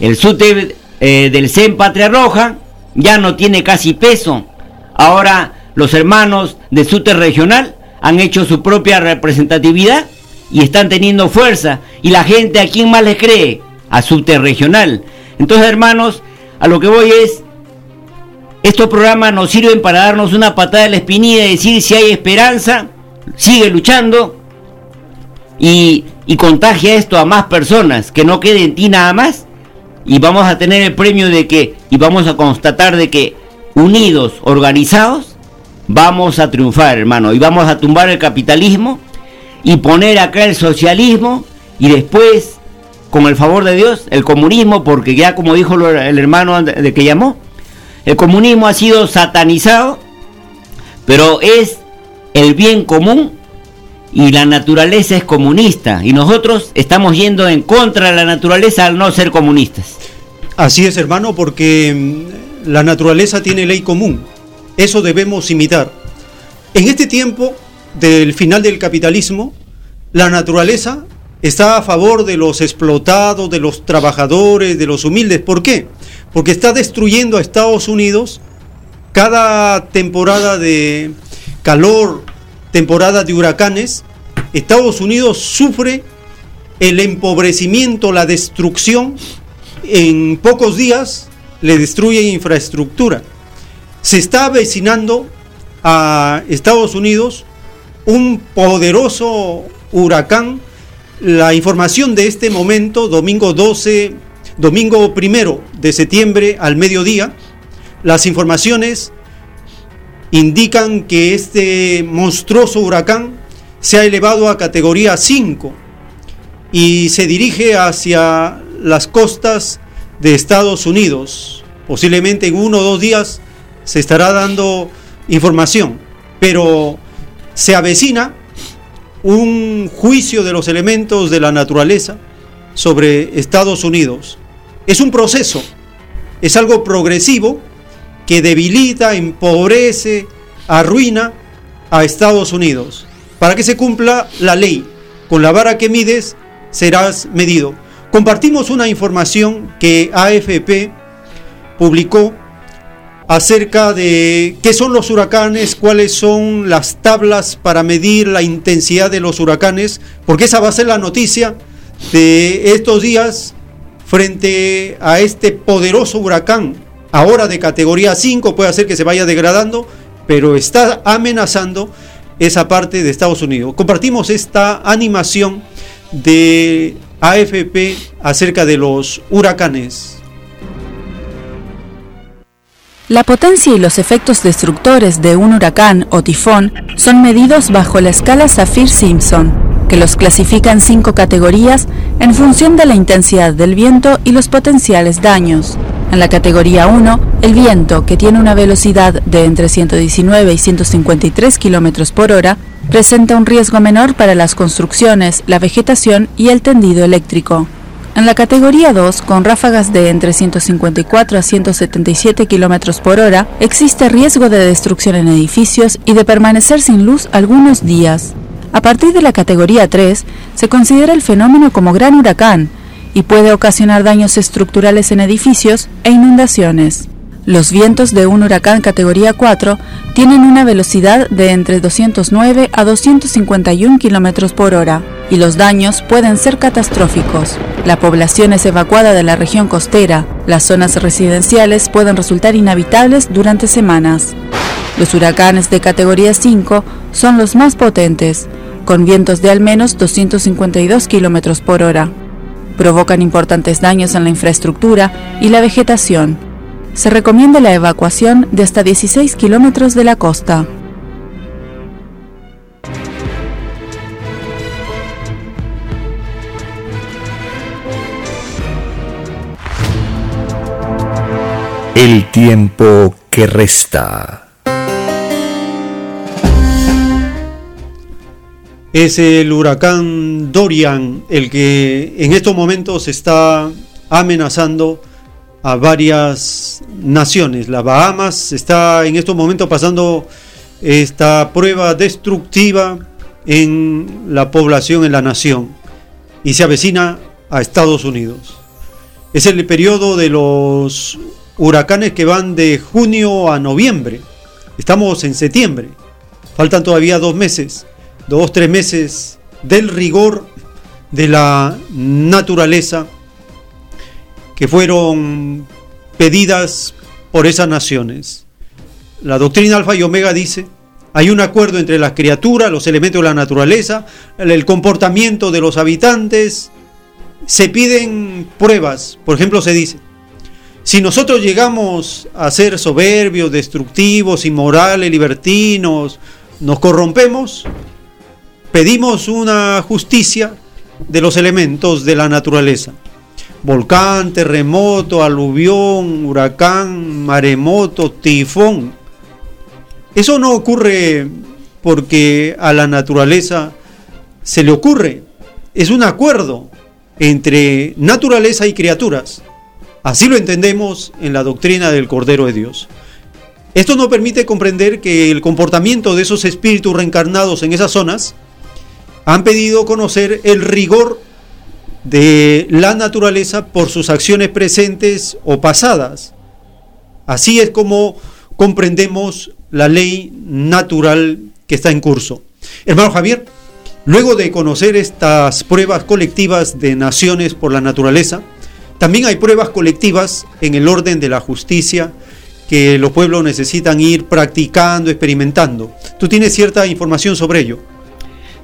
El SUTE eh, del CEN Patria Roja ya no tiene casi peso. Ahora los hermanos de SUTE regional han hecho su propia representatividad y están teniendo fuerza. Y la gente a quién más le cree? A SUTE regional. Entonces, hermanos, a lo que voy es, Estos programas nos sirven para darnos una patada en la espinilla y decir si hay esperanza, sigue luchando y, y contagia esto a más personas, que no quede en ti nada más y vamos a tener el premio de que, y vamos a constatar de que unidos, organizados, vamos a triunfar, hermano, y vamos a tumbar el capitalismo y poner acá el socialismo y después, con el favor de Dios, el comunismo, porque ya como dijo el hermano de que llamó, el comunismo ha sido satanizado, pero es el bien común y la naturaleza es comunista y nosotros estamos yendo en contra de la naturaleza al no ser comunistas. Así es, hermano, porque mm, la naturaleza tiene ley común. Eso debemos imitar. En este tiempo del final del capitalismo, la naturaleza está a favor de los explotados, de los trabajadores, de los humildes. ¿Por qué? Porque está destruyendo a Estados Unidos cada temporada de calor, temporada de huracanes. Estados Unidos sufre el empobrecimiento, la destrucción. En pocos días le destruye infraestructura. Se está avecinando a Estados Unidos un poderoso huracán. La información de este momento, domingo 12, domingo primero de septiembre al mediodía, las informaciones indican que este monstruoso huracán se ha elevado a categoría 5 y se dirige hacia las costas de Estados Unidos. Posiblemente en uno o dos días se estará dando información, pero se avecina un juicio de los elementos de la naturaleza sobre Estados Unidos. Es un proceso, es algo progresivo que debilita, empobrece, arruina a Estados Unidos. Para que se cumpla la ley, con la vara que mides serás medido. Compartimos una información que AFP publicó acerca de qué son los huracanes, cuáles son las tablas para medir la intensidad de los huracanes, porque esa va a ser la noticia de estos días frente a este poderoso huracán, ahora de categoría 5, puede hacer que se vaya degradando, pero está amenazando esa parte de Estados Unidos. Compartimos esta animación de AFP acerca de los huracanes. La potencia y los efectos destructores de un huracán o tifón son medidos bajo la escala Saffir-Simpson, que los clasifica en cinco categorías en función de la intensidad del viento y los potenciales daños. En la categoría 1, el viento, que tiene una velocidad de entre 119 y 153 km por hora, presenta un riesgo menor para las construcciones, la vegetación y el tendido eléctrico. En la categoría 2, con ráfagas de entre 154 a 177 km por hora, existe riesgo de destrucción en edificios y de permanecer sin luz algunos días. A partir de la categoría 3, se considera el fenómeno como gran huracán y puede ocasionar daños estructurales en edificios e inundaciones. Los vientos de un huracán categoría 4 tienen una velocidad de entre 209 a 251 km por hora y los daños pueden ser catastróficos. La población es evacuada de la región costera, las zonas residenciales pueden resultar inhabitables durante semanas. Los huracanes de categoría 5 son los más potentes, con vientos de al menos 252 km por hora. Provocan importantes daños en la infraestructura y la vegetación se recomienda la evacuación de hasta 16 kilómetros de la costa. El tiempo que resta. Es el huracán Dorian el que en estos momentos está amenazando a varias naciones. La Bahamas está en estos momentos pasando esta prueba destructiva en la población, en la nación, y se avecina a Estados Unidos. Es el periodo de los huracanes que van de junio a noviembre. Estamos en septiembre. Faltan todavía dos meses, dos, tres meses del rigor de la naturaleza que fueron pedidas por esas naciones. la doctrina alfa y omega dice, hay un acuerdo entre las criaturas, los elementos de la naturaleza, el comportamiento de los habitantes. Se piden pruebas, por ejemplo, se dice, si nosotros llegamos a ser soberbios, destructivos, inmorales, libertinos, nos corrompemos, pedimos una justicia de los elementos de la naturaleza. Volcán, terremoto, aluvión, huracán, maremoto, tifón. Eso no ocurre porque a la naturaleza se le ocurre. Es un acuerdo entre naturaleza y criaturas. Así lo entendemos en la doctrina del Cordero de Dios. Esto nos permite comprender que el comportamiento de esos espíritus reencarnados en esas zonas han pedido conocer el rigor de la naturaleza por sus acciones presentes o pasadas. Así es como comprendemos la ley natural que está en curso. Hermano Javier, luego de conocer estas pruebas colectivas de naciones por la naturaleza, también hay pruebas colectivas en el orden de la justicia que los pueblos necesitan ir practicando, experimentando. ¿Tú tienes cierta información sobre ello?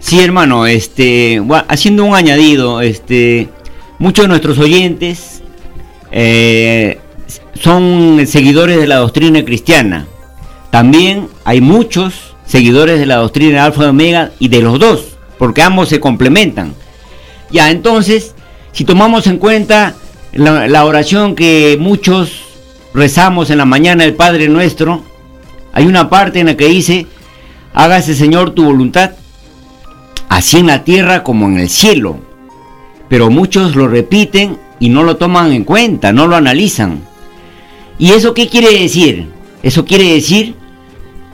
Sí, hermano, este, haciendo un añadido, este, muchos de nuestros oyentes eh, son seguidores de la doctrina cristiana. También hay muchos seguidores de la doctrina Alfa y Omega y de los dos, porque ambos se complementan. Ya, entonces, si tomamos en cuenta la, oración que muchos rezamos en la mañana del Padre Nuestro, hay una parte en la que dice, hágase Señor tu voluntad, así en la tierra como en el cielo. Pero muchos lo repiten y no lo toman en cuenta, no lo analizan. ¿Y eso qué quiere decir? Eso quiere decir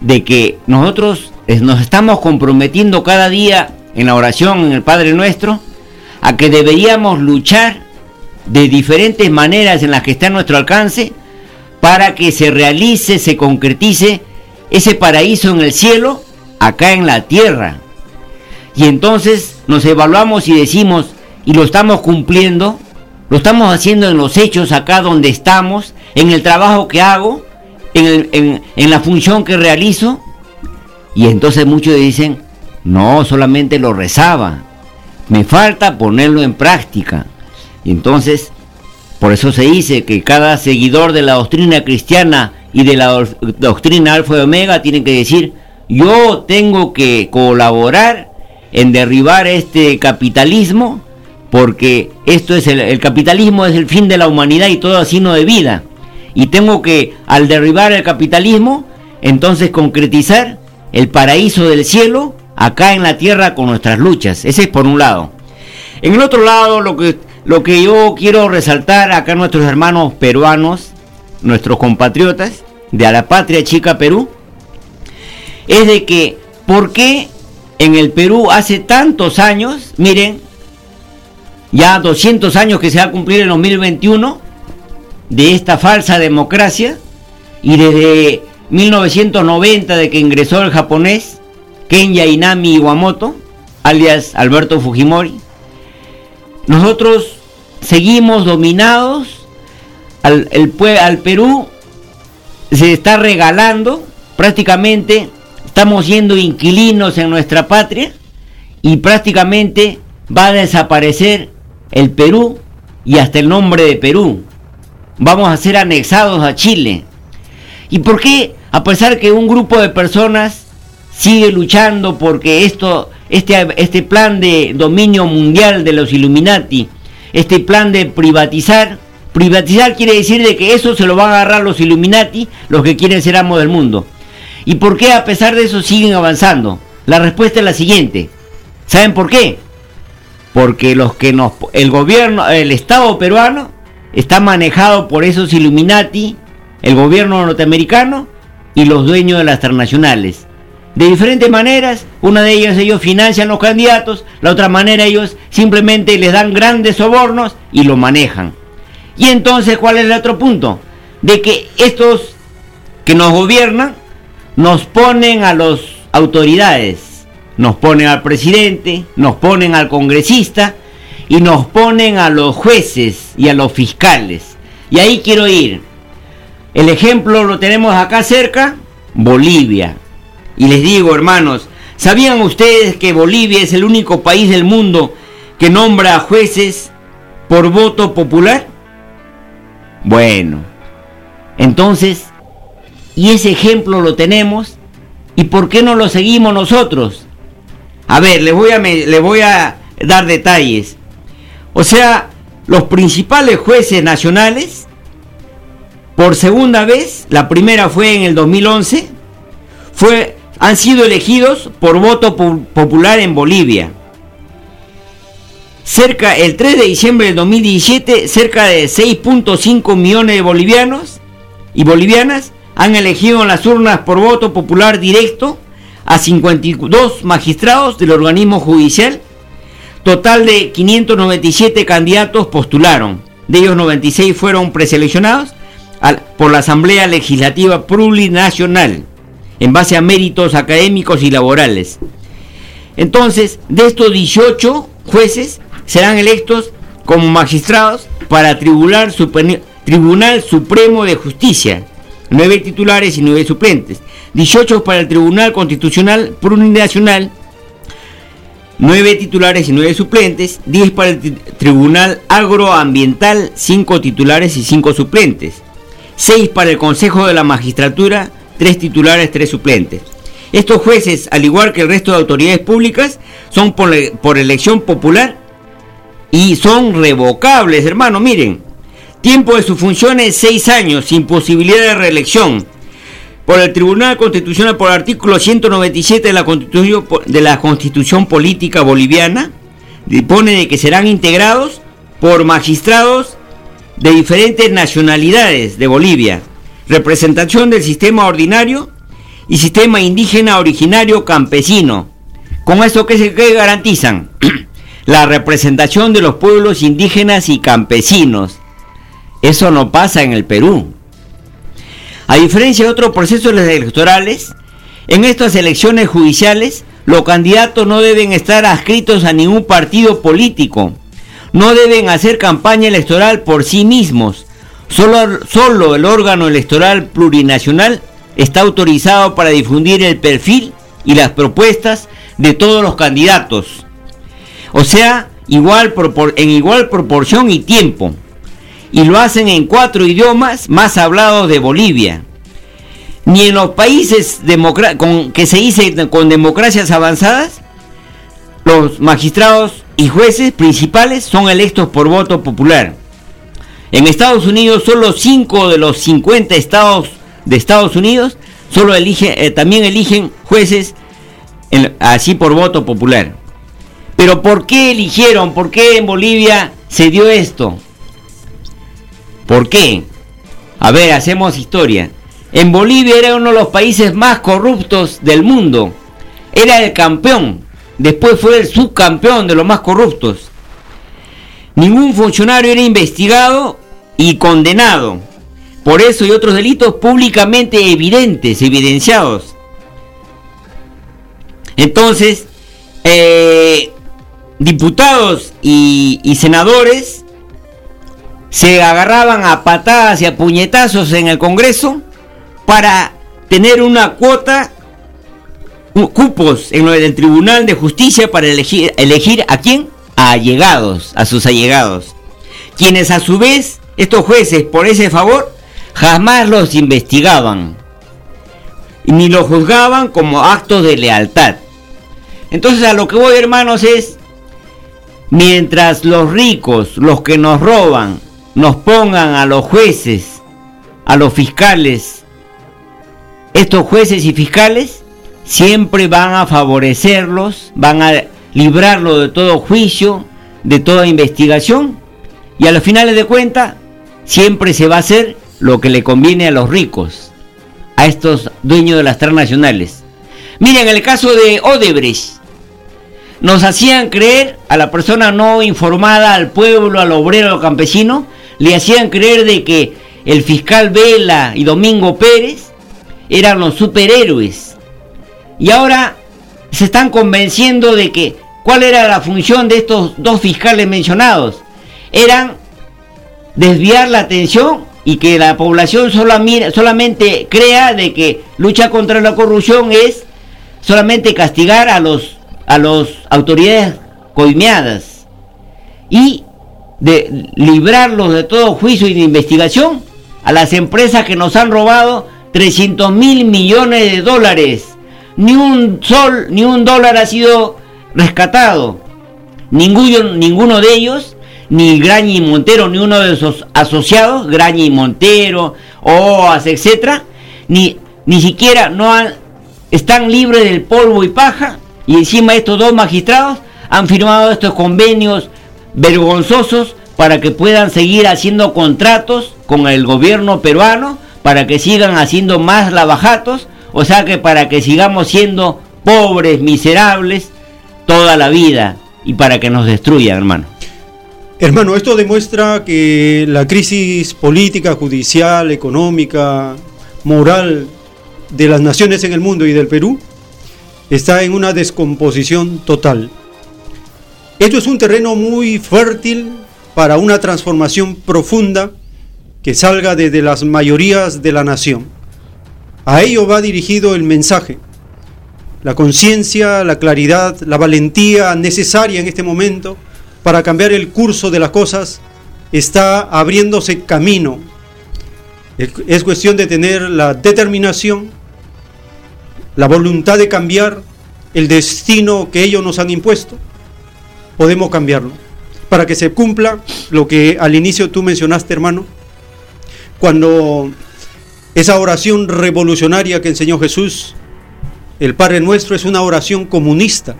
de que nosotros nos estamos comprometiendo cada día en la oración en el Padre Nuestro a que deberíamos luchar de diferentes maneras en las que está a nuestro alcance para que se realice, se concretice ese paraíso en el cielo, acá en la tierra. Y entonces nos evaluamos y decimos, y lo estamos cumpliendo, lo estamos haciendo en los hechos acá donde estamos, en el trabajo que hago, en, en la función que realizo. Y entonces muchos dicen, no, solamente lo rezaba, me falta ponerlo en práctica. Y entonces, por eso se dice que cada seguidor de la doctrina cristiana y de la doctrina alfa y omega tiene que decir, yo tengo que colaborar en derribar este capitalismo, porque esto es el, capitalismo es el fin de la humanidad y todo no de vida. Y tengo que, al derribar el capitalismo, entonces concretizar el paraíso del cielo acá en la tierra con nuestras luchas. Ese es por un lado. En el otro lado, lo que lo que yo quiero resaltar acá nuestros hermanos peruanos, nuestros compatriotas de a la patria chica Perú, es de que, ¿por qué en el Perú hace tantos años, miren, ya 200 años que se va a cumplir en 2021, de esta falsa democracia, y desde 1990 de que ingresó el japonés Kenya Inami Iwamoto, alias Alberto Fujimori, nosotros seguimos dominados, al, al Perú se está regalando, prácticamente estamos siendo inquilinos en nuestra patria y prácticamente va a desaparecer el Perú y hasta el nombre de Perú. Vamos a ser anexados a Chile. ¿Y por qué? A pesar que un grupo de personas sigue luchando porque esto, este, este plan de dominio mundial de los Illuminati este plan de privatizar. Privatizar quiere decir de que eso se lo van a agarrar los Illuminati, los que quieren ser amos del mundo. ¿Y por qué a pesar de eso siguen avanzando? La respuesta es la siguiente. ¿Saben por qué? Porque los que nos el gobierno, el Estado peruano está manejado por esos Illuminati, el gobierno norteamericano y los dueños de las transnacionales de diferentes maneras. Una de ellas ellos financian los candidatos, la otra manera ellos simplemente les dan grandes sobornos y lo manejan. Y entonces, ¿cuál es el otro punto? De que estos que nos gobiernan nos ponen a las autoridades, nos ponen al presidente, nos ponen al congresista y nos ponen a los jueces y a los fiscales. Y ahí quiero ir. El ejemplo lo tenemos acá cerca, Bolivia. Y les digo, hermanos, ¿sabían ustedes que Bolivia es el único país del mundo que nombra a jueces por voto popular? Bueno, entonces, y ese ejemplo lo tenemos, ¿y por qué no lo seguimos nosotros? A ver, les voy a, voy a dar detalles. O sea, los principales jueces nacionales, por segunda vez, la primera fue en el 2011, fue, han sido elegidos por voto popular en Bolivia. Cerca, el 3 de diciembre del 2017, cerca de 6.5 millones de bolivianos y bolivianas han elegido en las urnas por voto popular directo a 52 magistrados del organismo judicial Total de 597 candidatos postularon. De ellos 96 fueron preseleccionados por la Asamblea Legislativa Plurinacional en base a méritos académicos y laborales. Entonces, de estos 18 jueces serán electos como magistrados para Tribunal, Supremo de Justicia, nueve titulares y nueve suplentes, 18 para el Tribunal Constitucional Plurinacional 9 titulares y 9 suplentes, 10 para el Tribunal Agroambiental, 5 titulares y 5 suplentes, 6 para el Consejo de la Magistratura, 3 titulares, 3 suplentes. Estos jueces, al igual que el resto de autoridades públicas, son por, por elección popular y son revocables, hermano, miren. Tiempo de sus funciones 6 años, sin posibilidad de reelección por el Tribunal Constitucional por el artículo 197 de la Constitución, de la Constitución Política Boliviana, dispone de que serán integrados por magistrados de diferentes nacionalidades de Bolivia, representación del sistema ordinario y sistema indígena originario campesino. ¿Con eso qué se garantizan? la representación de los pueblos indígenas y campesinos. Eso no pasa en el Perú. A diferencia de otros procesos electorales, en estas elecciones judiciales los candidatos no deben estar adscritos a ningún partido político, no deben hacer campaña electoral por sí mismos. Solo, solo el órgano electoral plurinacional está autorizado para difundir el perfil y las propuestas de todos los candidatos. O sea, igual en igual proporción y tiempo y lo hacen en cuatro idiomas más hablados de Bolivia. Ni en los países con, que se dice con democracias avanzadas, los magistrados y jueces principales son electos por voto popular. En Estados Unidos, solo 5 de los 50 estados de Estados Unidos solo eligen, eh, también eligen jueces así por voto popular. Pero ¿por qué eligieron? ¿Por qué en Bolivia se dio esto? ¿Por qué? A ver, hacemos historia. En Bolivia era uno de los países más corruptos del mundo. Era el campeón. Después fue el subcampeón de los más corruptos. Ningún funcionario era investigado y condenado. Por eso y otros delitos públicamente evidentes, evidenciados. Entonces, eh, diputados y senadores se agarraban a patadas y a puñetazos en el Congreso para tener una cuota, cupos en el Tribunal de Justicia para elegir, elegir a quién? A allegados, a sus allegados. Quienes a su vez, estos jueces, por ese favor, jamás los investigaban. Ni los juzgaban como actos de lealtad. Entonces a lo que voy hermanos es, mientras los ricos, los que nos roban, nos pongan a los jueces, a los fiscales, estos jueces y fiscales siempre van a favorecerlos, van a librarlo de todo juicio, de toda investigación, y a los finales de cuentas siempre se va a hacer lo que le conviene a los ricos, a estos dueños de las transnacionales. Miren el caso de Odebrecht. Nos hacían creer a la persona no informada, al pueblo, al obrero, al campesino, le hacían creer de que el fiscal Vela y Domingo Pérez eran los superhéroes. Y ahora se están convenciendo de que cuál era la función de estos dos fiscales mencionados. Eran desviar la atención y que la población solamente crea de que lucha contra la corrupción es solamente castigar a los a las autoridades coimeadas y de librarlos de todo juicio y de investigación a las empresas que nos han robado 300 mil millones de dólares. Ni un sol, ni un dólar ha sido rescatado. Ninguno, ninguno de ellos ni Graña y Montero, ni uno de sus asociados, Graña y Montero, OAS, etcétera, ni, ni siquiera no están libres del polvo y paja, y encima estos dos magistrados han firmado estos convenios vergonzosos para que puedan seguir haciendo contratos con el gobierno peruano, para que sigan haciendo más lavajatos, o sea que para que sigamos siendo pobres, miserables, toda la vida, y para que nos destruyan, hermano. Hermano, esto demuestra que la crisis política, judicial, económica, moral de las naciones en el mundo y del Perú está en una descomposición total. Esto es un terreno muy fértil para una transformación profunda que salga desde las mayorías de la nación. A ello va dirigido el mensaje. La conciencia, la claridad, la valentía necesaria en este momento para cambiar el curso de las cosas está abriéndose camino. Es cuestión de tener la determinación, la voluntad de cambiar el destino que ellos nos han impuesto. Podemos cambiarlo. Para que se cumpla lo que al inicio tú mencionaste, hermano, cuando esa oración revolucionaria que enseñó Jesús, el Padre Nuestro, es una oración comunista,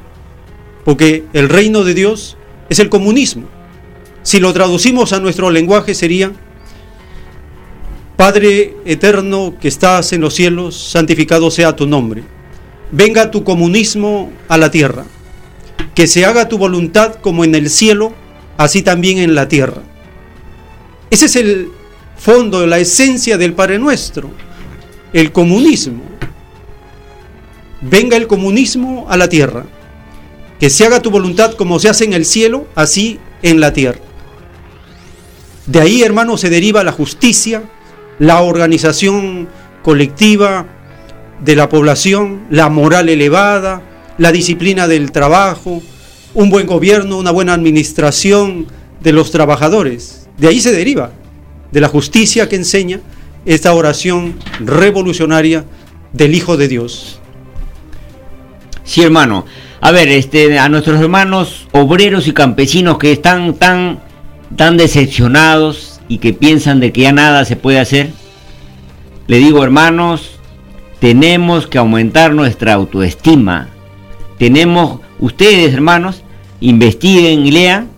porque el reino de Dios es el comunismo. Si lo traducimos a nuestro lenguaje sería, Padre eterno que estás en los cielos, santificado sea tu nombre. Venga tu comunismo a la tierra. Que se haga tu voluntad como en el cielo, así también en la tierra. Ese es el fondo, la esencia del Padre Nuestro, el comunismo. Venga el comunismo a la tierra que se haga tu voluntad como se hace en el cielo, así en la tierra. De ahí, hermano, se deriva la justicia, la organización colectiva de la población, la moral elevada, la disciplina del trabajo, un buen gobierno, una buena administración de los trabajadores. De ahí se deriva, de la justicia que enseña esta oración revolucionaria del Hijo de Dios. Sí, hermano. A ver, este, a nuestros hermanos obreros y campesinos que están tan, tan decepcionados y que piensan de que ya nada se puede hacer, le digo, hermanos, tenemos que aumentar nuestra autoestima. Tenemos, ustedes, hermanos, investiguen y lean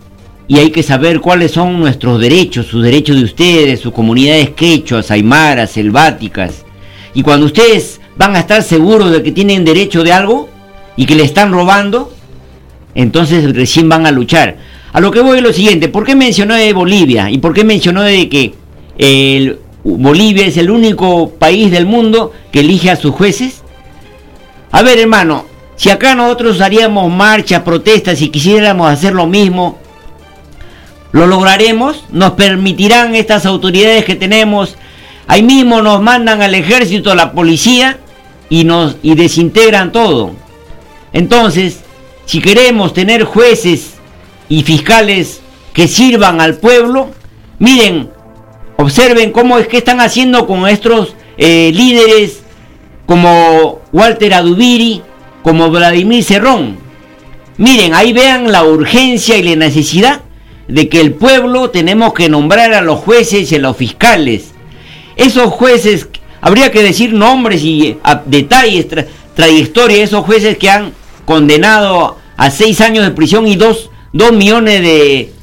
y hay que saber cuáles son nuestros derechos, sus derechos de ustedes, sus comunidades quechuas, aymaras, selváticas. Y cuando ustedes van a estar seguros de que tienen derecho de algo, y que le están robando, entonces recién van a luchar. A lo que voy es lo siguiente, ¿por qué mencionó de Bolivia? ¿Y por qué mencionó de que Bolivia es el único país del mundo que elige a sus jueces? A ver, hermano, si acá nosotros haríamos marchas, protestas y quisiéramos hacer lo mismo, ¿lo lograremos? ¿Nos permitirán estas autoridades que tenemos? Ahí mismo nos mandan al ejército, a la policía y nos y desintegran todo. Entonces, si queremos tener jueces y fiscales que sirvan al pueblo, miren, observen cómo es que están haciendo con nuestros eh, líderes como Walter Adubiri, como Vladimir Cerrón. Miren, ahí vean la urgencia y la necesidad de que el pueblo tenemos que nombrar a los jueces y a los fiscales. Esos jueces, habría que decir nombres y detalles, trayectoria, esos jueces que han condenado a seis años de prisión y dos, millones de,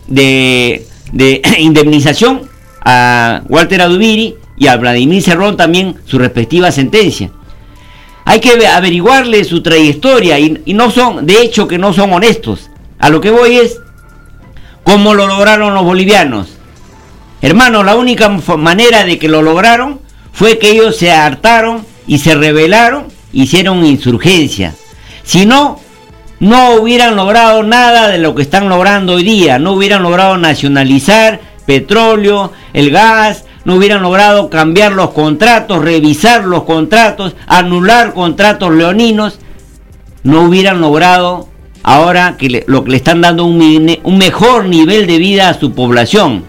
de, indemnización a Walter Adubiri y a Vladimir Cerrón también su respectiva sentencia. Hay que averiguarle su trayectoria y, no son, de hecho que no son honestos. A lo que voy es cómo lo lograron los bolivianos. Hermano, la única manera de que lo lograron fue que ellos se hartaron y se rebelaron, hicieron insurgencia. Si no, no hubieran logrado nada de lo que están logrando hoy día. No hubieran logrado nacionalizar petróleo, el gas, no hubieran logrado cambiar los contratos, revisar los contratos, anular contratos leoninos, no hubieran logrado ahora que lo que le están dando un, un, mejor nivel de vida a su población.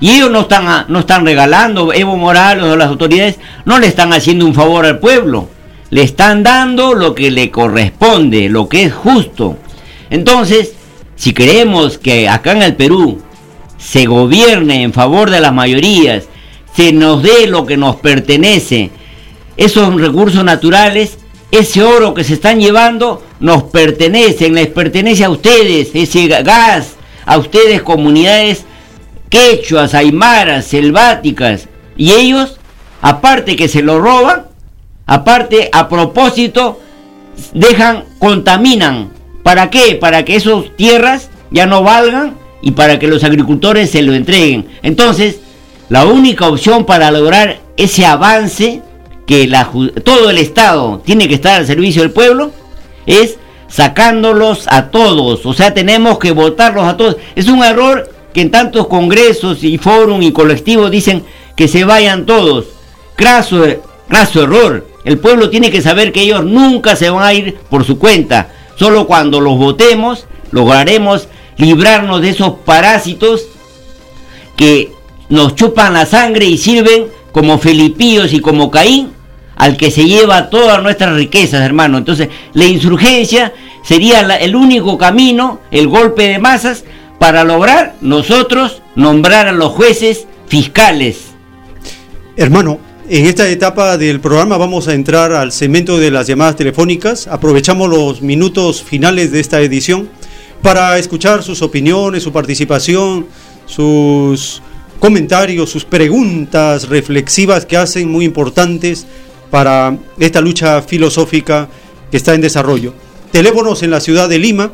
Y ellos no están, no están regalando, Evo Morales o las autoridades no le están haciendo un favor al pueblo, le están dando lo que le corresponde, lo que es justo. Entonces, si queremos que acá en el Perú se gobierne en favor de las mayorías, se nos dé lo que nos pertenece, esos recursos naturales, ese oro que se están llevando, nos pertenece, les pertenece a ustedes, ese gas, a ustedes comunidades quechuas, aymaras, selváticas, y ellos, aparte que se lo roban, aparte a propósito, dejan, contaminan. ¿Para qué? Para que esas tierras ya no valgan y para que los agricultores se lo entreguen. Entonces, la única opción para lograr ese avance que todo el Estado tiene que estar al servicio del pueblo es sacándolos a todos. O sea, tenemos que votarlos a todos. Es un error que en tantos congresos y fórum y colectivos dicen que se vayan todos. Craso, craso error. El pueblo tiene que saber que ellos nunca se van a ir por su cuenta. Solo cuando los votemos lograremos librarnos de esos parásitos que nos chupan la sangre y sirven como Felipíos y como Caín al que se lleva todas nuestras riquezas, hermano. Entonces, la insurgencia sería el único camino, el golpe de masas, para lograr nosotros nombrar a los jueces fiscales. Hermano, en esta etapa del programa vamos a entrar al segmento de las llamadas telefónicas. Aprovechamos los minutos finales de esta edición para escuchar sus opiniones, su participación, sus comentarios, sus preguntas reflexivas que hacen muy importantes para esta lucha filosófica que está en desarrollo. Teléfonos en la ciudad de Lima,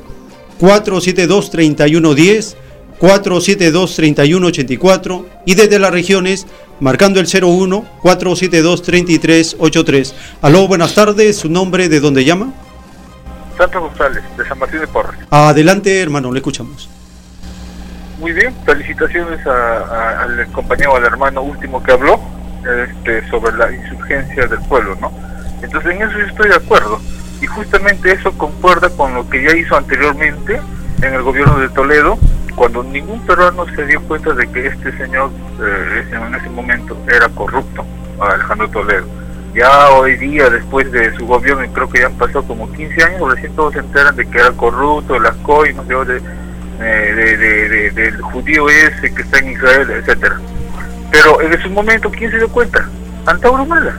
472-3110, 472-3184 y desde las regiones marcando el 01 472 3383. Aló, buenas tardes, su nombre, de dónde llama? Santa González, de San Martín de Porres. Adelante, hermano, le escuchamos. Muy bien, felicitaciones al compañero, al hermano último que habló este, sobre la insurgencia del pueblo, ¿no? Entonces en eso yo estoy de acuerdo y justamente eso concuerda con lo que ya hizo anteriormente en el gobierno de Toledo, cuando ningún peruano se dio cuenta de que este señor eh, en ese momento era corrupto, Alejandro Toledo. Ya hoy día, después de su gobierno, creo que ya han pasado como 15 años, recién todos se enteran de que era corrupto, las coimas, de, de, del judío ese que está en Israel, etcétera. Pero en ese momento, ¿quién se dio cuenta? Antauro Mala.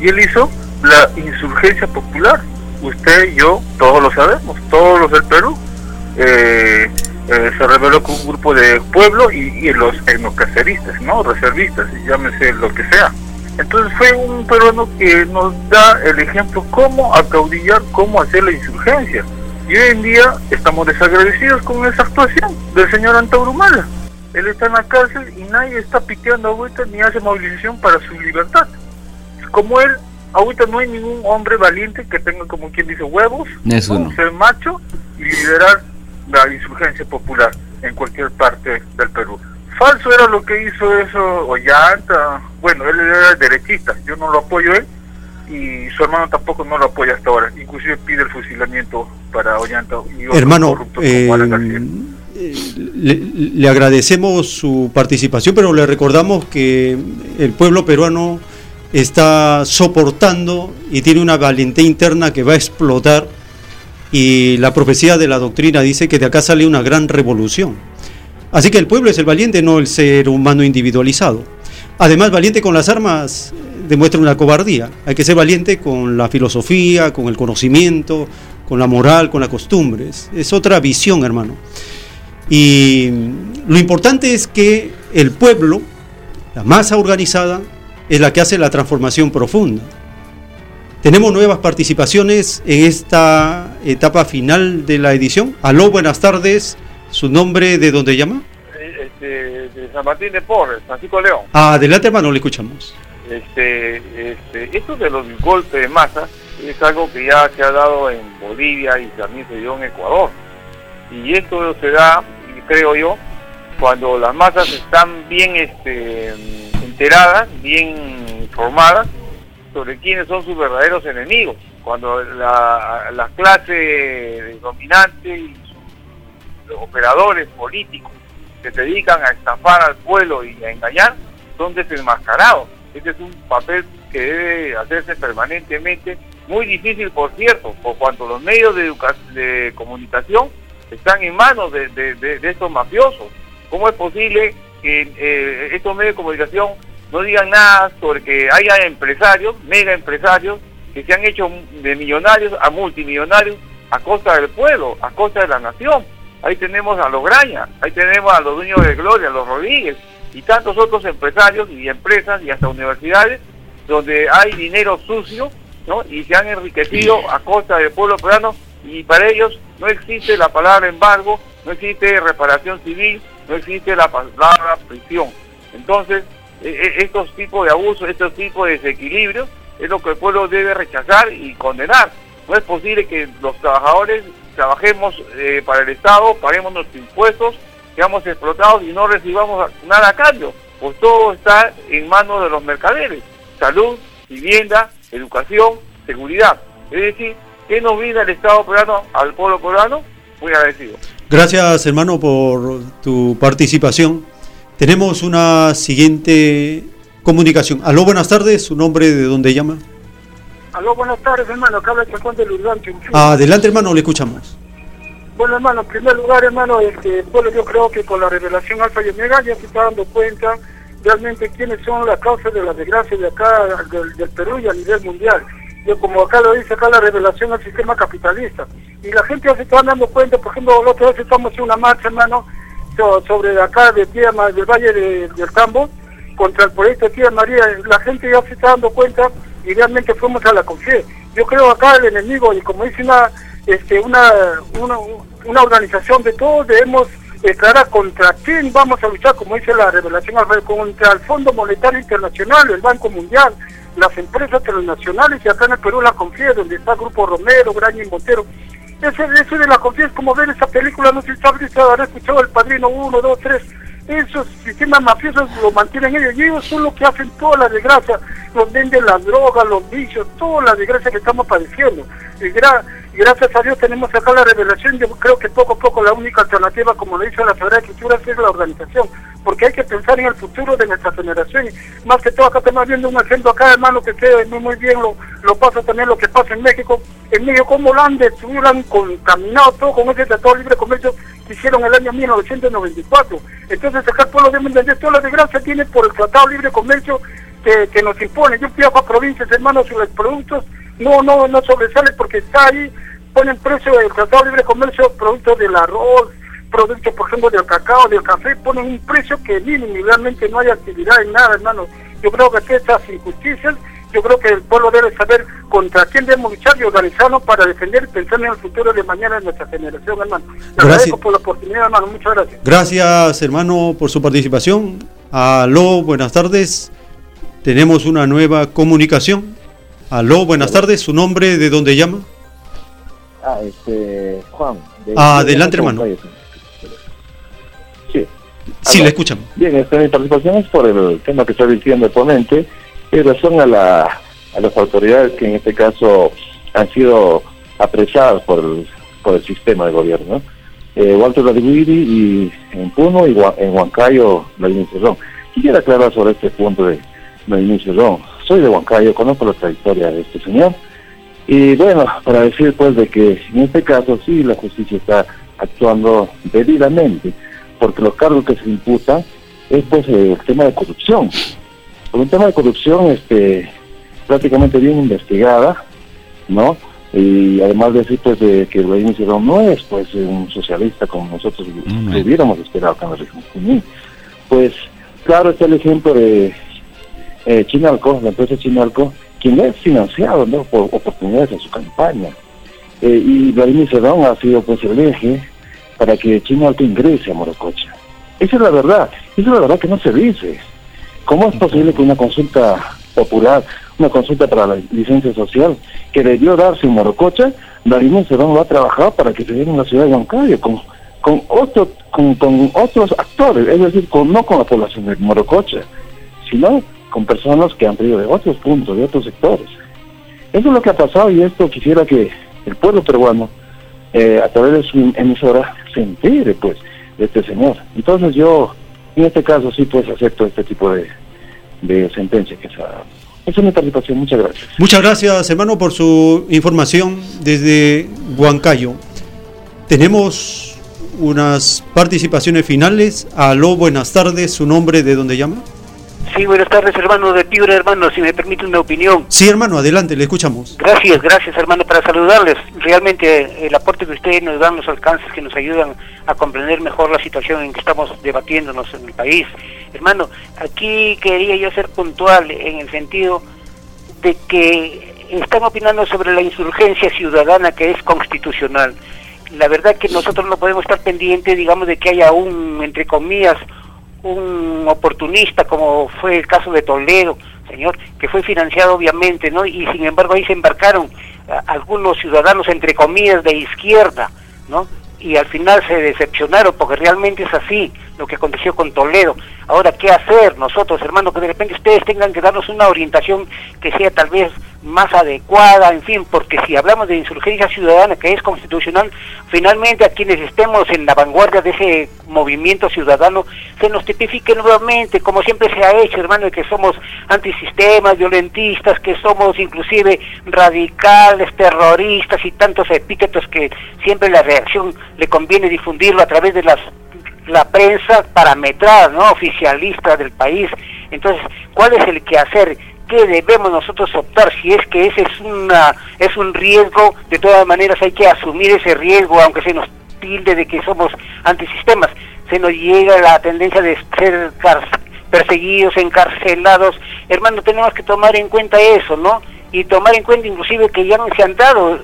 Y él hizo la insurgencia popular. Usted, yo, todos lo sabemos, todos los del Perú. Eh, eh, se rebeló con un grupo de pueblo y, los etnocaceristas, ¿no? Reservistas, llámese lo que sea. Entonces fue un peruano que nos da el ejemplo cómo acaudillar, cómo hacer la insurgencia. Y hoy en día estamos desagradecidos con esa actuación del señor Antauro Mala. Él está en la cárcel y nadie está piteando ahorita ni hace movilización para su libertad. Como él, ahorita no hay ningún hombre valiente que tenga como quien dice huevos, ser macho y liderar la insurgencia popular en cualquier parte del Perú. Falso era lo que hizo eso Ollanta, bueno, él era derechista, yo no lo apoyo él y su hermano tampoco no lo apoya hasta ahora, inclusive pide el fusilamiento para Ollanta y Hermano, eh, le, le, agradecemos su participación, pero le recordamos que el pueblo peruano está soportando y tiene una valentía interna que va a explotar y la profecía de la doctrina dice que de acá sale una gran revolución. Así que el pueblo es el valiente, no el ser humano individualizado. Además, valiente con las armas demuestra una cobardía. Hay que ser valiente con la filosofía, con el conocimiento, con la moral, con las costumbres. Es otra visión, hermano. Y lo importante es que el pueblo, la masa organizada, es la que hace la transformación profunda. Tenemos nuevas participaciones en esta etapa final de la edición. Aló, buenas tardes. ¿Su nombre de dónde llama? Este, de San Martín de Porres, Francisco León. Adelante, hermano, le escuchamos. Este, este, esto de los golpes de masa es algo que ya se ha dado en Bolivia y también se dio en Ecuador. Y esto se da, creo yo, cuando las masas están bien este, enteradas, bien informadas sobre quiénes son sus verdaderos enemigos. Cuando la, la clase dominante y sus operadores políticos que se dedican a estafar al pueblo y a engañar, son desenmascarados. Este es un papel que debe hacerse permanentemente, muy difícil por cierto, por cuanto los medios de, de comunicación están en manos de, de, estos mafiosos. ¿Cómo es posible que eh, estos medios de comunicación no digan nada sobre que haya empresarios, mega empresarios, que se han hecho de millonarios a multimillonarios a costa del pueblo, a costa de la nación? Ahí tenemos a los Graña, ahí tenemos a los dueños de Gloria, a los Rodríguez, y tantos otros empresarios y empresas y hasta universidades donde hay dinero sucio ¿no? y se han enriquecido a costa del pueblo peruano y para ellos no existe la palabra embargo, no existe reparación civil, no existe la palabra prisión. Entonces, e, e, estos tipos de abusos, estos tipos de desequilibrios es lo que el pueblo debe rechazar y condenar. No es posible que los trabajadores trabajemos eh, para el Estado, paguemos nuestros impuestos, seamos explotados y no recibamos nada a cambio, pues todo está en manos de los mercaderes, salud, vivienda, educación, seguridad. Es decir, ¿qué nos viene el Estado peruano al pueblo peruano? Muy agradecido. Gracias hermano por tu participación. Tenemos una siguiente comunicación. Aló, buenas tardes, su nombre, de dónde llama. Aló, buenas tardes hermano, acá habla el del Urbán. Adelante hermano, le escuchamos. Bueno, hermano, en primer lugar, hermano, este, bueno, yo creo que con la revelación Alfa y Omega ya se está dando cuenta realmente quiénes son las causas de la desgracia de acá, del, Perú y a nivel mundial. Yo, como acá lo dice acá la revelación al sistema capitalista. Y la gente ya se está dando cuenta, por ejemplo, la otra vez estamos en una marcha, hermano, sobre acá de Tía, del Valle del Cambo, contra el proyecto de Tía María. La gente ya se está dando cuenta y realmente fuimos a la confianza. Yo creo acá el enemigo, y como dice una, este, una, una organización de todos, debemos declarar contra quién vamos a luchar, como dice la revelación, contra el Fondo Monetario Internacional, el Banco Mundial, las empresas transnacionales y acá en el Perú la confía, donde está el Grupo Romero, Graña y Montero. Ese, ese de la confianza es como ver esa película, no sé si habrá escuchado El Padrino 1, 2, 3, esos sistemas mafiosos lo mantienen ellos y ellos son los que hacen toda la desgracia, nos venden las drogas, los vicios, toda la desgracia que estamos padeciendo. Y, gracias a Dios tenemos acá la revelación, yo creo que poco a poco la única alternativa, como lo dice la Sagrada Escritura, es la organización, porque hay que pensar en el futuro de nuestra generación. Más que todo acá estamos viendo un ejemplo acá, hermano, que quede muy, bien, lo, lo pasa también lo que pasa en México. En México, como lo han destruido, han contaminado todo con ese tratado libre comercio que hicieron el año 1994. Entonces acá el pueblo debe entender toda la desgracia tiene por el tratado libre comercio que, que nos impone. Yo viajo a provincias, hermanos, y productos no, no, no sobresale porque está ahí, ponen precio del tratado libre comercio, productos del arroz, productos, por ejemplo, del cacao, del café, ponen un precio que mínimo y realmente no hay actividad en nada, hermano. Yo creo que estas injusticias, yo creo que el pueblo debe saber contra quién debemos luchar y organizarnos para defender y pensar en el futuro de mañana de nuestra generación, hermano. Le agradezco por la oportunidad, hermano. Muchas gracias. Gracias, hermano, por su participación. Aló, buenas tardes. Tenemos una nueva comunicación. Aló, buenas tardes. ¿Su nombre de dónde llama? Ah, este, Juan. adelante, hermano. Sí. Sí, le escuchan. Bien, esta, mi participación es por el tema que está diciendo el ponente, en razón a, la, a las autoridades que en este caso han sido apresadas por el, por el sistema de gobierno. Eh, Walter Radiguiri y en Puno y en Huancayo, Vladimir Cerrón. Quisiera aclarar sobre este punto de Vladimir Cerrón soy de Huancayo, conozco la trayectoria de este señor. Y bueno, para decir pues de que en este caso sí la justicia está actuando debidamente, porque los cargos que se imputan es pues el tema de corrupción. Por un tema de corrupción este prácticamente bien investigada, ¿no? Y además decir pues de que el Cerrón no es pues un socialista como nosotros hubiéramos esperado con la región Pues claro está el ejemplo de eh, Chinalco, la empresa Chinalco, quien es financiado ¿no? por oportunidades en su campaña. Eh, y Vladimir Cerrón ha sido pues el eje para que Chinalco ingrese a Morococha. Esa es la verdad, esa es la verdad que no se dice. ¿Cómo es posible que una consulta popular, una consulta para la licencia social, que debió darse en Morococha, Vladimir Cerrón va a trabajar para que se dé en la ciudad de Huancayo, con, con, otro, con, con otros actores, es decir, con, no con la población de Morococha? sino con personas que han traído de otros puntos, de otros sectores. Eso es lo que ha pasado y esto quisiera que el pueblo peruano, eh, a través de su emisora, se entere pues de este señor. Entonces yo, en este caso sí pues acepto este tipo de, de sentencia que se ha. Esa es mi participación, muchas gracias. Muchas gracias, hermano, por su información desde Huancayo. Tenemos unas participaciones finales. Aló, buenas tardes. ¿Su nombre de dónde llama? Sí, buenas tardes, hermano de Piura, hermano, si me permite una opinión. Sí, hermano, adelante, le escuchamos. Gracias, gracias, hermano, para saludarles. Realmente el aporte que ustedes nos dan, los alcances que nos ayudan a comprender mejor la situación en que estamos debatiéndonos en el país. Hermano, aquí quería yo ser puntual en el sentido de que están opinando sobre la insurgencia ciudadana que es constitucional. La verdad que nosotros no podemos estar pendientes, digamos, de que haya un, entre comillas, un oportunista como fue el caso de Toledo, señor, que fue financiado obviamente, ¿no? Y sin embargo ahí se embarcaron algunos ciudadanos entre comillas de izquierda, ¿no? Y al final se decepcionaron porque realmente es así lo que aconteció con Toledo. Ahora, ¿qué hacer nosotros, hermano? Que de repente ustedes tengan que darnos una orientación que sea tal vez más adecuada, en fin, porque si hablamos de insurgencia ciudadana que es constitucional, finalmente a quienes estemos en la vanguardia de ese movimiento ciudadano se nos tipifique nuevamente, como siempre se ha hecho, hermano, que somos antisistemas, violentistas, que somos inclusive radicales, terroristas y tantos epítetos que siempre la reacción le conviene difundirlo a través de las la prensa parametrada, ¿no? oficialista del país. Entonces, ¿cuál es el que hacer? ¿Qué debemos nosotros optar? Si es que ese es, una, es un riesgo, de todas maneras hay que asumir ese riesgo, aunque se nos tilde de que somos antisistemas. Se nos llega la tendencia de ser perseguidos, encarcelados. Hermano, tenemos que tomar en cuenta eso, ¿no? Y tomar en cuenta inclusive que ya no se han dado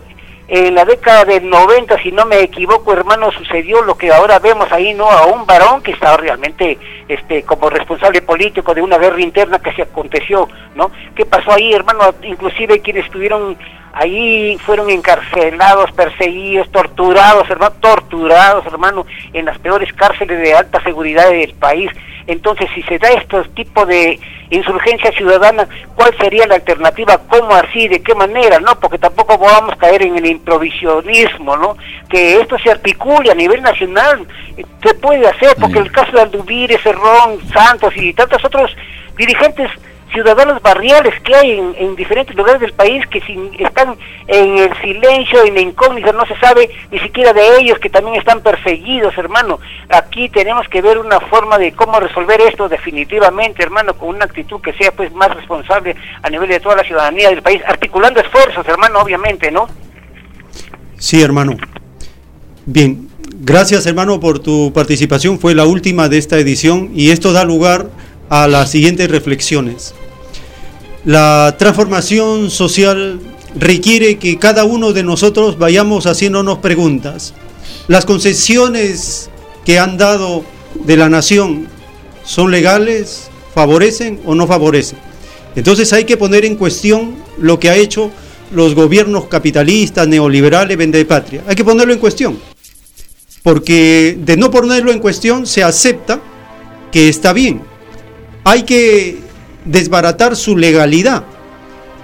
en la década del 90, si no me equivoco, hermano, sucedió lo que ahora vemos ahí, ¿no? A un varón que estaba realmente este, como responsable político de una guerra interna que se aconteció, ¿no? ¿Qué pasó ahí, hermano? Inclusive quienes estuvieron ahí fueron encarcelados, perseguidos, torturados, hermano, torturados, hermano, en las peores cárceles de alta seguridad del país. Entonces, si se da este tipo de insurgencia ciudadana, ¿cuál sería la alternativa? ¿Cómo así? ¿De qué manera? ¿No? Porque tampoco vamos a caer en el improvisionismo, ¿no? Que esto se articule a nivel nacional. Se puede hacer, porque el caso de Aldubire, Cerrón, Santos y tantos otros dirigentes ciudadanos barriales que hay en, diferentes lugares del país que sin, están en el silencio, en la incógnita, no se sabe ni siquiera de ellos que también están perseguidos, hermano. Aquí tenemos que ver una forma de cómo resolver esto definitivamente, hermano, con una actitud que sea pues más responsable a nivel de toda la ciudadanía del país, articulando esfuerzos, hermano, obviamente, ¿no? Sí, hermano. Bien, gracias hermano por tu participación, fue la última de esta edición y esto da lugar a las siguientes reflexiones. La transformación social requiere que cada uno de nosotros vayamos haciéndonos preguntas. ¿Las concesiones que han dado de la nación son legales? ¿Favorecen o no favorecen? Entonces hay que poner en cuestión lo que ha hecho los gobiernos capitalistas, neoliberales, vende patria. Hay que ponerlo en cuestión. Porque de no ponerlo en cuestión se acepta que está bien. Hay que desbaratar su legalidad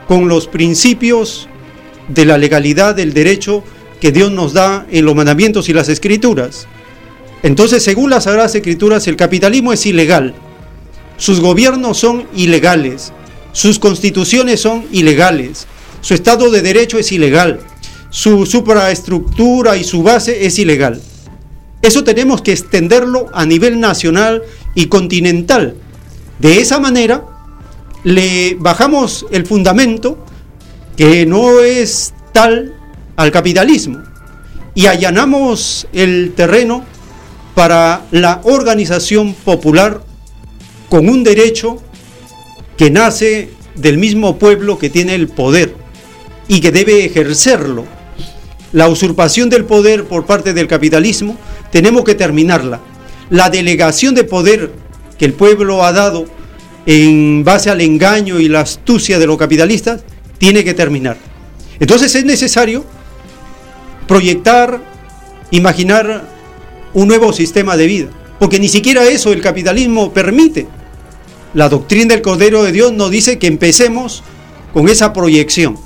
con los principios de la legalidad del derecho que Dios nos da en los mandamientos y las escrituras. Entonces, según las Sagradas Escrituras, el capitalismo es ilegal. Sus gobiernos son ilegales. Sus constituciones son ilegales. Su Estado de Derecho es ilegal. Su supraestructura y su base es ilegal. Eso tenemos que extenderlo a nivel nacional y continental. De esa manera, le bajamos el fundamento que no es tal al capitalismo y allanamos el terreno para la organización popular con un derecho que nace del mismo pueblo que tiene el poder y que debe ejercerlo. La usurpación del poder por parte del capitalismo tenemos que terminarla. La delegación de poder que el pueblo ha dado en base al engaño y la astucia de los capitalistas, tiene que terminar. Entonces es necesario proyectar, imaginar un nuevo sistema de vida, porque ni siquiera eso el capitalismo permite. La doctrina del Cordero de Dios nos dice que empecemos con esa proyección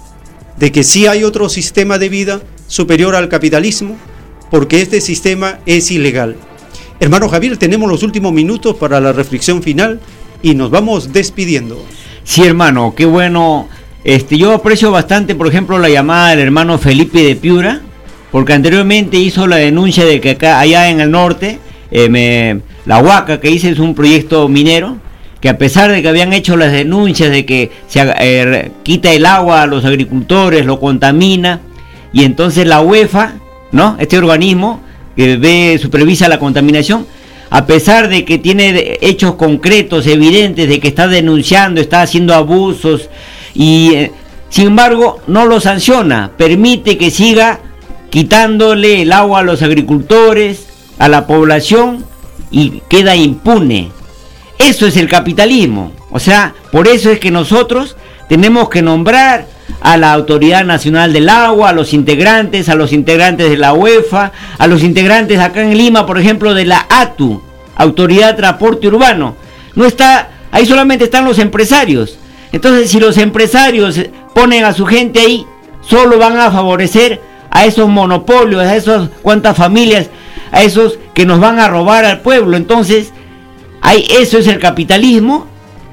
de que sí hay otro sistema de vida superior al capitalismo, porque este sistema es ilegal. Hermano Javier, tenemos los últimos minutos para la reflexión final y nos vamos despidiendo. Sí, hermano, qué bueno. Este, yo aprecio bastante, por ejemplo, la llamada del hermano Felipe de Piura, porque anteriormente hizo la denuncia de que acá, allá en el norte, eh, la Huaca que hice es un proyecto minero, que a pesar de que habían hecho las denuncias de que se eh, quita el agua a los agricultores, lo contamina, y entonces la UEFA, Este organismo que ve, supervisa la contaminación, a pesar de que tiene hechos concretos, evidentes, de que está denunciando, está haciendo abusos, y eh, sin embargo no lo sanciona, permite que siga quitándole el agua a los agricultores, a la población, y queda impune. Eso es el capitalismo. O sea, por eso es que nosotros tenemos que nombrar a la Autoridad Nacional del Agua, a los integrantes, a los integrantes de la UEFA, a los integrantes acá en Lima, por ejemplo, de la ATU, Autoridad de Transporte Urbano. No está, ahí solamente están los empresarios. Entonces, si los empresarios ponen a su gente ahí, solo van a favorecer a esos monopolios, a esas cuantas familias, a esos que nos van a robar al pueblo. Entonces, eso es el capitalismo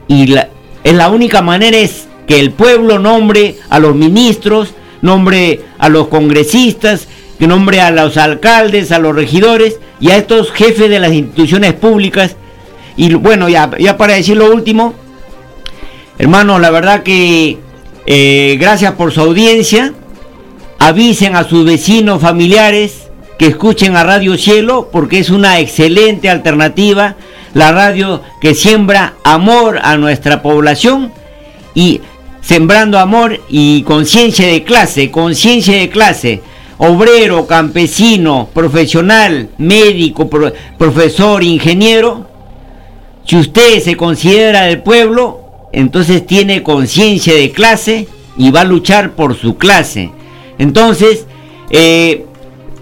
y la, es la única manera es que el pueblo nombre a los ministros, nombre a los congresistas, que nombre a los alcaldes, a los regidores y a estos jefes de las instituciones públicas. Y bueno, ya, para decir lo último, hermanos, la verdad que eh, gracias por su audiencia. Avisen a sus vecinos, familiares, que escuchen a Radio Cielo, porque es una excelente alternativa la radio que siembra amor a nuestra población y sembrando amor y conciencia de clase, conciencia de clase, obrero, campesino, profesional, médico, profesor, ingeniero, si usted se considera del pueblo, entonces tiene conciencia de clase y va a luchar por su clase. Entonces, eh,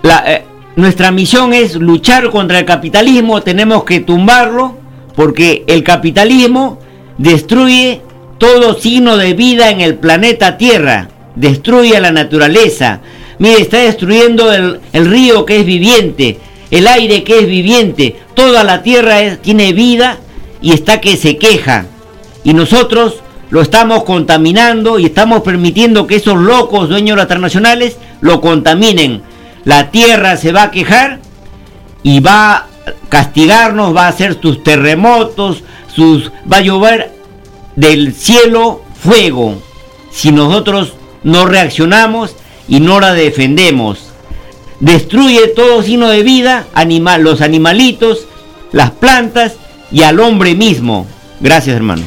eh, nuestra misión es luchar contra el capitalismo, tenemos que tumbarlo porque el capitalismo destruye todo signo de vida en el planeta Tierra, destruye la naturaleza. Mire, está destruyendo el, río que es viviente, el aire que es viviente, toda la Tierra tiene vida y está que se queja. Y nosotros lo estamos contaminando y estamos permitiendo que esos locos dueños de las transnacionales lo contaminen la tierra se va a quejar y va a castigarnos, va a hacer sus terremotos, sus va a llover del cielo fuego si nosotros no reaccionamos y no la defendemos. Destruye todo signo de vida, animal, los animalitos, las plantas y al hombre mismo. Gracias, hermano.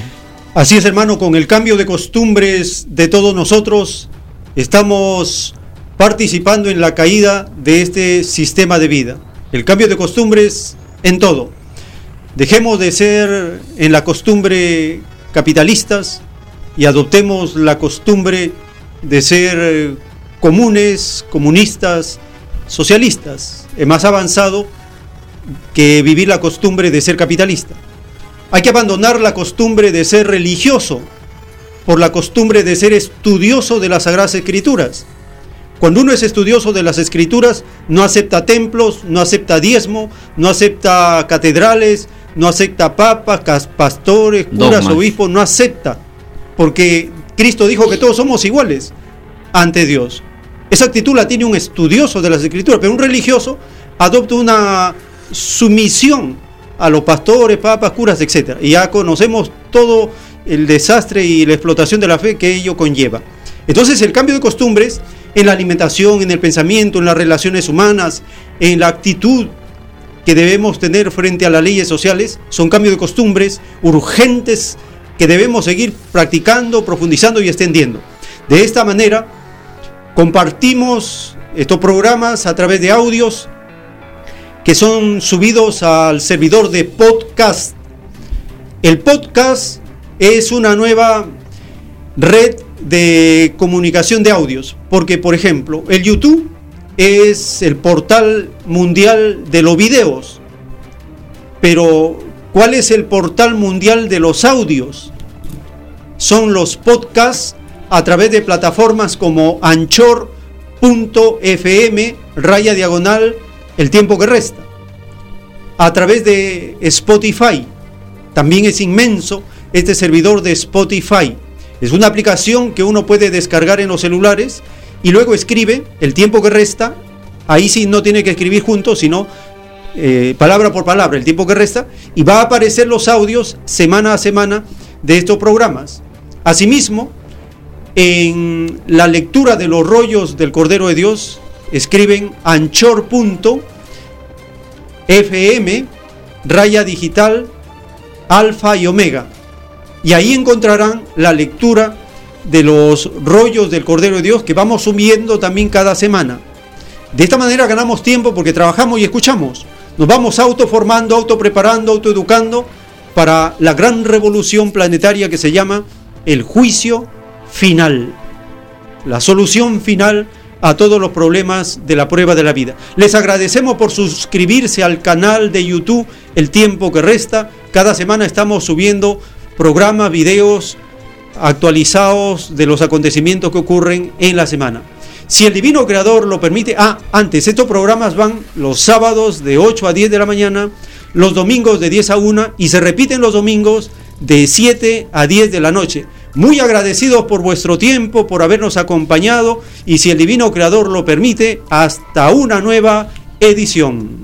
Así es, hermano, con el cambio de costumbres de todos nosotros, estamos participando en la caída de este sistema de vida. El cambio de costumbres en todo. Dejemos de ser en la costumbre capitalistas y adoptemos la costumbre de ser comunes, comunistas, socialistas. Es más avanzado que vivir la costumbre de ser capitalista. Hay que abandonar la costumbre de ser religioso por la costumbre de ser estudioso de las Sagradas Escrituras. Cuando uno es estudioso de las escrituras, no acepta templos, no acepta diezmo, no acepta catedrales, no acepta papas, pastores, curas, obispos, no acepta. Porque Cristo dijo que todos somos iguales ante Dios. Esa actitud la tiene un estudioso de las escrituras, pero un religioso adopta una sumisión a los pastores, papas, curas, etc. Y ya conocemos todo el desastre y la explotación de la fe que ello conlleva. Entonces el cambio de costumbres en la alimentación, en el pensamiento, en las relaciones humanas, en la actitud que debemos tener frente a las leyes sociales, son cambios de costumbres urgentes que debemos seguir practicando, profundizando y extendiendo. De esta manera, compartimos estos programas a través de audios que son subidos al servidor de podcast. El podcast es una nueva red de comunicación de audios. Porque, por ejemplo, el YouTube es el portal mundial de los videos. Pero ¿Cuál es el portal mundial de los audios? Son los podcasts a través de plataformas como anchor.fm, raya diagonal, el tiempo que resta. A través de Spotify. También es inmenso este servidor de Spotify. Es una aplicación que uno puede descargar en los celulares y luego escribe el tiempo que resta. Ahí sí no tiene que escribir juntos, sino eh, palabra por palabra, el tiempo que resta. Y va a aparecer los audios semana a semana de estos programas. Asimismo, en la lectura de los rollos del Cordero de Dios, escriben anchor.fm, raya digital, alfa y omega. Y ahí encontrarán la lectura de los rollos del Cordero de Dios que vamos subiendo también cada semana. De esta manera ganamos tiempo porque trabajamos y escuchamos. Nos vamos autoformando, autopreparando, autoeducando para la gran revolución planetaria que se llama el juicio final. La solución final a todos los problemas de la prueba de la vida. Les agradecemos por suscribirse al canal de YouTube El tiempo que resta. Cada semana estamos subiendo programas, videos actualizados de los acontecimientos que ocurren en la semana. Si el divino creador lo permite, ah, antes, estos programas van los sábados de 8 a 10 de la mañana, los domingos de 10 a 1 y se repiten los domingos de 7 a 10 de la noche. Muy agradecidos por vuestro tiempo, por habernos acompañado y si el divino creador lo permite, hasta una nueva edición.